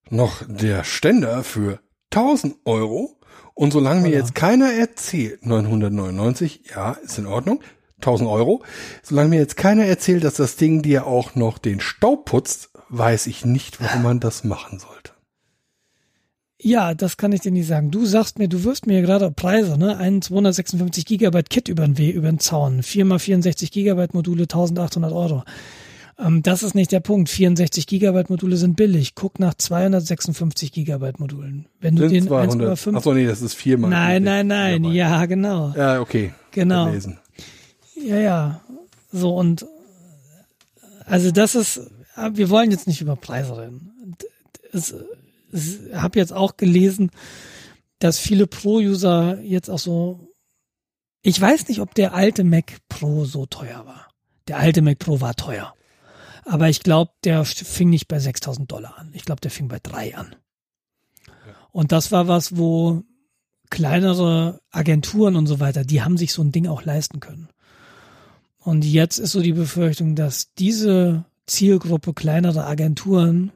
noch der Ständer für 1000 Euro. Und solange mir jetzt keiner erzählt, 999, ja, ist in Ordnung, 1000 Euro. Solange mir jetzt keiner erzählt, dass das Ding dir auch noch den Staub putzt, weiß ich nicht, warum man das machen sollte. Ja, das kann ich dir nicht sagen. Du sagst mir, du wirfst mir gerade Preise, ne? Ein 256 Gigabyte Kit über den, We- über den Zaun. 4x64 Gigabyte Module, 1800 Euro. Ähm, das ist nicht der Punkt. 64 Gigabyte Module sind billig. Guck nach 256 Gigabyte Modulen. Wenn du Sind den 200. 1,5 Achso, nee, das ist viermal. Nein, nein, nein. Gigabyte. Ja, genau. Ja, okay. Genau. Gelesen. Ja, ja. So und also das ist, wir wollen jetzt nicht über Preise reden. Es, habe jetzt auch gelesen, dass viele Pro-User jetzt auch so, ich weiß nicht, ob der alte Mac Pro so teuer war. Der alte Mac Pro war teuer. Aber ich glaube, der fing nicht bei 6000 Dollar an. Ich glaube, der fing bei drei an. Und das war was, wo kleinere Agenturen und so weiter, die haben sich so ein Ding auch leisten können. Und jetzt ist so die Befürchtung, dass diese Zielgruppe kleinere Agenturen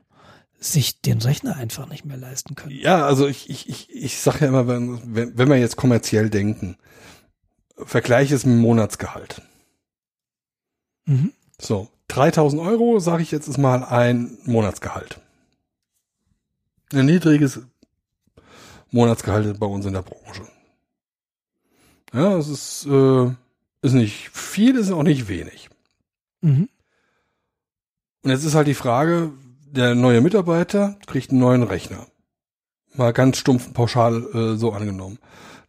sich den Rechner einfach nicht mehr leisten können. Ja, also ich, ich, ich, ich sage ja immer, wenn, wenn, wenn wir jetzt kommerziell denken, vergleiche es mit dem Monatsgehalt. Mhm. So, 3000 Euro, sage ich jetzt, ist mal ein Monatsgehalt. Ein niedriges Monatsgehalt bei uns in der Branche. Ja, es ist, äh, ist nicht viel, ist auch nicht wenig. Mhm. Und jetzt ist halt die Frage, der neue Mitarbeiter kriegt einen neuen Rechner. Mal ganz stumpf pauschal äh, so angenommen.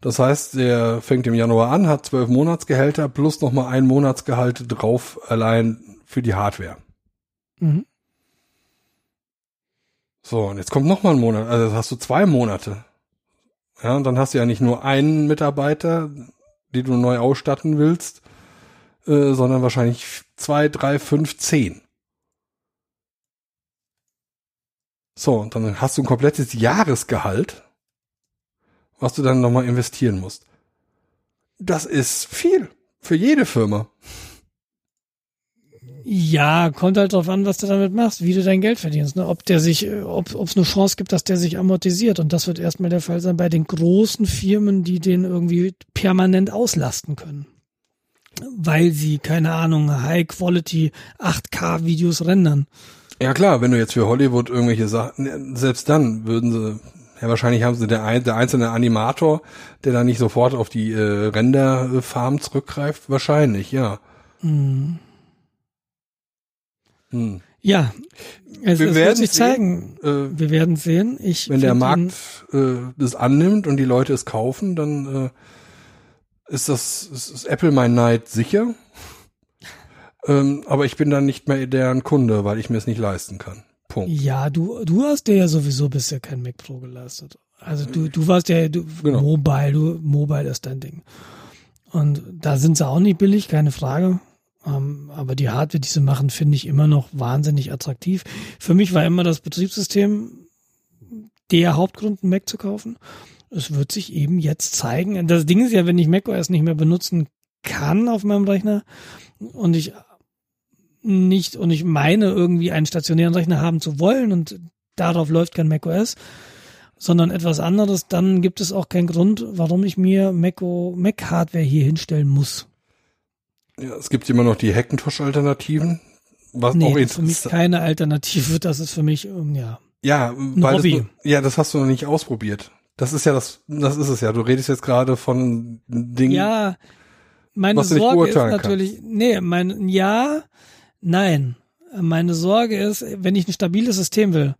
Das heißt, der fängt im Januar an, hat zwölf Monatsgehälter plus nochmal ein Monatsgehalt drauf allein für die Hardware. Mhm. So, und jetzt kommt nochmal ein Monat, also hast du zwei Monate. Ja, und dann hast du ja nicht nur einen Mitarbeiter, die du neu ausstatten willst, äh, sondern wahrscheinlich zwei, drei, fünf, zehn. So, und dann hast du ein komplettes Jahresgehalt, was du dann nochmal investieren musst. Das ist viel für jede Firma. Ja, kommt halt drauf an, was du damit machst, wie du dein Geld verdienst. Ne? Ob der sich, äh, ob es eine Chance gibt, dass der sich amortisiert. Und das wird erstmal der Fall sein bei den großen Firmen, die den irgendwie permanent auslasten können. Weil sie, keine Ahnung, High-Quality 8K-Videos rendern. Ja klar, wenn du jetzt für Hollywood irgendwelche Sachen, selbst dann würden sie, ja wahrscheinlich haben sie der, ein, der einzelne Animator, der dann nicht sofort auf die äh, Renderfarm zurückgreift, wahrscheinlich, ja. Hm. Hm. Ja, es, Wir es werden sich sehen. zeigen. Äh, Wir werden sehen. Ich wenn der Markt äh, das annimmt und die Leute es kaufen, dann äh, ist das ist, ist Apple mein Neid sicher. Ähm, aber ich bin dann nicht mehr deren Kunde, weil ich mir es nicht leisten kann. Punkt. Ja, du, du hast dir ja sowieso bisher kein Mac Pro geleistet. Also du, du warst ja, du, Genau. Mobile, du, Mobile ist dein Ding. Und da sind sie auch nicht billig, keine Frage. Ähm, aber die Hardware, die sie machen, finde ich immer noch wahnsinnig attraktiv. Für mich war immer das Betriebssystem der Hauptgrund, einen Mac zu kaufen. Es wird sich eben jetzt zeigen. Das Ding ist ja, wenn ich macOS nicht mehr benutzen kann auf meinem Rechner und ich nicht und ich meine irgendwie einen stationären Rechner haben zu wollen und darauf läuft kein macOS, sondern etwas anderes, dann gibt es auch keinen Grund, warum ich mir Mac-Hardware hier hinstellen muss. Ja, es gibt immer noch die Hackintosh-Alternativen. Was Nee, auch das ist für mich keine Alternative, das ist für mich, ähm, ja. Ja, weil Hobby. Das, ja, das hast du noch nicht ausprobiert. Das ist ja das, das ist es ja. Du redest jetzt gerade von Dingen. Ja, meine Was du nicht Sorge ist natürlich, nee, mein, ja, nein. Meine Sorge ist, wenn ich ein stabiles System will,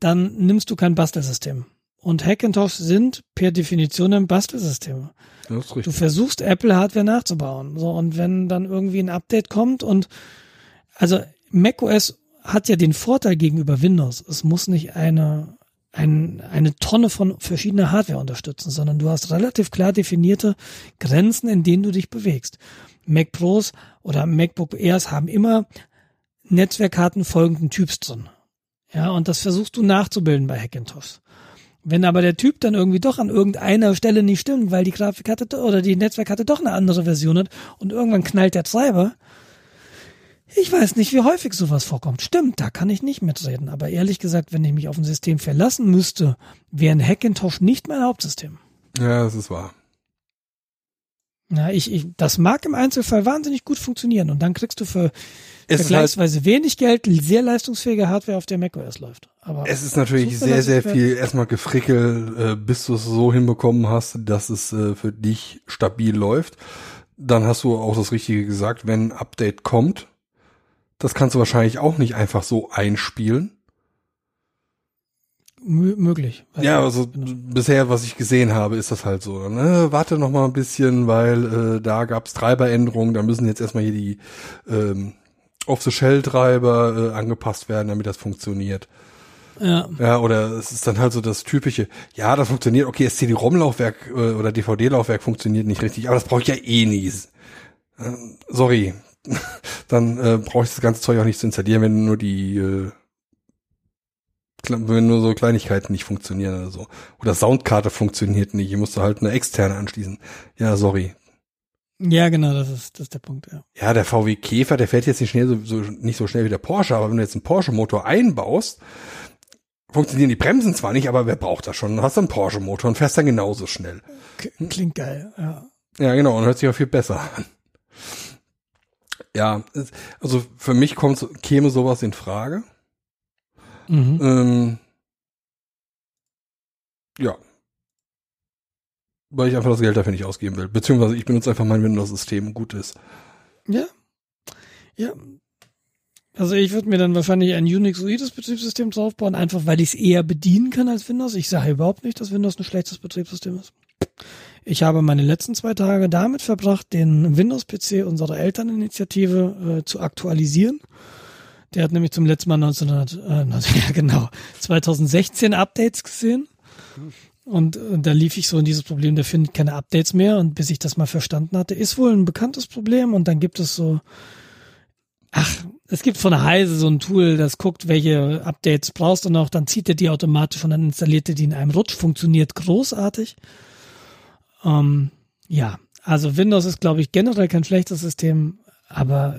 dann nimmst du kein Bastelsystem. Und Hackintosh sind per Definition ein Bastelsystem. Du versuchst Apple Hardware nachzubauen. So, und wenn dann irgendwie ein Update kommt und also macOS hat ja den Vorteil gegenüber Windows. Es muss nicht eine, ein, eine Tonne von verschiedener Hardware unterstützen, sondern du hast relativ klar definierte Grenzen, in denen du dich bewegst. Mac Pros oder MacBook Airs haben immer Netzwerkkarten folgenden Typs drin. Ja, und das versuchst du nachzubilden bei Hackintosh. Wenn aber der Typ dann irgendwie doch an irgendeiner Stelle nicht stimmt, weil die Grafikkarte oder die Netzwerkkarte doch eine andere Version hat und irgendwann knallt der Treiber, ich weiß nicht, wie häufig sowas vorkommt. Stimmt, da kann ich nicht mitreden. Aber ehrlich gesagt, wenn ich mich auf ein System verlassen müsste, wäre ein Hackintosh nicht mein Hauptsystem. Ja, das ist wahr. Ja, ich, ich, das mag im Einzelfall wahnsinnig gut funktionieren und dann kriegst du für Es halt, vergleichsweise wenig Geld sehr leistungsfähige Hardware, auf der macOS läuft. Aber es ist natürlich sehr, sehr viel erstmal gefrickel, äh, bis du es so hinbekommen hast, dass es äh, für dich stabil läuft. Dann hast du auch das Richtige gesagt, wenn ein Update kommt, Das kannst du wahrscheinlich auch nicht einfach so einspielen. Mö möglich. Ja, also bisher, was ich gesehen habe, ist das halt so. Ne? Warte noch mal ein bisschen, weil äh, da gab es Treiberänderungen, da müssen jetzt erstmal hier die ähm, Off-the-Shell-Treiber äh, angepasst werden, damit das funktioniert. Ja. ja, oder es ist dann halt so das typische, ja, das funktioniert, okay, das CD-ROM-Laufwerk äh, oder DVD-Laufwerk funktioniert nicht richtig, aber das brauche ich ja eh nie. Äh, sorry, dann äh, brauche ich das ganze Zeug auch nicht zu installieren, wenn nur die äh, wenn nur so Kleinigkeiten nicht funktionieren oder so. Oder Soundkarte funktioniert nicht, ich musste halt eine externe anschließen. Ja, sorry. Ja, genau, das ist, das ist der Punkt, ja. Ja, der VW Käfer, der fährt jetzt nicht schnell so, so nicht so schnell wie der Porsche, aber wenn du jetzt einen Porsche-Motor einbaust, funktionieren die Bremsen zwar nicht, aber wer braucht das schon? Du hast einen Porsche-Motor und fährst dann genauso schnell. Klingt geil, ja. Ja, genau, und hört sich auch viel besser an. Ja, also für mich kommt, käme sowas in Frage. Mhm. Ähm, ja. Weil ich einfach das Geld dafür nicht ausgeben will. Beziehungsweise ich benutze einfach mein Windows-System und gut ist. Ja. Ja, also ich würde mir dann wahrscheinlich ein Unix-oides Betriebssystem draufbauen, einfach weil ich es eher bedienen kann als Windows. Ich sage überhaupt nicht, dass Windows ein schlechtes Betriebssystem ist. Ich habe meine letzten zwei Tage damit verbracht, den Windows-PC unserer Elterninitiative äh, zu aktualisieren. Der hat nämlich zum letzten Mal 1900, äh, ja genau, 2016 Updates gesehen. Und, und äh, da lief ich so in dieses Problem, der findet keine Updates mehr. Und bis ich das mal verstanden hatte, ist wohl ein bekanntes Problem. Und dann gibt es so Ach, es gibt von Heise so ein Tool, das guckt, welche Updates brauchst du noch, dann zieht er die automatisch und dann installiert er die in einem Rutsch. Funktioniert großartig. Ähm, ja, also Windows ist, glaube ich, generell kein schlechtes System, aber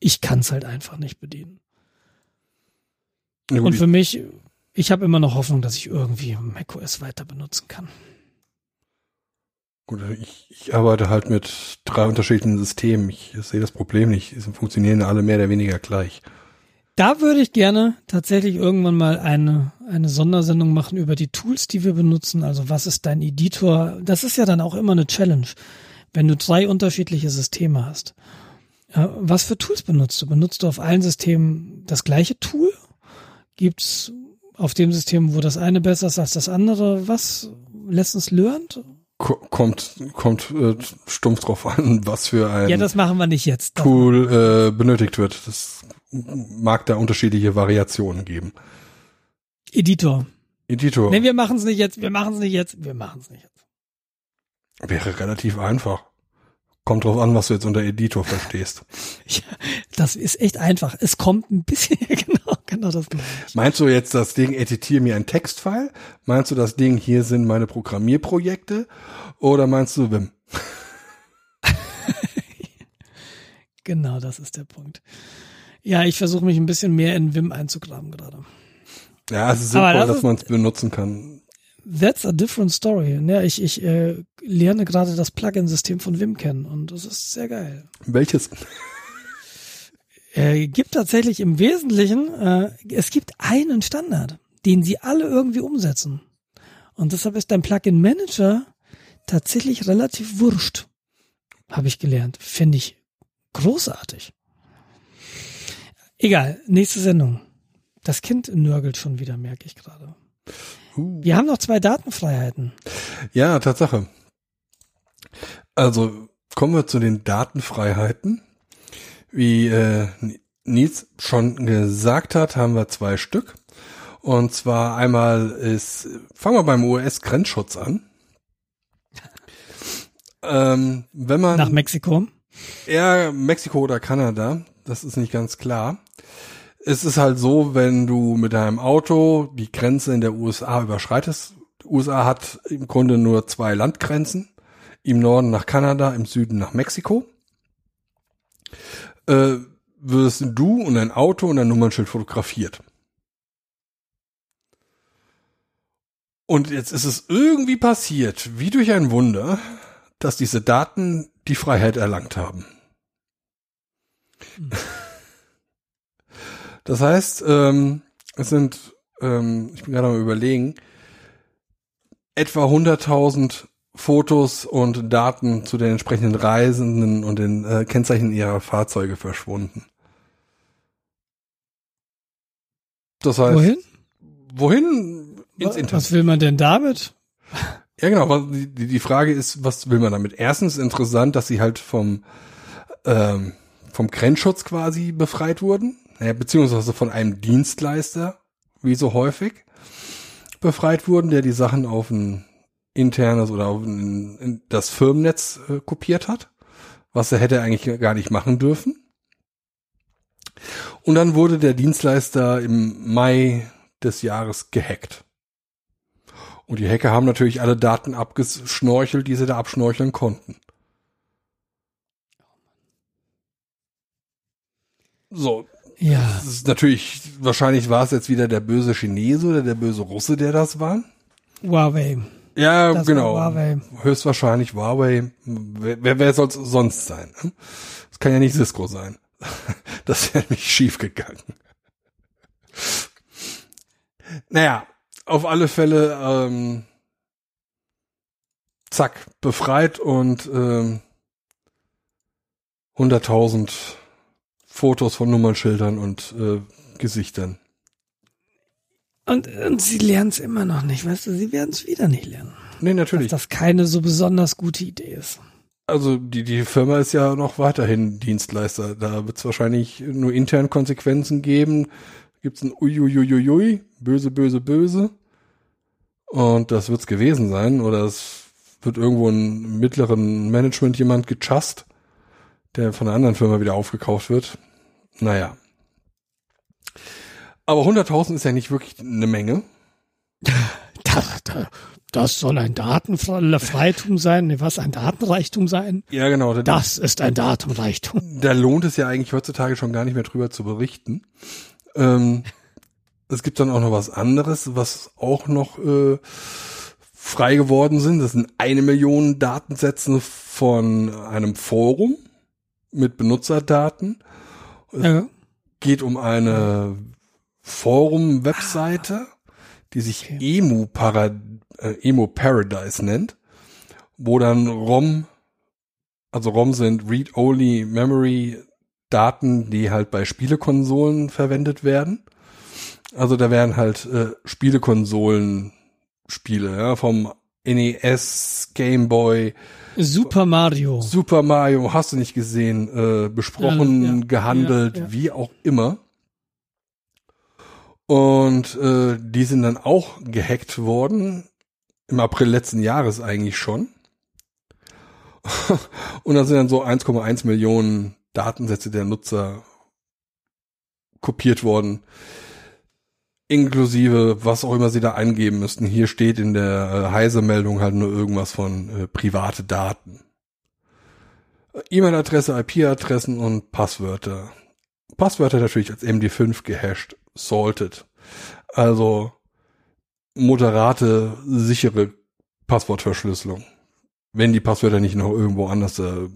ich kann es halt einfach nicht bedienen. Ja, und für mich, ich habe immer noch Hoffnung, dass ich irgendwie macOS weiter benutzen kann. Gut, ich, ich arbeite halt mit drei unterschiedlichen Systemen. Ich sehe das Problem nicht. Sie funktionieren alle mehr oder weniger gleich. Da würde ich gerne tatsächlich irgendwann mal eine, eine Sondersendung machen über die Tools, die wir benutzen. Also was ist dein Editor? Das ist ja dann auch immer eine Challenge, wenn du drei unterschiedliche Systeme hast. Was für Tools benutzt du? Benutzt du auf allen Systemen das gleiche Tool? Gibt's auf dem System, wo das eine besser ist als das andere, was Lessons learned? kommt kommt äh, stumpf drauf an, was für ein Ja, das machen wir nicht jetzt. Tool äh, benötigt wird. Das mag da unterschiedliche Variationen geben. Editor. Editor. Nee, wir machen es nicht jetzt, wir machen es nicht jetzt, wir machen es nicht jetzt. Wäre relativ einfach. Kommt drauf an, was du jetzt unter Editor verstehst. ja, das ist echt einfach. Es kommt ein bisschen, genau, genau das. Meinst du jetzt das Ding, editiere mir ein Textfile? Meinst du das Ding, hier sind meine Programmierprojekte? Oder meinst du Wim? genau, das ist der Punkt. Ja, ich versuche mich ein bisschen mehr in Wim einzugraben gerade. Ja, es ist sinnvoll, das dass man es benutzen kann. That's a different story. Ja, ich ich äh, lerne gerade das Plugin-System von Wim kennen und das ist sehr geil. Welches? Äh, gibt tatsächlich im Wesentlichen, äh, es gibt einen Standard, den sie alle irgendwie umsetzen. Und deshalb ist dein Plugin-Manager tatsächlich relativ wurscht. Habe ich gelernt. Finde ich großartig. Egal, nächste Sendung. Das Kind nörgelt schon wieder, merke ich gerade. Uh. Wir haben noch zwei Datenfreiheiten. Ja, Tatsache. Also kommen wir zu den Datenfreiheiten. Wie äh, Nils schon gesagt hat, haben wir zwei Stück. Und zwar einmal ist, fangen wir beim US-Grenzschutz an. ähm, wenn man nach Mexiko? Ja, Mexiko oder Kanada, das ist nicht ganz klar es ist halt so, wenn du mit deinem Auto die Grenze in der USA überschreitest. Die USA hat im Grunde nur zwei Landgrenzen. Im Norden nach Kanada, im Süden nach Mexiko. Äh, wirst du und dein Auto und dein Nummernschild fotografiert. Und jetzt ist es irgendwie passiert, wie durch ein Wunder, dass diese Daten die Freiheit erlangt haben. Hm. Das heißt, ähm, es sind, ähm, ich bin gerade mal überlegen, etwa 100.000 Fotos und Daten zu den entsprechenden Reisenden und den äh, Kennzeichen ihrer Fahrzeuge verschwunden. Das heißt, Wohin? wohin? Ins Was Internet. will man denn damit? Ja, genau. was- die Frage ist, was will man damit? Erstens interessant, dass sie halt vom, ähm, vom Grenzschutz quasi befreit wurden, naja, beziehungsweise von einem Dienstleister, wie so häufig, befreit wurden, der die Sachen auf ein internes oder auf ein, in das Firmennetz äh, kopiert hat, was er hätte eigentlich gar nicht machen dürfen. Und dann wurde der Dienstleister im Mai des Jahres gehackt. Und die Hacker haben natürlich alle Daten abgeschnorchelt, die sie da abschnorcheln konnten. So, Ja. das ist natürlich, wahrscheinlich war es jetzt wieder der böse Chinese oder der böse Russe, der das war. Huawei. Ja, Das genau. Huawei. Höchstwahrscheinlich Huawei. Wer, wer, soll es sonst sein? ne? Das kann ja nicht Cisco sein. Das wäre nämlich schief gegangen. Naja, auf alle Fälle, ähm, zack, befreit und ähm, 100.000 Fotos von Nummernschildern und äh, Gesichtern. Und, und sie lernen es immer noch nicht, weißt du, sie werden es wieder nicht lernen. Nee, Dass natürlich. das keine so besonders gute Idee ist. Also die, die Firma ist ja noch weiterhin Dienstleister. Da wird es wahrscheinlich nur intern Konsequenzen geben. Gibt es ein Uiuiuiui, böse, böse, böse. Und das wird's gewesen sein. Oder es wird irgendwo im mittleren Management jemand gechast, der von einer anderen Firma wieder aufgekauft wird. Naja. Aber 100.000 ist ja nicht wirklich eine Menge. Das, das soll ein Datenfreitum sein. Nee, was? Ein Datenreichtum sein? Ja, genau. Da, Das ist ein Datenreichtum. da lohnt es ja eigentlich heutzutage schon gar nicht mehr drüber zu berichten. Ähm, es gibt dann auch noch was anderes, was auch noch äh, frei geworden sind. Das sind eine Million Datensätze von einem Forum mit Benutzerdaten. Ja. Geht um eine Forum-Webseite, die sich Okay. Emu, Para, äh, Emu Paradise nennt, wo dann ROM, also ROM sind Read-Only Memory Daten, die halt bei Spielekonsolen verwendet werden. Also da werden halt äh, Spielekonsolen Spiele, ja, vom NES, Game Boy, Super Mario. Super Mario, hast du nicht gesehen, äh, besprochen, Ja, ja, gehandelt, ja, wie auch immer. Und äh, die sind dann auch gehackt worden, im April letzten Jahres eigentlich schon. Und da sind dann so 1,1 Millionen Datensätze der Nutzer kopiert worden. Inklusive, was auch immer sie da eingeben müssten. Hier steht in der äh, Heise-Meldung halt nur irgendwas von äh, private Daten. Äh, E-Mail-Adresse, IP-Adressen und Passwörter. Passwörter natürlich als MD5 gehasht, salted. Also moderate, sichere Passwortverschlüsselung. Wenn die Passwörter nicht noch irgendwo anders äh,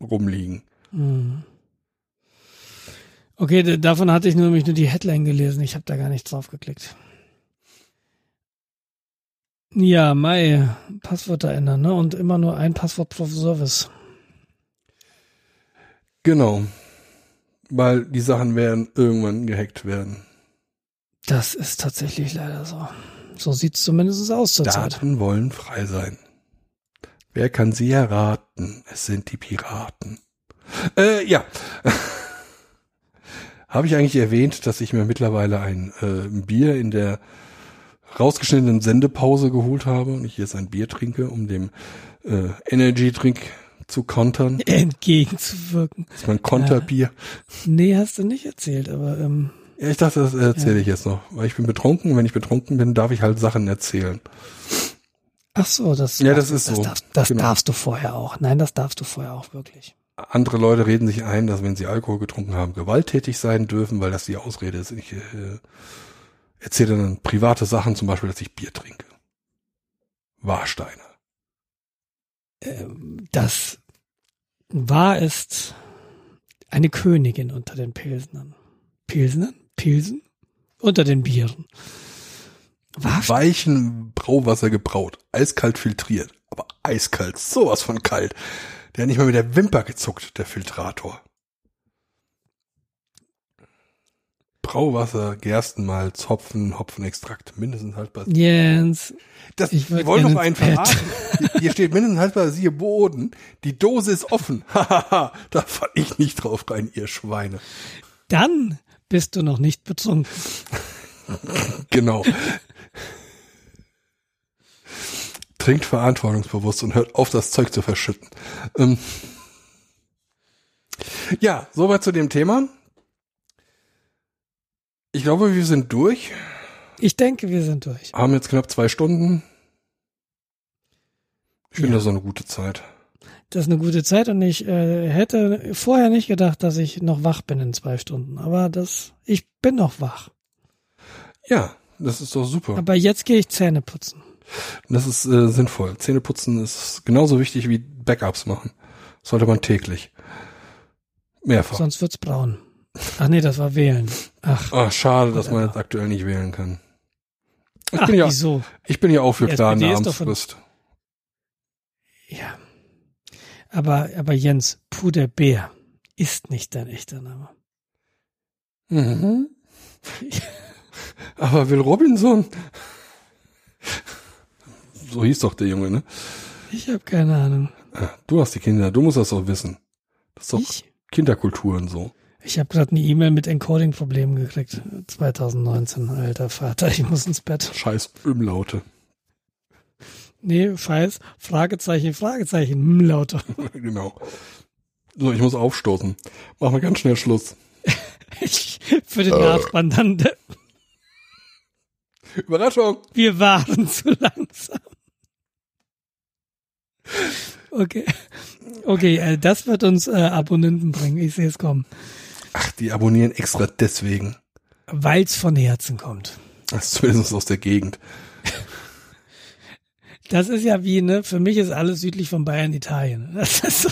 rumliegen. Hm. Okay, davon hatte ich nur, nämlich nur die Headline gelesen. Ich habe da gar nicht drauf geklickt. Ja, Mai, Passwörter ändern, ne? Und immer nur ein Passwort pro Service. Genau. Weil die Sachen werden irgendwann gehackt werden. Das ist tatsächlich leider so. So sieht's zumindest aus zurzeit. Daten wollen frei sein. Wer kann sie erraten? Es sind die Piraten. Äh, ja. Habe ich eigentlich erwähnt, dass ich mir mittlerweile ein äh, Bier in der rausgeschnittenen Sendepause geholt habe und ich jetzt ein Bier trinke, um dem äh, Energy-Drink zu kontern. Entgegenzuwirken. Das ist mein Konterbier. Nee, hast du nicht erzählt, aber ähm, Ja, ich dachte, das erzähle ich jetzt noch, weil ich bin betrunken. und Wenn ich betrunken bin, darf ich halt Sachen erzählen. ach so, das, Ja, das ist so. darfst, das Genau. darfst du vorher auch. Nein, das darfst du vorher auch wirklich. Andere Leute reden sich ein, dass wenn sie Alkohol getrunken haben, gewalttätig sein dürfen, weil das die Ausrede ist. Ich äh, erzähle dann private Sachen, zum Beispiel, dass ich Bier trinke. Warsteiner. Ähm, das war ist eine Königin unter den Pilsnern. Pilsnern? Pilsen? Unter den Bieren. War Weichen Brauwasser gebraut, eiskalt filtriert, aber eiskalt, sowas von kalt. Der hat nicht mal mit der Wimper gezuckt, der Filtrator. Brauwasser, Gerstenmalz, Hopfen, Hopfenextrakt, mindestens haltbar. Jens, Das, Ich die wollen doch einen verraten. Hier steht mindestens haltbar, siehe Boden. Die Dose ist offen. Hahaha, da fall ich nicht drauf rein, ihr Schweine. dann bist du noch nicht betrunken. Genau. Trinkt verantwortungsbewusst und hört auf, das Zeug zu verschütten. Ähm ja, soweit zu dem Thema. Ich glaube, wir sind durch. Ich denke, wir sind durch. Haben jetzt knapp zwei Stunden. Ich finde Ja. das so eine gute Zeit. Das ist eine gute Zeit und ich äh, hätte vorher nicht gedacht, dass ich noch wach bin in zwei Stunden. Aber das, ich bin noch wach. Ja, das ist doch super. Aber jetzt gehe ich Zähne putzen. Das ist äh, sinnvoll. Zähneputzen ist genauso wichtig wie Backups machen. Sollte man täglich. Mehrfach. Sonst wird's braun. Ach nee, das war wählen. Ach, Ah, schade, dass man jetzt aktuell nicht wählen kann. Ich ach bin ja, wieso? ich bin ja auch für klare Namensfrist. Ja. Aber, aber Jens, Puderbär ist nicht dein echter Name. Mhm. Aber Will Robinson. So hieß doch der Junge, ne? Ich habe keine Ahnung. Ah, Du hast die Kinder, du musst das doch wissen. Das ist doch Ich? Kinderkultur und so. Ich habe gerade eine E-Mail mit Encoding-Problemen gekriegt. 2019, alter Vater, ich muss ins Bett. Scheiß Umlaute. Nee, scheiß, Fragezeichen, Fragezeichen, hm, lauter. genau. So, ich muss aufstoßen. Machen wir ganz schnell Schluss. Ich, für den Nachbarn dann, Überraschung. wir waren zu langsam. Okay. Okay, äh, das wird uns äh, Abonnenten bringen. Ich sehe es kommen. Ach, die abonnieren extra deswegen. Weil's von Herzen kommt. Das ist zumindest aus der Gegend. Das ist ja wie, ne, für mich ist alles südlich von Bayern Italien. Das ist, so,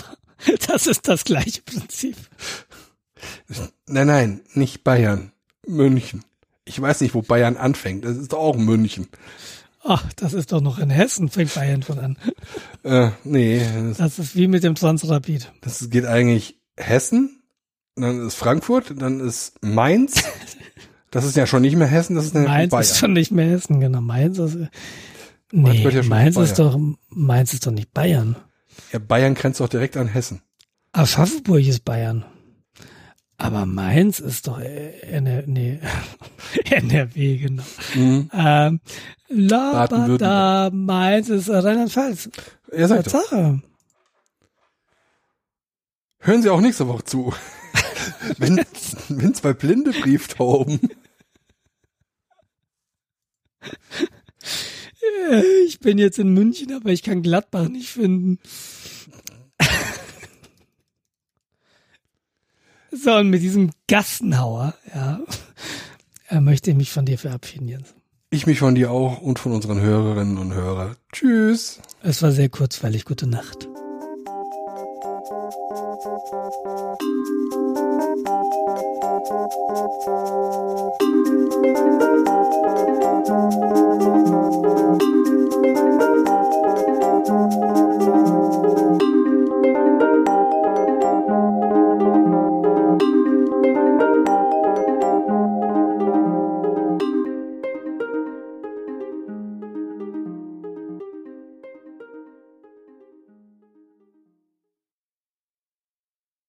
das ist das gleiche Prinzip. Nein, nein, nicht Bayern. München. Ich weiß nicht, wo Bayern anfängt. Das ist doch auch München. Ach, das ist doch noch in Hessen, fängt Bayern von an. Äh, nee, das, Das ist wie mit dem Transrapid. das geht eigentlich Hessen, dann ist Frankfurt, dann ist Mainz. Das ist ja schon nicht mehr Hessen, das ist eine Mainz Bayern. ist schon nicht mehr Hessen, genau. Mainz ist, Mainz nee, gehört ja Mainz ist doch, Mainz ist doch nicht Bayern. ja, Bayern grenzt doch direkt an Hessen. Aschaffenburg ist Bayern. Aber Mainz ist doch NR, nee, NRW, genau. Mhm. Ähm, la, ba, Baden-Württemberg. da, Mainz ist Rheinland-Pfalz. Er sagt Tatsache. hören Sie auch nächste Woche zu. wenn, wenn zwei blinde Brieftauben Ich bin jetzt in München, aber ich kann Gladbach nicht finden. So, und mit diesem Gastenhauer, ja, äh, möchte ich mich von dir verabschieden, Jens. Ich mich von dir auch und von unseren Hörerinnen und Hörern. Tschüss. Es war sehr kurzweilig. Gute Nacht.